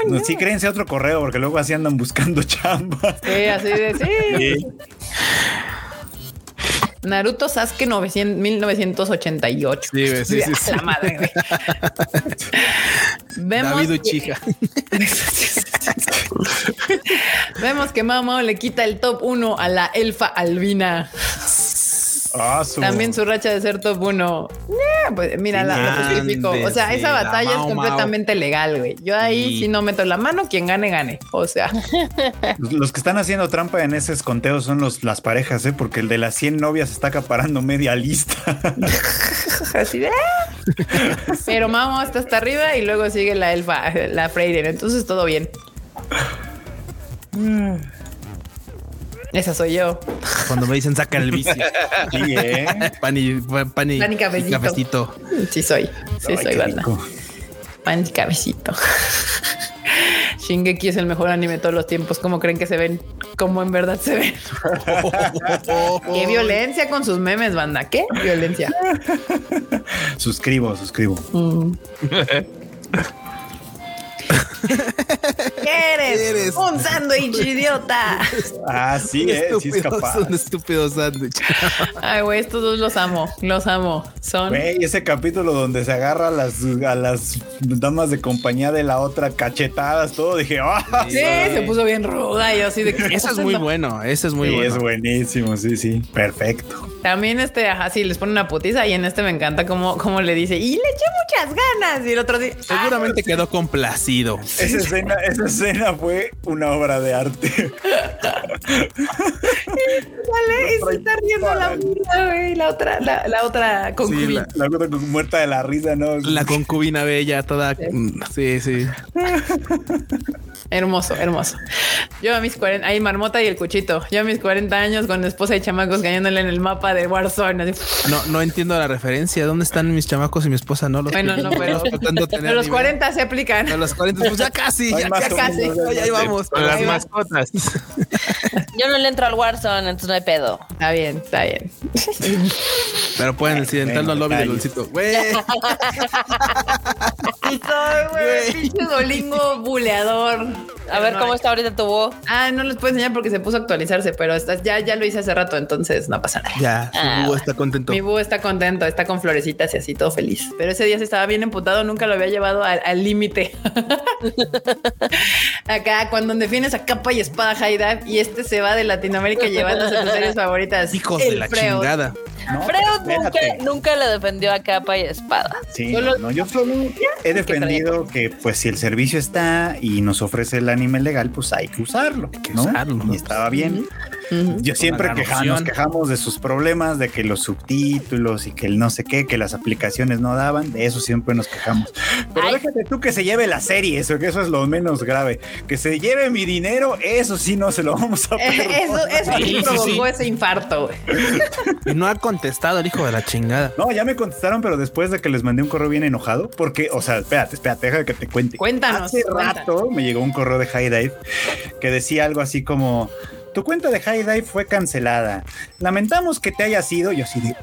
No, sí, créense otro correo porque luego así andan buscando chamba. Sí, así de sí. Sí. Naruto Sasuke 900, 1988. Sí, sí, sí, sí. La madre. Vemos David que- Uchiha. Vemos que Mamo le quita el top 1 a la elfa albina. Ah, También su racha de ser top 1. pues mira, la, Sí, justifico. O sea, esa la batalla es Mao Mao. completamente legal, güey. Yo ahí Sí. sí no meto la mano, quien gane, gane. O sea, Los- que están haciendo trampa en ese conteo son los, las parejas, ¿eh? porque el de las 100 novias está acaparando media lista. así de. "Ah". Pero Mamo está hasta arriba y luego sigue la elfa, la Freire. Entonces todo bien. Esa soy yo. Cuando me dicen saca el vicio. Sí, ¿eh? Pan y, pan y, Pan y cafecito. Sí soy. Sí Ay, soy banda. rico. Pan y cabecito. Shingeki es el mejor anime de todos los tiempos. ¿Cómo creen que se ven? ¿Cómo en verdad se ven? Qué violencia con sus memes, banda. ¿Qué violencia? Suscribo, suscribo. Mm. ¿Qué eres? Eres. Un sándwich idiota. Ah, sí, eh, sí es capaz. Un estúpido sándwich. Ay, güey, estos dos los amo. Los amo. Son. Güey, ese capítulo donde se agarra a las, a las damas de compañía de la otra cachetadas, todo, dije, ¡ah! Sí, se puso bien ruda y yo así de que. Ese es muy bueno. Ese es muy Sí, bueno. es buenísimo, sí, sí, perfecto. También este, ajá, sí, les pone una putiza y en este me encanta cómo, cómo le dice, y le eché muchas ganas. Y el otro dice, Seguramente quedó complacido. Esa escena, esa escena fue una obra de arte. Dale, y se está riendo la puta, güey. La otra, la, la otra Sí, concubina. la, La otra muerta de la risa, ¿no? la concubina bella, toda. Sí, sí. Hermoso, hermoso. Yo a mis 40, ahí marmota y el cuchito. Yo a mis 40 años con esposa y chamacos cayéndole en el mapa de Warzone. así. No, no entiendo la referencia. ¿Dónde están mis chamacos y mi esposa? No los Bueno, no, pero- A los nivel. 40 se aplican. A los 40, pues ya casi, ya, ya casi. ahí vamos. Con las mascotas. Yo no le entro al Warzone, entonces no hay pedo. Está bien, está bien. Pero pueden accidentarlo al lobby del. Lolcito. Güey, Y soy, güey, pinche dolingo buleador. A ver no cómo está ahorita tu búho. Ah, no les puedo enseñar porque se puso a actualizarse, pero está- ya, ya lo hice hace rato, entonces no pasa nada. Ya, su Ah, búho está contento. Mi búho está contento, está con florecitas y así todo feliz. Pero ese día se estaba bien emputado, nunca lo había llevado al límite. Acá, cuando defines a capa y espada High Dive y este se va de Latinoamérica llevándose sus series favoritas. Hijos de El la Freud. chingada. No, Freud nunca, nunca le defendió a capa y espada. Sí, Solo- no, yo solo he defendido que pues si el servicio está y nos ofrece el anime legal, pues hay que usarlo. que ¿no? Y estaba bien. Yo siempre queja- nos quejamos de sus problemas, de que los subtítulos y que el no sé qué, que las aplicaciones no daban, de eso siempre nos quejamos. Pero Ay. déjate tú que se lleve la serie, eso que eso es lo menos grave. Que se lleve mi dinero, eso sí no se lo vamos a Eh, Eso, Sí, sí, provocó sí. ese infarto. güey. Y no ha contestado el hijo de la chingada. No, ya me contestaron, pero después de que les mandé un correo bien enojado, porque, o sea, espérate, espérate, deja que te cuente. Cuéntanos, Hace cuéntanos. rato me llegó un correo de High Dive que decía algo así como: Tu cuenta de High Dive fue cancelada. Lamentamos que te haya ido. Yo de.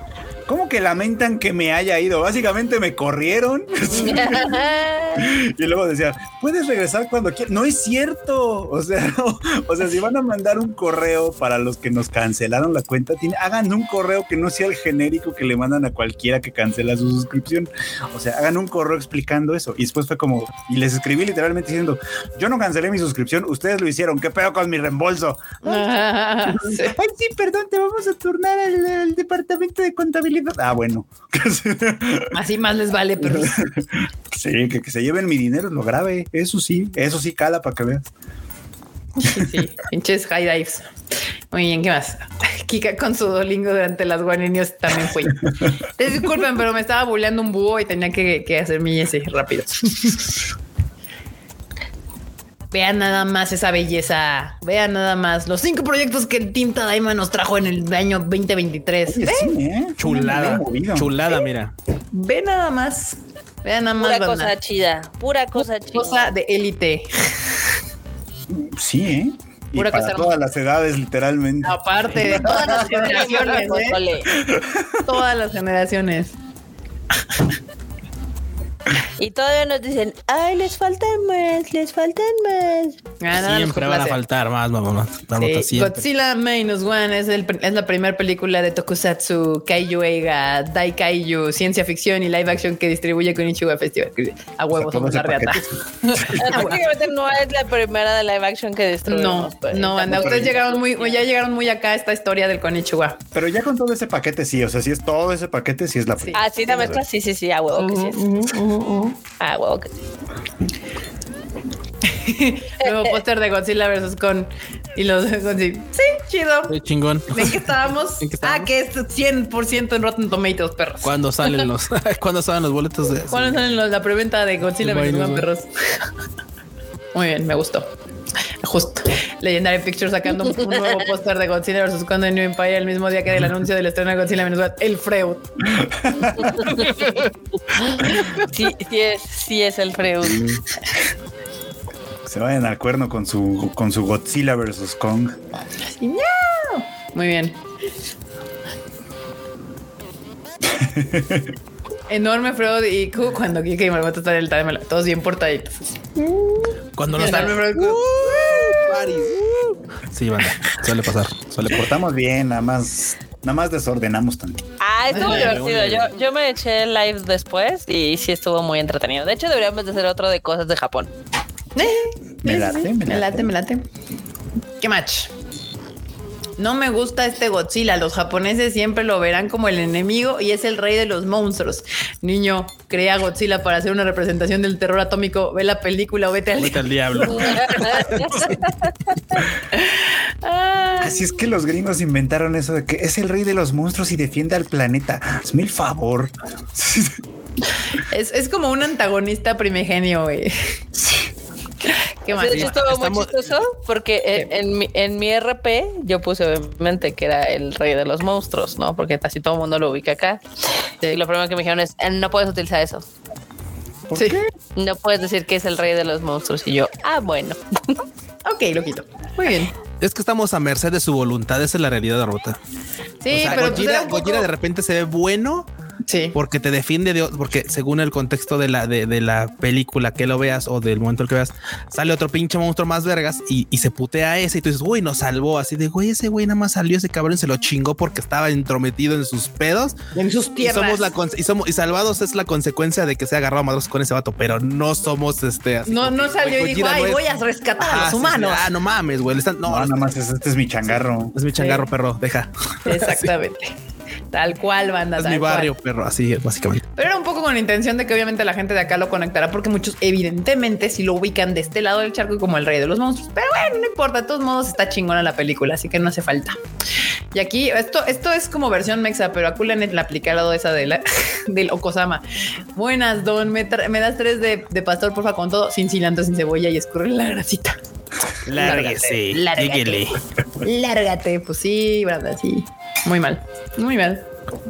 ¿Cómo que lamentan que me haya ido? Básicamente me corrieron. y luego decía, puedes regresar cuando quieras. No es cierto. O sea, no. o sea, si van a mandar un correo para los que nos cancelaron la cuenta, tiene- hagan un correo que no sea el genérico que le mandan a cualquiera que cancela su suscripción. O sea, hagan un correo explicando eso. Y después fue como, y les escribí literalmente diciendo, yo no cancelé mi suscripción, ustedes lo hicieron. ¿Qué pedo con mi reembolso? Sí. Ay, sí, perdón, te vamos a turnar al, al departamento de contabilidad. Ah, bueno. Así más les vale, pero sí, que, que se lleven mi dinero lo grave. Eso sí, eso sí cala para que veas. sí, sí. Pinches high dives. Muy bien, ¿qué más? Kika con su dolingo durante las guaninios también fue. Disculpen, pero me estaba bulleando un búho y tenía que, que hacer mi ese rápido. Vean nada más esa belleza. Vean nada más los cinco proyectos que el Team Tadaima nos trajo en el año 2023. Oye, sí, ¿eh? Chulada. Chulada, mira. Ve nada más. Vean nada más. Pura banda. cosa chida, pura cosa chida. Cosa de élite. Sí, ¿eh? Y Pura para todas las edades, literalmente. Aparte de todas las generaciones, ¿eh? Todas las generaciones. Y todavía nos dicen, ay, les faltan más, les faltan más. Ah, nada Siempre van a faltar más, mamá. Sí, Sí, Godzilla Minus One es, el, es la primera película de Tokusatsu, Kaiju Eiga, Dai Kaiju, ciencia ficción y live action que distribuye Konichiwa Festival. A huevos, somos la reata. Prácticamente no es la primera de live action que No, destruimos. pues, no, anda, ustedes llegaron muy, ya llegaron muy acá a esta historia del Konichiwa. Pero ya con todo ese paquete, sí. O sea, si es todo ese paquete, sí es la primera. Ah, sí, la mezcla, sí, sí, sí, a huevo que sí es. A huevo que sí. Nuevo póster de Godzilla versus Con y los Godzilla. Sí, chido. Qué chingón. ¿En qué estábamos? ¿En qué estábamos? Ah, que es 100% en Rotten Tomatoes, perros. ¿Cuándo salen los, cuándo salen los boletos de ¿Cuáles son los- la preventa de Godzilla vs. bueno. perros? Muy bien, me gustó. Justo. Legendary Pictures sacando un, nuevo póster de Godzilla vs. Kong de New Empire el mismo día que del anuncio del estreno de Godzilla vs. One, el Freud. Sí, sí es, sí es el Freud. Se vayan al cuerno con su, con su Godzilla versus Kong. Muy bien. Enorme Freud y Q cuando Kika y Marmota están en el time, todos bien portaditos. Cuando enorme Freud, Q. Sí, van. Suele pasar. Suele portamos bien, nada más, nada más desordenamos tanto. Ah, estuvo Ay, divertido. Yo, yo me eché el live después y sí estuvo muy entretenido. De hecho, deberíamos de hacer otro de cosas de Japón. Me Sí, late, me me late. late, me late. ¿Qué match? No me gusta este Godzilla. Los japoneses siempre lo verán como el enemigo y es el rey de los monstruos. Niño, crea Godzilla para hacer una representación del terror atómico. Ve la película o vete al. Vete al diablo. Así es que los gringos inventaron eso de que es el rey de los monstruos y defiende al planeta. Hazme el favor. es, es como un antagonista primigenio, güey. ¿Qué más? De hecho, estuvo muy Estamos- chistoso porque en, en mi, en mi RP yo puse obviamente que era el rey de los monstruos, ¿no? Porque casi todo el mundo lo ubica acá. Y lo primero que me dijeron es, "Eh, no puedes utilizar eso. Sí. No puedes decir que es el rey de los monstruos. Y yo, ah, bueno. Ok, lo quito. Muy bien. Es que estamos a merced de su voluntad. Esa es la realidad de Rota. Sí, O sea, pero pues Gojira, poco- Gojira de repente se ve bueno Sí. porque te defiende de porque según el contexto de la de, de la película que lo veas o del momento en que veas sale otro pinche monstruo más vergas y, y se putea a ese y tú dices uy nos salvó así de güey ese güey nada más salió ese cabrón y se lo chingó porque estaba entrometido en sus pedos En sus y tierras. somos la y somos y salvados es la consecuencia de que se ha agarrado a madros con ese vato pero no somos este así no, no salió güey, y dijo, ay, no es- voy a rescatar a Ah, los sí, sí, humanos. ah no mames güey están- no, No, nada más es, este es mi changarro. es mi changarro perro deja Exactamente. Tal cual, banda. es mi cual. barrio perro así básicamente Pero era un poco con la intención de que obviamente la gente de acá lo conectará, porque muchos evidentemente si lo ubican de este lado del charco como el rey de los monstruos. Pero bueno, no importa, de todos modos está chingona la película, así que no hace falta. Y aquí, esto, esto es como versión mexa, pero a Kulanet le apliqué al lado esa de la, del Okosama. Buenas, Don, me, me das tres de, de pastor, porfa, con todo, sin cilantro, sin cebolla y escurre la grasita. Lárguese Lárgate. Lárgate, pues sí, Branda, sí. Muy mal, muy mal.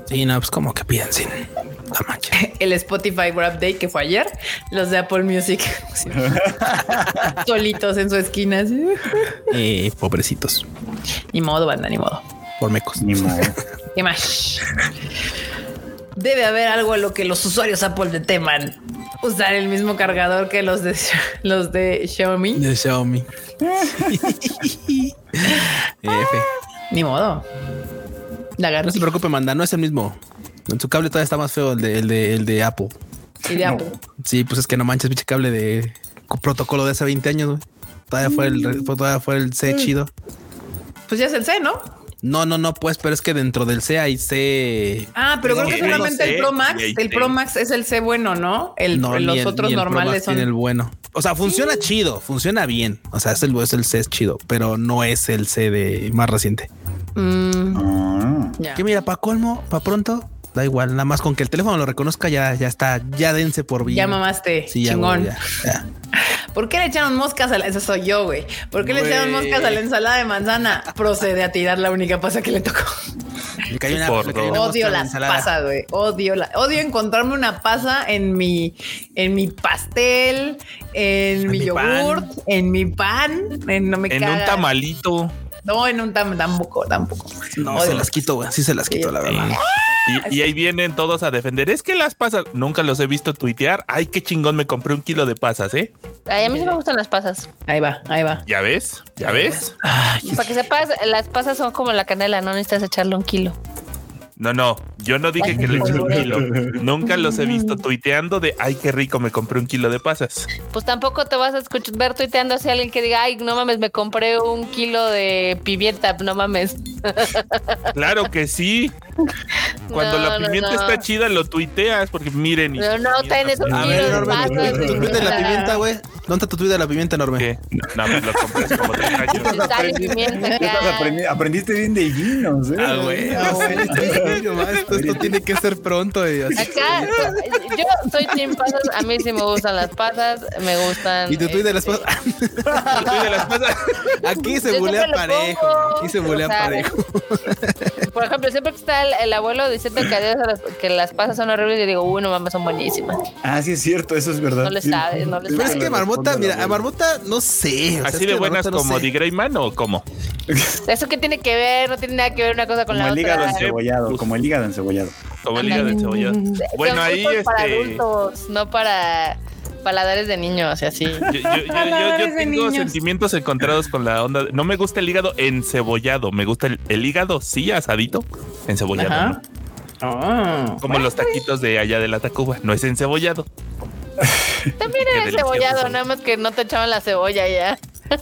sí no pues como que piden sin la mancha el Spotify Wrap Day que fue ayer, los de Apple Music solitos en su esquina. eh, pobrecitos Ni modo, banda, ni modo. por mecos Ni modo. ¿Qué más? Debe haber algo a lo que los usuarios Apple le teman. Usar el mismo cargador que los de los de Xiaomi. de Xiaomi. F. Ni modo. La No se preocupe, manda, no es el mismo. En su cable todavía está más feo el de, el de, el de Apple. y de Apple. Sí, pues es que no manches, pinche cable de protocolo de hace 20 años, güey. Todavía fue el, re- todavía fue el C chido. Pues ya es el C, ¿no? No, no, no, pues, pero es que dentro del C hay C. Ah, pero creo Sí, que solamente C el Pro Max, el. Pro Max es el C bueno, ¿no? El, No, los el- otros el normales Max son tiene el bueno. O sea, funciona chido, funciona bien. O sea, es el, es el C es chido, pero no es el C de más reciente. Mm, Ah. ya. Que mira, para colmo, para pronto, da igual, nada más con que el teléfono lo reconozca, ya, ya está, ya dense por bien. Ya mamaste, Sí, ya, chingón. güey, ya, ya. ¿Por qué le echaron moscas a la... Eso soy yo, güey. ¿Por qué le echaron moscas a la ensalada de manzana? Procede a tirar la única pasa que le tocó. Me cayó una, Por me cayó dos. una Odio la pasas, güey. Odio la... Odio encontrarme una pasa en mi... En mi pastel, en, mi, mi yogurt, en mi pan. En, no me En un tamalito. No, en un tam tampoco, tampoco. No, Odio. se las quito, güey. Sí, se las quito, la verdad. Y, y ahí vienen todos a defender. Es que las pasas, nunca los he visto tuitear. Ay, qué chingón, me compré un kilo de pasas, ¿eh? Ay, a mí sí me gustan las pasas. Ahí va, ahí va. ¿Ya ves? ¿Ya ves? Para que sepas, las pasas son como la canela, no necesitas echarle un kilo. No, no, yo no dije que le eché un kilo. Nunca los he visto tuiteando de, ay, qué rico, me compré un kilo de pasas. Pues tampoco te vas a escuchar, ver tuiteando hacia alguien que diga, ay, no mames, me compré un kilo de pimienta, no mames. Claro que sí. Cuando No, la pimienta no. está chida, lo tuiteas, porque miren. y Pero no, un está A ver, de enorme, pasas, tu, tu, tu tweet de la pimienta, güey. ¿Dónde está tu tweet de la pimienta enorme? ¿Qué? No, pues lo compré como tres años. Aprendiste bien de vinos, ¿eh? Ah, güey. Ah, no sé, güey. esto, tiene que ser pronto. Acá, yo soy team pasas, a mí sí me gustan las pasas, me gustan. Y tu tweet de las este, pasas. El de las pasas. Aquí se bulea parejo. Aquí se bulea parejo. Por ejemplo, siempre que está el, el abuelo diciendo que, adiós a las, que las pasas son horribles, yo digo, uy, no mames, son buenísimas. Ah, sí es cierto, eso es verdad. No le sabes, no le Pero es sabes. que Marmota, mira, a Marmota no sé. o sea, Así es de buenas Marmota no como sé. The Greyman o cómo? ¿Eso qué tiene que ver? No tiene nada que ver una cosa con Como la el hígado otra. encebollado, como el hígado encebollado. Como el hígado encebollado. Bueno, ahí para este. adultos, no para paladares de niños y así. Yo, yo- yo- yo- yo Palabras de tengo niños. sentimientos encontrados con la onda. No me gusta el hígado encebollado. Me gusta el, el hígado, sí, asadito. Encebollado. Ajá. ¿no? Ah. Como los taquitos de allá de la Tacuba. No es encebollado. También era delicioso cebollado, son. nada más que no te echaban la cebolla ya.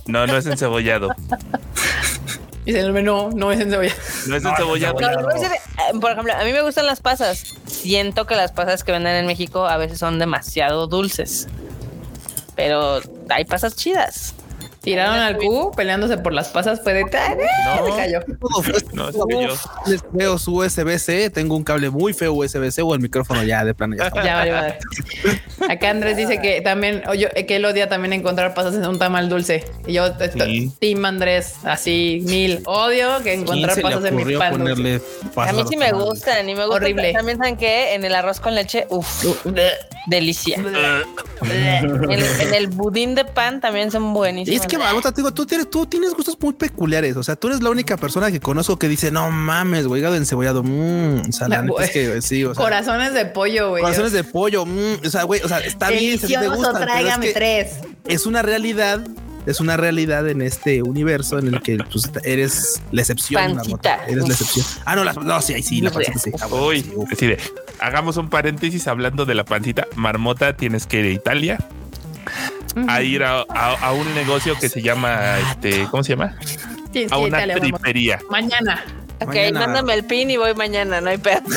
No, no es encebollado. Menú, no es encebollado. No es encebollado. No, decir, eh, por ejemplo, a mí me gustan las pasas. Siento que las pasas que venden en México a veces son demasiado dulces. Pero hay pasas chidas. Tiraron al Q peleándose por las pasas, fue de... No. Se cayó. No, es que yo. Les veo su USB-C, tengo un cable muy feo USB-C o el micrófono ya de plano ya. Ya vale, madre. Acá Andrés dice que también, o yo- que él odia también encontrar pasas en un tamal dulce. Y yo, esto- Sí. Team Andrés, así mil. Odio que ¿Quién encontrar pasas en mi pan dulce. A mí sí me gustan y me gusta. Horrible. También saben que en el arroz con leche, uff, delicia. en, en el budín de pan también son Y buenísimos. es que, Marmota, te digo, tú tienes, tú tienes gustos muy peculiares. O sea, tú eres la única persona que conozco que dice, no mames, güey, hígado encebollado. Mmm, o sea, la neta es que sí, o sea, Corazones de pollo, güey. corazones de pollo. mm, o sea, güey, o sea, está bien, si te Delicioso, gustan, pero es tráigame que tres. es una realidad. Es una realidad en este universo en el que pues, eres la excepción. Pancita. Marmota, Eres la excepción. Ah, no, la, no, sí, ahí sí, la pancita sí. Ah, bueno, Uy, sí, de, hagamos un paréntesis hablando de la pancita. Marmota, tienes que ir a Italia a ir a, a- a un negocio que se llama, este, ¿cómo se llama? Sí, sí, A una dale, vamos. tripería. Mañana. Ok, Mañana- mándame el pin y voy mañana, no hay pedo.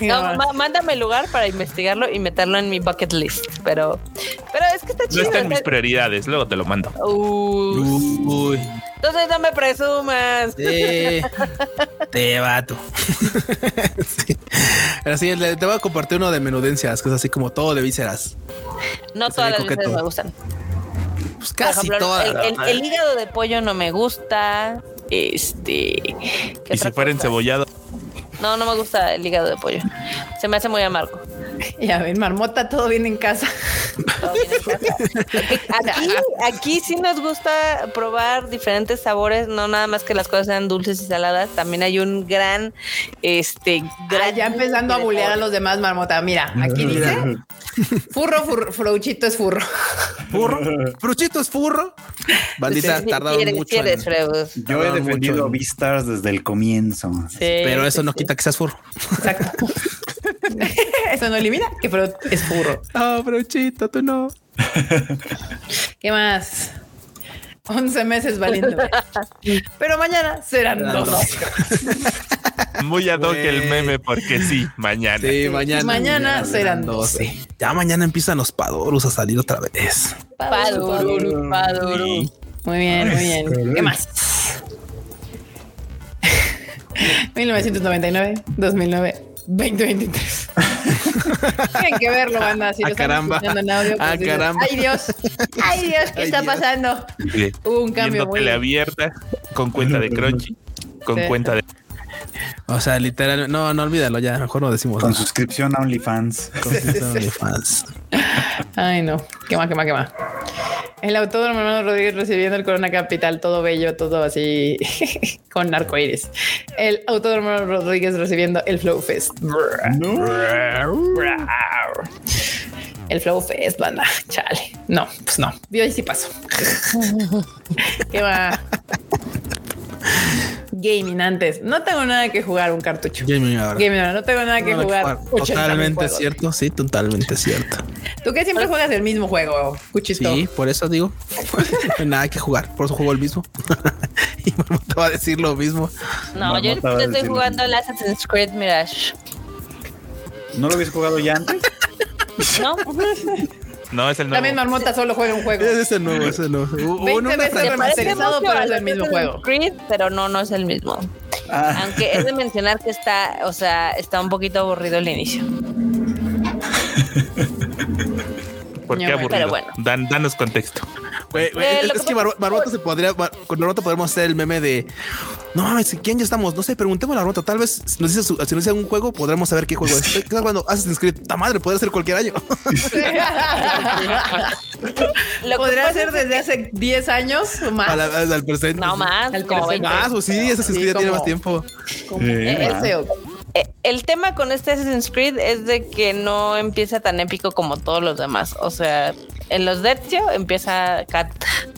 No, mándame el lugar para investigarlo y meterlo en mi bucket list. Pero, pero es que está No chido. está en mis prioridades, luego te lo mando. Uh, Uy, entonces no me presumas. te, te vato. sí. Sí, le- te voy a compartir uno de menudencias, que es así como todo de vísceras. No Estaría todas las coqueto. veces me gustan. Pues Por casi ejemplo, todas. el, el- el hígado de pollo no me gusta. Este. ¿qué Y si fuera encebollado, No, no me gusta el hígado de pollo. Se me hace muy amargo. Ya ven, marmota, todo bien en casa. Todo bien en casa. Aquí, aquí sí nos gusta probar diferentes sabores, no nada más que las cosas sean dulces y saladas. También hay un gran, este, Ah, gran ya empezando a bulear a los demás, marmota. Mira, aquí dice furro, furro, frouchito es furro. Furro. Fruchito es furro. Bandita, Sí, tardaron quieres- mucho. quieres, en- Frebus. Yo he defendido en- Beastars desde el comienzo. Sí, Pero eso sí, no sí. quita que seas furro. Exacto. Eso no elimina que es furro. Ah, Fruchito, tú no. ¿Qué más? 11 meses valiendo. Pero mañana serán dos. muy ad hoc el meme, porque sí, mañana. Sí, mañana. Mañana serán 12. Ya mañana empiezan los padorus a salir otra vez. Paduro, paduro. Sí. Muy bien, muy bien. ¿Qué más? 1999, 2009, 2023. Tienen que verlo, banda. Si Ah, lo están caramba. escuchando en audio, pues Ah, dices, caramba. Ay, Dios. Ay, Dios, ¿qué Ay, está Dios. pasando? Sí. Hubo un cambio Viendo muy tele abierta, con cuenta de Crunchy, con Sí. cuenta de... O sea, literal, no, no olvídalo ya, mejor no decimos Con nada. suscripción a OnlyFans. Con OnlyFans. Ay, no. Qué más, qué más, qué más. El autódromo hermano Rodríguez recibiendo el Corona Capital, todo bello, todo así con arcoíris. El autódromo Rodríguez recibiendo el Flow Fest. El Flow Fest, banda. Chale. No, pues no. Yo ahí sí paso. ¿Qué va? Gaming antes. No tengo nada que jugar un cartucho. Gaming ahora. Gaming ahora. No tengo nada que No, jugar. 80.000 Totalmente juegos. cierto, sí, totalmente cierto. Tú que siempre juegas el mismo juego, Cuchito. Sí, por eso digo, no hay nada que jugar, por eso juego el mismo. y me va a decir lo mismo. No, yo Marmota estoy jugando el Assassin's Creed Mirage. ¿No lo habías jugado ya antes? ¿No? No, es el nuevo. También Marmota solo juega un juego. Ese nuevo, ese nuevo. Hubo 20 una veces frase- remasterizado. Pero es el mismo juego. Creed, pero no, no es el mismo. Ah, Aunque es de mencionar que está, o sea, está un poquito aburrido el inicio. ¿Por qué Pero aburrido? bueno. Dan, danos contexto. Eh, es, es que Mar- Marmota se podría, Mar- con Marmota podemos hacer el meme de no mames, ¿quién ya estamos? No sé, preguntemos a Marmota. Tal vez si nos dice, su- si nos dice un juego, podremos saber qué juego es. ¿Qué estás jugando? Assassin's Creed. Ta madre, puede ser cualquier año. Lo Podría ser es desde hace 10 años o más. La- al presente. No más, Al como presente. 20. Más, pues sí, Assassin's Sí, Creed ya tiene más tiempo. Como ese o- Eh, El tema con este Assassin's Creed es de que no empieza tan épico como todos los demás. O sea, en los de Ezio empieza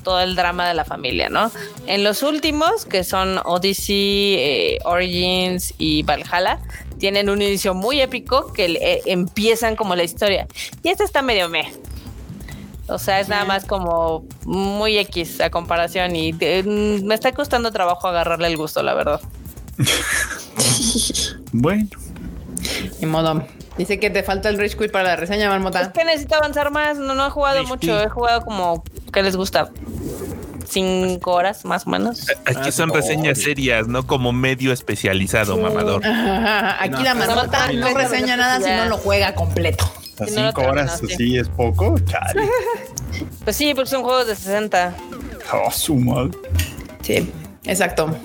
todo el drama de la familia, ¿no? En los últimos, que son Odyssey, eh, Origins y Valhalla, tienen un inicio muy épico que eh, empiezan como la historia. Y este está medio meh. O sea, es nada más como muy X a comparación y eh, me está costando trabajo agarrarle el gusto, la verdad. bueno. Ni modo. Dice que te falta el Rage Quit para la reseña, Es Marmota. que necesito avanzar más. No, no he jugado mucho. Quit. He jugado como que les gusta. cinco horas más o menos. Aquí son reseñas serias, no como medio especializado, mamador. Ajá, Aquí la marmota no, reseña nada si no lo juega completo. A Si cinco horas terminaste. sí es poco. Chale. Pues sí, porque son juegos de 60. Oh, su madre. Sí, exacto.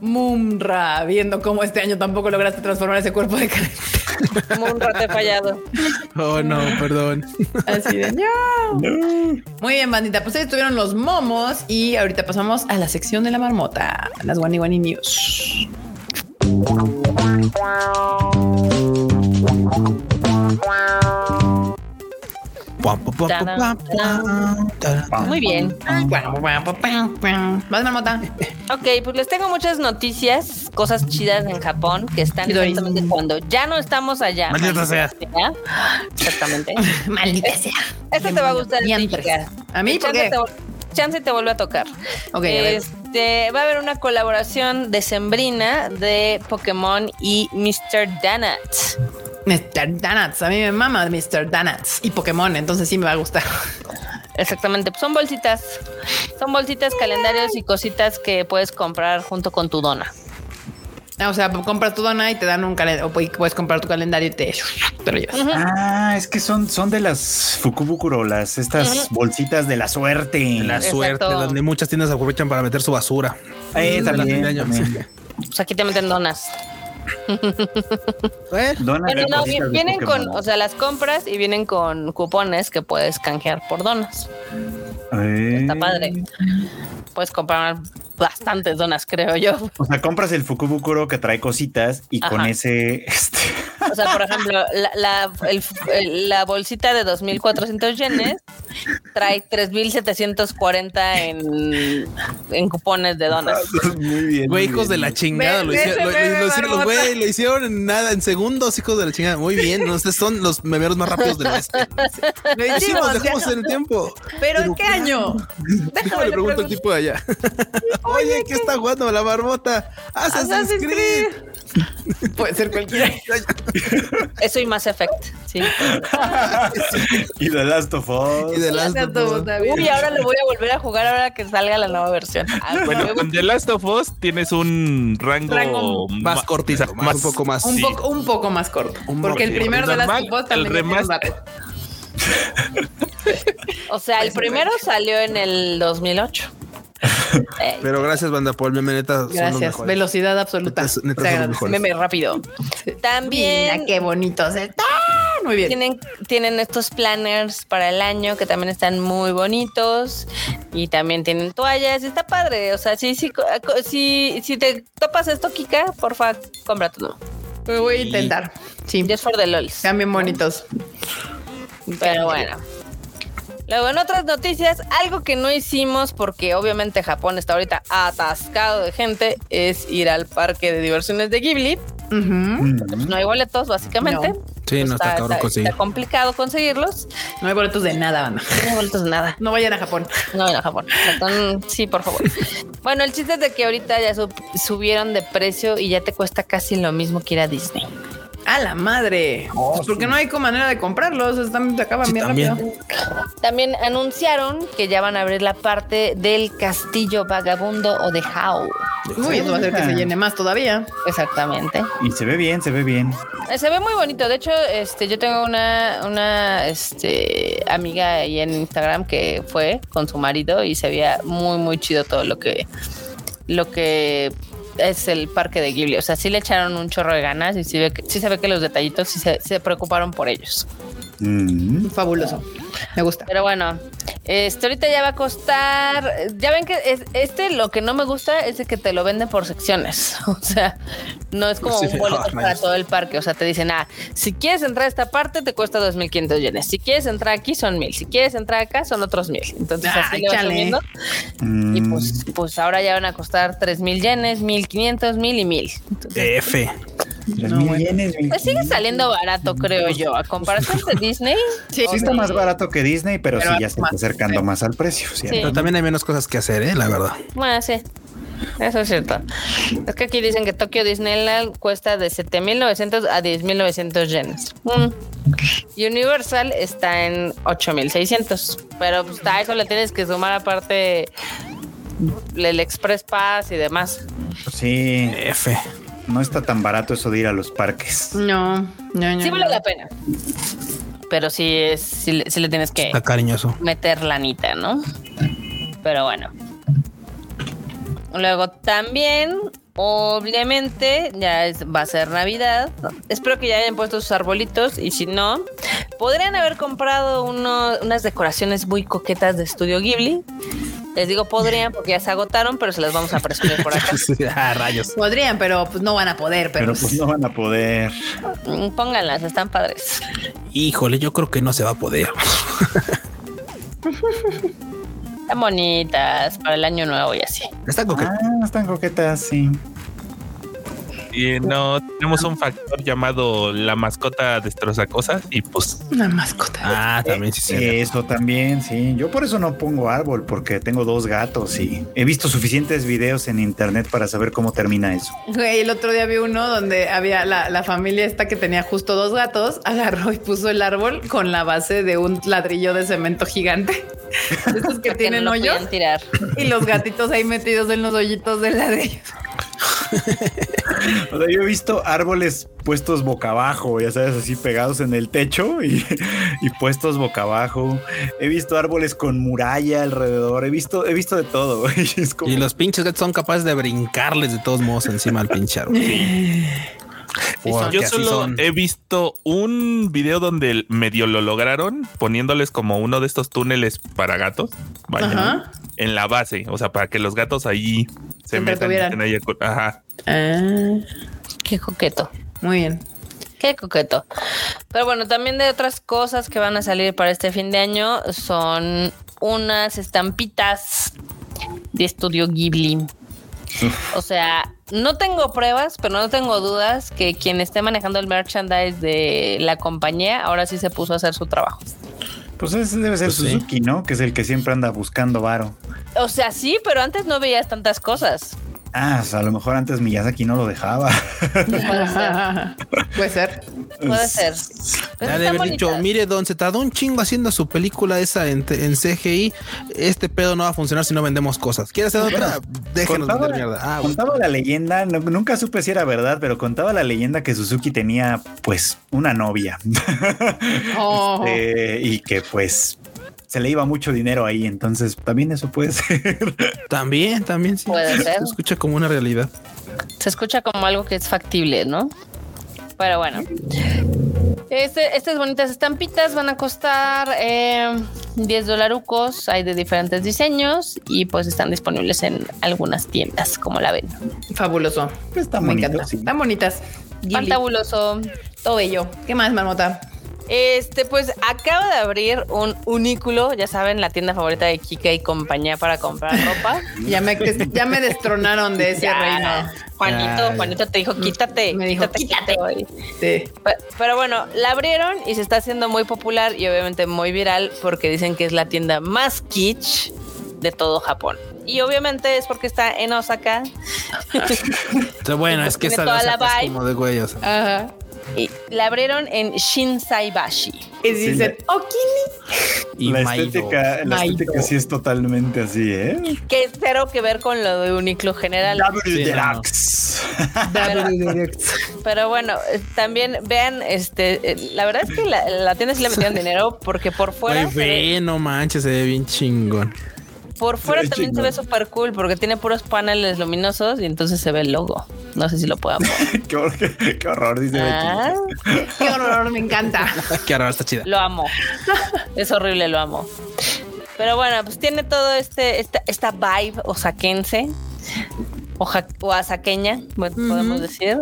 Mumra, viendo cómo este año tampoco lograste transformar ese cuerpo de carne. Como un rato he fallado. Oh, no, perdón. Así de no. No. Muy bien, bandita. Pues ahí estuvieron los momos y ahorita pasamos a la sección de la marmota, las Wani Wani News. Muy bien. Más marmota. Ok, pues les tengo muchas noticias, cosas chidas en Japón que están exactamente cuando ya no estamos allá. Maldita sea. Exactamente. Maldita sea. Este te va a gustar. a chica. ¿A mí? ¿Por qué? Chance te vuelve a tocar. Ok, a. Este, va a haber una colaboración decembrina de Pokémon y Mr. Donut. Mr. Donuts. A mí me mama Mr. Donuts y Pokémon, entonces sí me va a gustar. Exactamente, pues son bolsitas. Son bolsitas, calendarios y cositas que puedes comprar junto con tu dona. O sea, compras tu dona y te dan un calendario. O puedes comprar tu calendario y te, te lo llevas. Ah, es que son, son de las Fukubukuro, las estas bolsitas de la suerte. La Exacto. suerte, donde muchas tiendas aprovechan para meter su basura. Eh, también, también. Pues aquí te meten donas. ¿Eh? Donas de no, vienen con, o sea, las compras y vienen con cupones que puedes canjear por donas. Eh, Está padre. Puedes comprar bastantes donas, creo yo. O sea, compras el Fukubukuro que trae cositas y con ese, este, O sea, por ejemplo, la, la, el- el- la bolsita de 2.400 yenes trae 3.740 en, en cupones de donas. muy bien. Güey, hijos de la chingada. Lo hicieron, lo, lo hicieron, Marmota. güey, lo hicieron en nada, en segundos, hijos de la chingada. Muy bien, ¿no? ustedes son los memeros más rápidos del oeste. Lo hicimos, dejamos en el tiempo. ¿Pero en qué año? Déjame le pregunto al tipo de allá. Oye, ¿qué está jugando la marmota? Assassin's Assassin's Creed. Puede ser cualquiera. Eso y Mass Effect. Sí. Y The Last of Us. Y de las Uy, ahora lo voy a volver a jugar ahora que salga la nueva versión. Ah, Bueno, con The Last of Us tienes un rango, Rango más cortito, sea, más, un poco más. Un, Sí. poco, un poco más corto. Un porque el poco, primero de las normal, tipos también el ya tiene un remaster. O sea, el primero salió en el 2008. Pero gracias, banda, por el meme, neta. son los Gracias. Velocidad absoluta. Neta, neta Se son los agradece. mejores. meme rápido. También Mira qué bonitos están. Muy bien. tienen, tienen estos planners para el año que también están muy bonitos y también tienen toallas. Está padre. O sea, sí, sí, co- si, si te topas esto, Kika, porfa, cómpratelo. Lo voy a intentar. Sí. Just for the lols. Están bien bonitos. Pero bueno. Luego, en otras noticias, algo que no hicimos porque obviamente Japón está ahorita atascado de gente es ir al parque de diversiones de Ghibli. Pues no hay boletos, básicamente. No. Sí, no está cabrón conseguir. está complicado conseguirlos. No hay boletos de nada, banda. No hay boletos de nada. No vayan a Japón. No, en Japón. Exacto. Mm, Sí, por favor. Bueno, el chiste es de que ahorita ya sub- subieron de precio y ya te cuesta casi lo mismo que ir a Disney. A la madre. Pues porque no hay como manera de comprarlos. Están, se acaban Sí, bien también. rápido. También anunciaron que ya van a abrir la parte del castillo vagabundo o de Howl. Uy, eso va a hacer que se llene más todavía. Exactamente. Y se ve bien, se ve bien. Eh, Se ve muy bonito. De hecho, este, yo tengo una, una este, amiga ahí en Instagram que fue con su marido y se veía muy, muy chido todo lo que, lo que es el parque de Ghibli. O sea, sí le echaron un chorro de ganas y sí, ve que- sí se ve que los detallitos sí se, se preocuparon por ellos. Mm. Fabuloso. Me gusta. Pero bueno, este ahorita ya va a costar. Ya ven que es- este lo que no me gusta es de que te lo venden por secciones. O sea, no es como Sí, un boleto para todo el parque. O sea, te dicen, ah, si quieres entrar a esta parte te cuesta 2.500 yenes. Si quieres entrar aquí son 1.000. Si quieres entrar acá son otros 1.000. Entonces Ah, así le vas. Mm. Y pues, pues ahora ya van a costar 3.000 yenes, 1.500, 1.000 y 1.000. Entonces, F. Tres No, mil bueno. yenes, mil pues sigue saliendo barato, creo yo. A comparación de Disney. Sí, Sí está más barato que Disney, pero, Pero sí ya se más. está acercando más al precio. Pero también hay menos cosas que hacer, ¿eh? La verdad. Bueno, sí. Eso es cierto. Es que aquí dicen que Tokyo Disneyland cuesta de 7.900 a 10.900 yenes. Mm, Universal está en 8600, pero pues a eso le tienes que sumar aparte el Express Pass y demás. Sí, F. no está tan barato eso de ir a los parques. No, no, no. Sí vale no. la pena. Pero sí, es, sí, le- sí le tienes que Está cariñoso. meter lanita, ¿no? Pero bueno. Luego también, obviamente, ya es- va a ser Navidad. Espero que ya hayan puesto sus arbolitos y si no, podrían haber comprado uno- unas decoraciones muy coquetas de Estudio Ghibli. Les digo podrían porque ya se agotaron, pero se las vamos a presumir por acá. ah, rayos. Podrían, pero pues no van a poder. Pero, Pero pues no van a poder. Mm, Pónganlas, están padres. Híjole, yo creo que no se va a poder. Están bonitas para el año nuevo y así. Está coqueto. Ah, están coquetas, sí. Y no tenemos un factor llamado la mascota destroza cosas y pues una mascota. Ah, también sí, sí. Eso también, sí. Yo por eso no pongo árbol, porque tengo dos gatos y he visto suficientes videos en internet para saber cómo termina eso. Güey, el otro día vi uno donde había la, la familia esta que tenía justo dos gatos, agarró y puso el árbol con la base de un ladrillo de cemento gigante. Esos que Porque tienen no hoyos tirar. y los gatitos ahí metidos en los hoyitos del ladrillo. O sea, yo he visto árboles puestos boca abajo, ya sabes, así pegados en el techo y, y puestos boca abajo. He visto árboles con muralla alrededor. He visto, he visto de todo. Y es como- Y los pinches gatos son capaces de brincarles de todos modos encima al pinche árbol. Yo solo son. he visto un video donde medio lo lograron poniéndoles como uno de estos túneles para gatos vaya, Ajá. en la base, o sea, para que los gatos ahí se Se metan y ahí Ajá. Ah, Qué coqueto. muy bien. Qué coqueto. Pero bueno, también de otras cosas que van a salir para este fin de año son unas estampitas de estudio Ghibli. O sea, no tengo pruebas, pero no tengo dudas que quien esté manejando el merchandise de la compañía ahora sí se puso a hacer su trabajo. Pues ese debe ser Pues sí. Suzuki, ¿no? Que es el que siempre anda buscando varo. O sea, sí, pero antes no veías tantas cosas. Ah, o sea, a lo mejor antes Miyazaki no lo dejaba. Puede ser. Puede ser. Puede ser. Pero Ya de haber dicho, mire, don, se tardó un chingo haciendo su película esa en, en CGI. Este pedo no va a funcionar si no vendemos cosas. ¿Quiere hacer otra? Déjenos Contaba, vender mierda. Ah, bueno. contaba la leyenda, no- nunca supe si era verdad, pero contaba la leyenda que Suzuki tenía pues una novia Oh. Este, y que pues se le iba mucho dinero ahí, entonces también eso puede ser. También, también sí. Puede ser. Se escucha como una realidad. se escucha como algo que es factible, ¿no? Pero bueno. Este, estas bonitas estampitas van a costar eh, 10 dolarucos. Hay de diferentes diseños y pues están disponibles en algunas tiendas, como la ven. Fabuloso. Está Me bonito, encanta. sí. Están bonitas. Fantabuloso. Todo bello. ¿Qué más, Marmota? Este, pues acaba de abrir un unículo, ya saben, la tienda favorita de Kika y compañía para comprar ropa. Ya me, ya me destronaron de ese Ya, reino. Juanito. Juanito te dijo, quítate. Me dijo, quítate. güey". Sí. Pe- Pero bueno, la abrieron y se está haciendo muy popular y obviamente muy viral porque dicen que es la tienda más kitsch de todo Japón. Y obviamente es porque está en Osaka Pero bueno, es que esa toda la como de güey. o sea. Ajá. Y la abrieron en Shinsaibashi. Y dicen, Okini. Y la Maido. estética, la Maido. estética sí es totalmente así, ¿eh? Que cero que ver con lo de Uniclo General. Sí, Deluxe. Pero bueno, eh, también vean, este, eh, la verdad es que la, la tienda sí le metieron dinero porque por fuera, ve- ve, no manches, se ve bien chingón. Por fuera también se ve súper cool porque tiene puros paneles luminosos y entonces se ve el logo. No sé si lo puedan ver. qué, hor- qué- qué horror, dice Ah. Qué horror, me encanta. Qué raro, está chida. lo amo. Es horrible, lo amo. Pero bueno, pues tiene todo este, esta, esta vibe osaquense. Oja- oaxaqueña, bueno, podemos decir.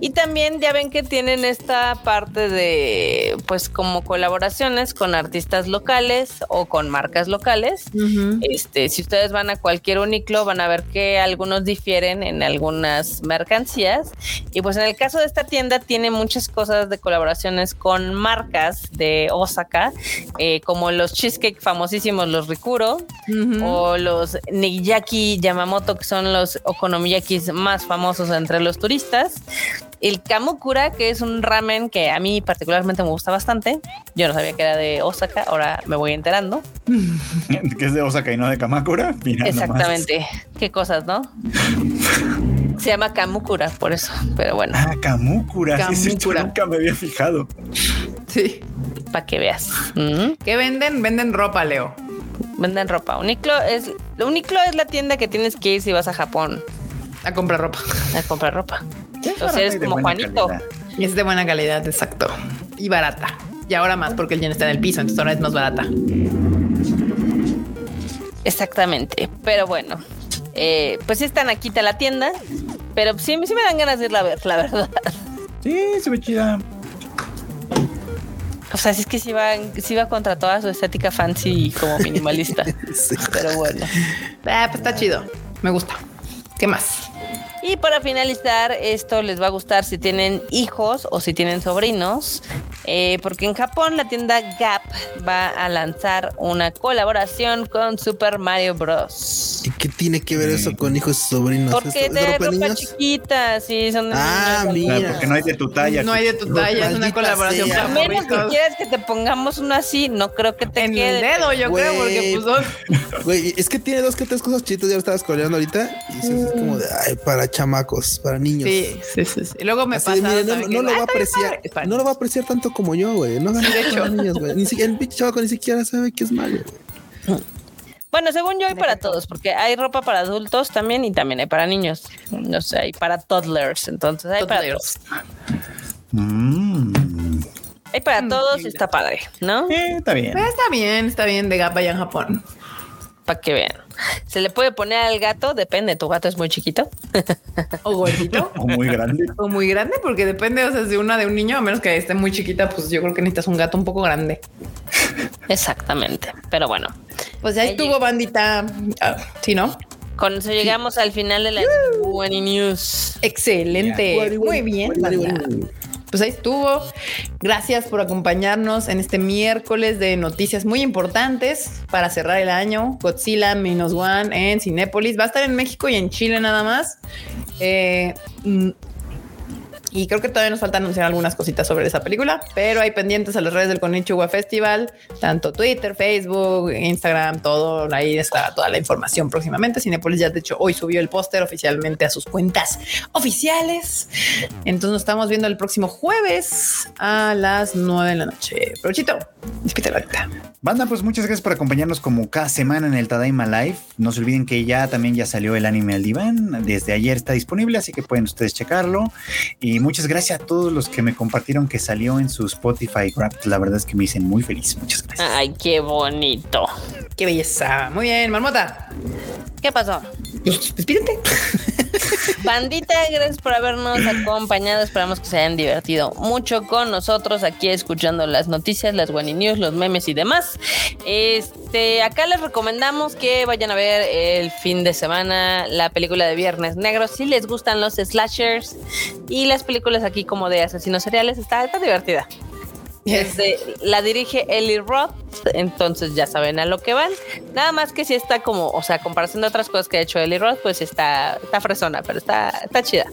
Y también ya ven que tienen esta parte de, pues, como colaboraciones con artistas locales o con marcas locales. Este, si ustedes van a cualquier uniclo, van a ver que algunos difieren en algunas mercancías. Y pues en el caso de esta tienda tiene muchas cosas de colaboraciones con marcas de Osaka, eh, como los cheesecake famosísimos, los Rikuro, o los Nigiyaki Yamamoto, que son los okonomiyakis más famosos entre los turistas. el kamukura, que es un ramen que a mí particularmente me gusta bastante. Yo no sabía que era de Osaka, ahora me voy enterando. que es de Osaka y no de Kamakura. Mira nomás. Exactamente. Qué cosas, ¿no? Se llama kamukura, por eso. Pero bueno, Ah, Kamukura. Sí, Kamukura. nunca me había fijado. Sí. para que veas. Mm. ¿Qué venden? Venden ropa, Leo. Venden ropa. Uniclo es, Uniclo es la tienda que tienes que ir si vas a Japón A comprar ropa. a comprar ropa. Sea, eres como Juanito. calidad. Y es de buena calidad, exacto. Y barata. Y ahora más porque el yen está en el piso, entonces ahora es más barata. Exactamente. Pero bueno, eh, pues sí están aquí está la tienda. Pero sí, sí me dan ganas de irla a ver, la verdad. Sí, se ve chida. O sea, sí es que sí va, sí va contra toda su estética fancy y como minimalista. Sí. Pero bueno. Ah, pues está chido. Me gusta. ¿Qué más? Y para finalizar, esto les va a gustar si tienen hijos o si tienen sobrinos, eh, porque en Japón la tienda Gap va a lanzar una colaboración con Super Mario Bros. ¿Y qué tiene que ver eso con hijos y sobrinos? Porque ¿Es- es de ropa, niños? chiquita, sí, son de Ah, niños. mira. Claro, porque no hay de tu talla. No hay de tu talla, es una colaboración sea. A menos que quieras que te pongamos uno así, no creo que te En quede. el dedo, yo creo, porque pues Güey, es que tiene dos que tres cosas chitas, ya lo estabas coreando ahorita. Y es como de, ay, para chamacos, para niños. Sí, sí, sí, sí. Y luego me Así pasa. no, lo va "Ah, a apreciar, padre". Es para no lo va a apreciar tanto como yo, güey. No de hecho. niños, güey. Ni siquiera el pinche chavaco ni siquiera sabe que es malo. güey. Bueno, según yo hay para todos, porque hay ropa para adultos también y también hay para niños. No sé, hay para toddlers, entonces hay para todos. Mm. Hay para Mm, todos y está padre, ¿no? Eh, está bien. Está bien, está bien de Gap allá en Japón. Para que vean. Se le puede poner al gato, depende, tu gato es muy chiquito. O gordito. O muy grande. o muy grande, porque depende, o sea, de una de un niño, a menos que esté muy chiquita, pues yo creo que necesitas un gato un poco grande. Exactamente. Pero bueno, Pues Ahí estuvo bandita. Ah, sí, ¿no? con eso llegamos al final de la Bunny News. Excelente. Muy bien. Banda. Pues ahí estuvo. Gracias por acompañarnos en este miércoles de noticias muy importantes para cerrar el año. Godzilla Minus One en Cinépolis. Va a estar en México y en Chile nada más. Eh, mm, y creo que todavía nos falta anunciar algunas cositas sobre esa película, pero hay pendientes a las redes del Konichiwa Festival, tanto Twitter, Facebook, Instagram, todo. Ahí está toda la información próximamente. Cinepolis ya, de hecho, hoy subió el póster oficialmente a sus cuentas oficiales. Entonces nos estamos viendo el próximo jueves a las 9 de la noche. Provechito, despídete ahorita. Banda, pues muchas gracias por acompañarnos como cada semana en el Tadaima Live. No se olviden que ya también ya salió el anime al diván. Desde ayer está disponible, así que pueden ustedes checarlo. Y muchas gracias a todos los que me compartieron que salió en su Spotify Wrapped. La verdad es que me dicen muy feliz. Muchas gracias. Ay, qué bonito. Qué belleza. Muy bien, Marmota. ¿Qué pasó? Pues, Despídete. Bandita, gracias por habernos acompañado. Esperamos que se hayan divertido mucho con nosotros aquí escuchando las noticias, las Wani News, los memes y demás. Este, acá les recomendamos que vayan a ver el fin de semana la película de Viernes Negro. Si les gustan los slashers y las películas aquí como de asesinos seriales, está, está divertida. Este, la dirige Ellie Roth, entonces ya saben a lo que van. Nada más que si está como, o sea, comparación de otras cosas que ha hecho Ellie Roth, pues está, está fresona, pero está, está chida.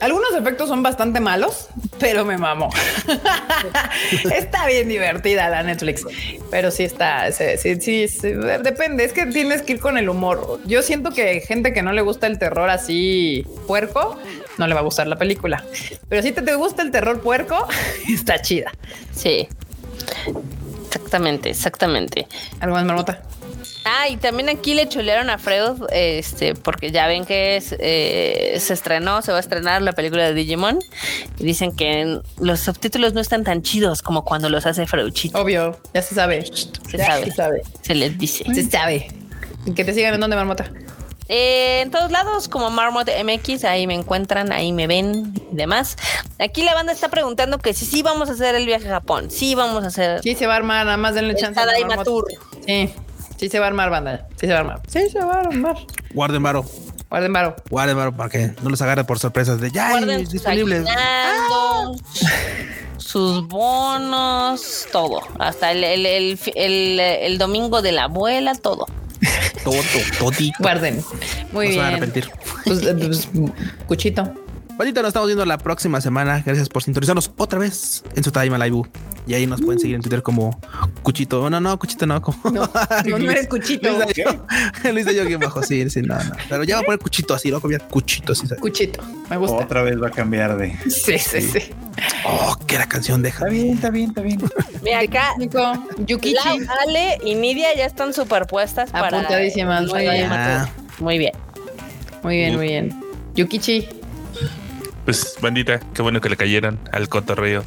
Algunos efectos son bastante malos, pero me mamo. está bien divertida la Netflix, pero sí está, sí, sí, sí, sí, depende, es que tienes que ir con el humor. Yo siento que gente que no le gusta el terror así puerco, no le va a gustar la película. Pero si te, te gusta el terror puerco, está chida. Sí. Exactamente, exactamente. ¿Algo más, Marmota? Ah, y también aquí le chulearon a Freud, este, porque ya ven que es, eh, se estrenó, se va a estrenar la película de Digimon. Y dicen que los subtítulos no están tan chidos como cuando los hace Freuchito. Obvio, ya se sabe. Se Ya sabe. se sabe. Se les dice. Se sabe. Que te sigan en donde, Marmota. Eh, en todos lados, como Marmot MX, ahí me encuentran, ahí me ven y demás. Aquí la banda está preguntando que si sí vamos a hacer el viaje a Japón. Sí, vamos a hacer Sí, se va a armar, nada más denle chance. a. Tour. Sí, sí se va a armar, banda. Sí se va a armar. Sí se va a armar. Guarden varo, Guarden varo. guarden varo para que no los agarre por sorpresas de ya es disponible. aguinaldos, sus bonos, todo. Hasta el, el, el, el- el domingo de la abuela, todo. Todo, todito. Guarden. Muy No se van a bien. arrepentir. Pues, eh, pues, cuchito. Bandita, nos estamos viendo la próxima semana. Gracias por sintonizarnos otra vez en su Time Live. Y ahí nos pueden seguir en Twitter como Cuchito. No, no, Cuchito no. Como No, no, no eres cuchito. Luis Dayo que bajo. Sí, sí, no, no. Pero ya va a poner Cuchito así, ¿no? Como Cuchito así. Cuchito. Me gusta. Otra vez va a cambiar de. Sí, sí, sí. Oh, que la canción deja. Está bien, está bien, está bien. Mira, acá Nico, Yukichi. Ale y Nidia ya están superpuestas para. Apuntadísimas, muy. Ah, Muy bien. Muy bien, muy bien. Yukichi. Pues, bandita, qué bueno que le cayeron al cotorreo.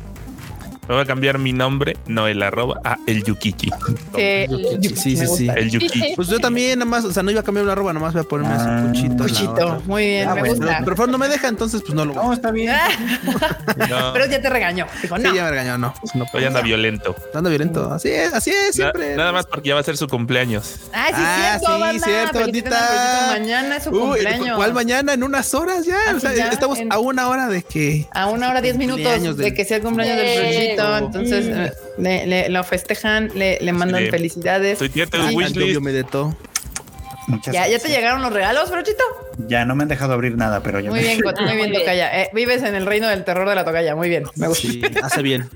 Me voy a cambiar mi nombre, no el arroba, a el Yukichi. Que Yukichi, sí, sí, sí. El Yukichi. Pues yo también, nada más, o sea, no iba a cambiar una arroba, nomás voy a ponerme así, Ah, la Cuchito. otra. Muy bien, Ah, me bueno. Pero, gusta. pero Fran no me deja, entonces pues no lo No, está bien. No, Pero ya te regañó. Dijo, Sí, ya me regañó, no. pues no hoy anda violento. Anda violento. Así es, así es, Na- siempre. nada más porque ya va a ser su cumpleaños. Ah, sí, Ah, cierto, sí, banda. cierto, bandita. Mañana es su cumpleaños. ¿Cuál mañana? En unas horas ya. O sea, ya, estamos en- a una hora de que. A una hora diez minutos de que sea el cumpleaños del Entonces eh, le, le- lo festejan, le, le mandan Sí. felicidades. Estoy tía. Muchas ¿Ya, ¿Ya te gracias. llegaron los regalos, Fruchito? Ya no me han dejado abrir nada, pero ya Muy me- bien, Cot- muy Ah, bien, muy bien. Tocaya. Eh, vives en el reino del terror de la Tocaya. Muy bien, me gusta. Sí, hace bien.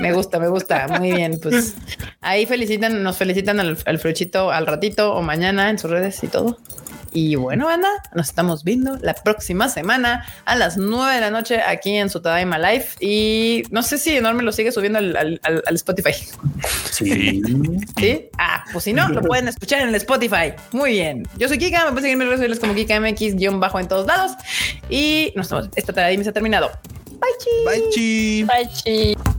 Me gusta, me gusta. Muy bien. Pues ahí felicitan, nos felicitan al, al Fruchito al ratito o mañana en sus redes y todo. Y bueno, banda, nos estamos viendo la próxima semana a las 9 de la noche aquí en su Tadaima Live. Y no sé si Enorme lo sigue subiendo al, al- al- al Spotify. Sí. ¿Sí? Ah, pues si no, lo pueden escuchar en el Spotify. Muy bien. Yo soy Kika, me pueden seguir en mis redes sociales como KikaMX-bajo en todos lados. Y nos estamos, esta Tadaima se ha terminado. Bye, chi. Bye, chi. Bye, chi.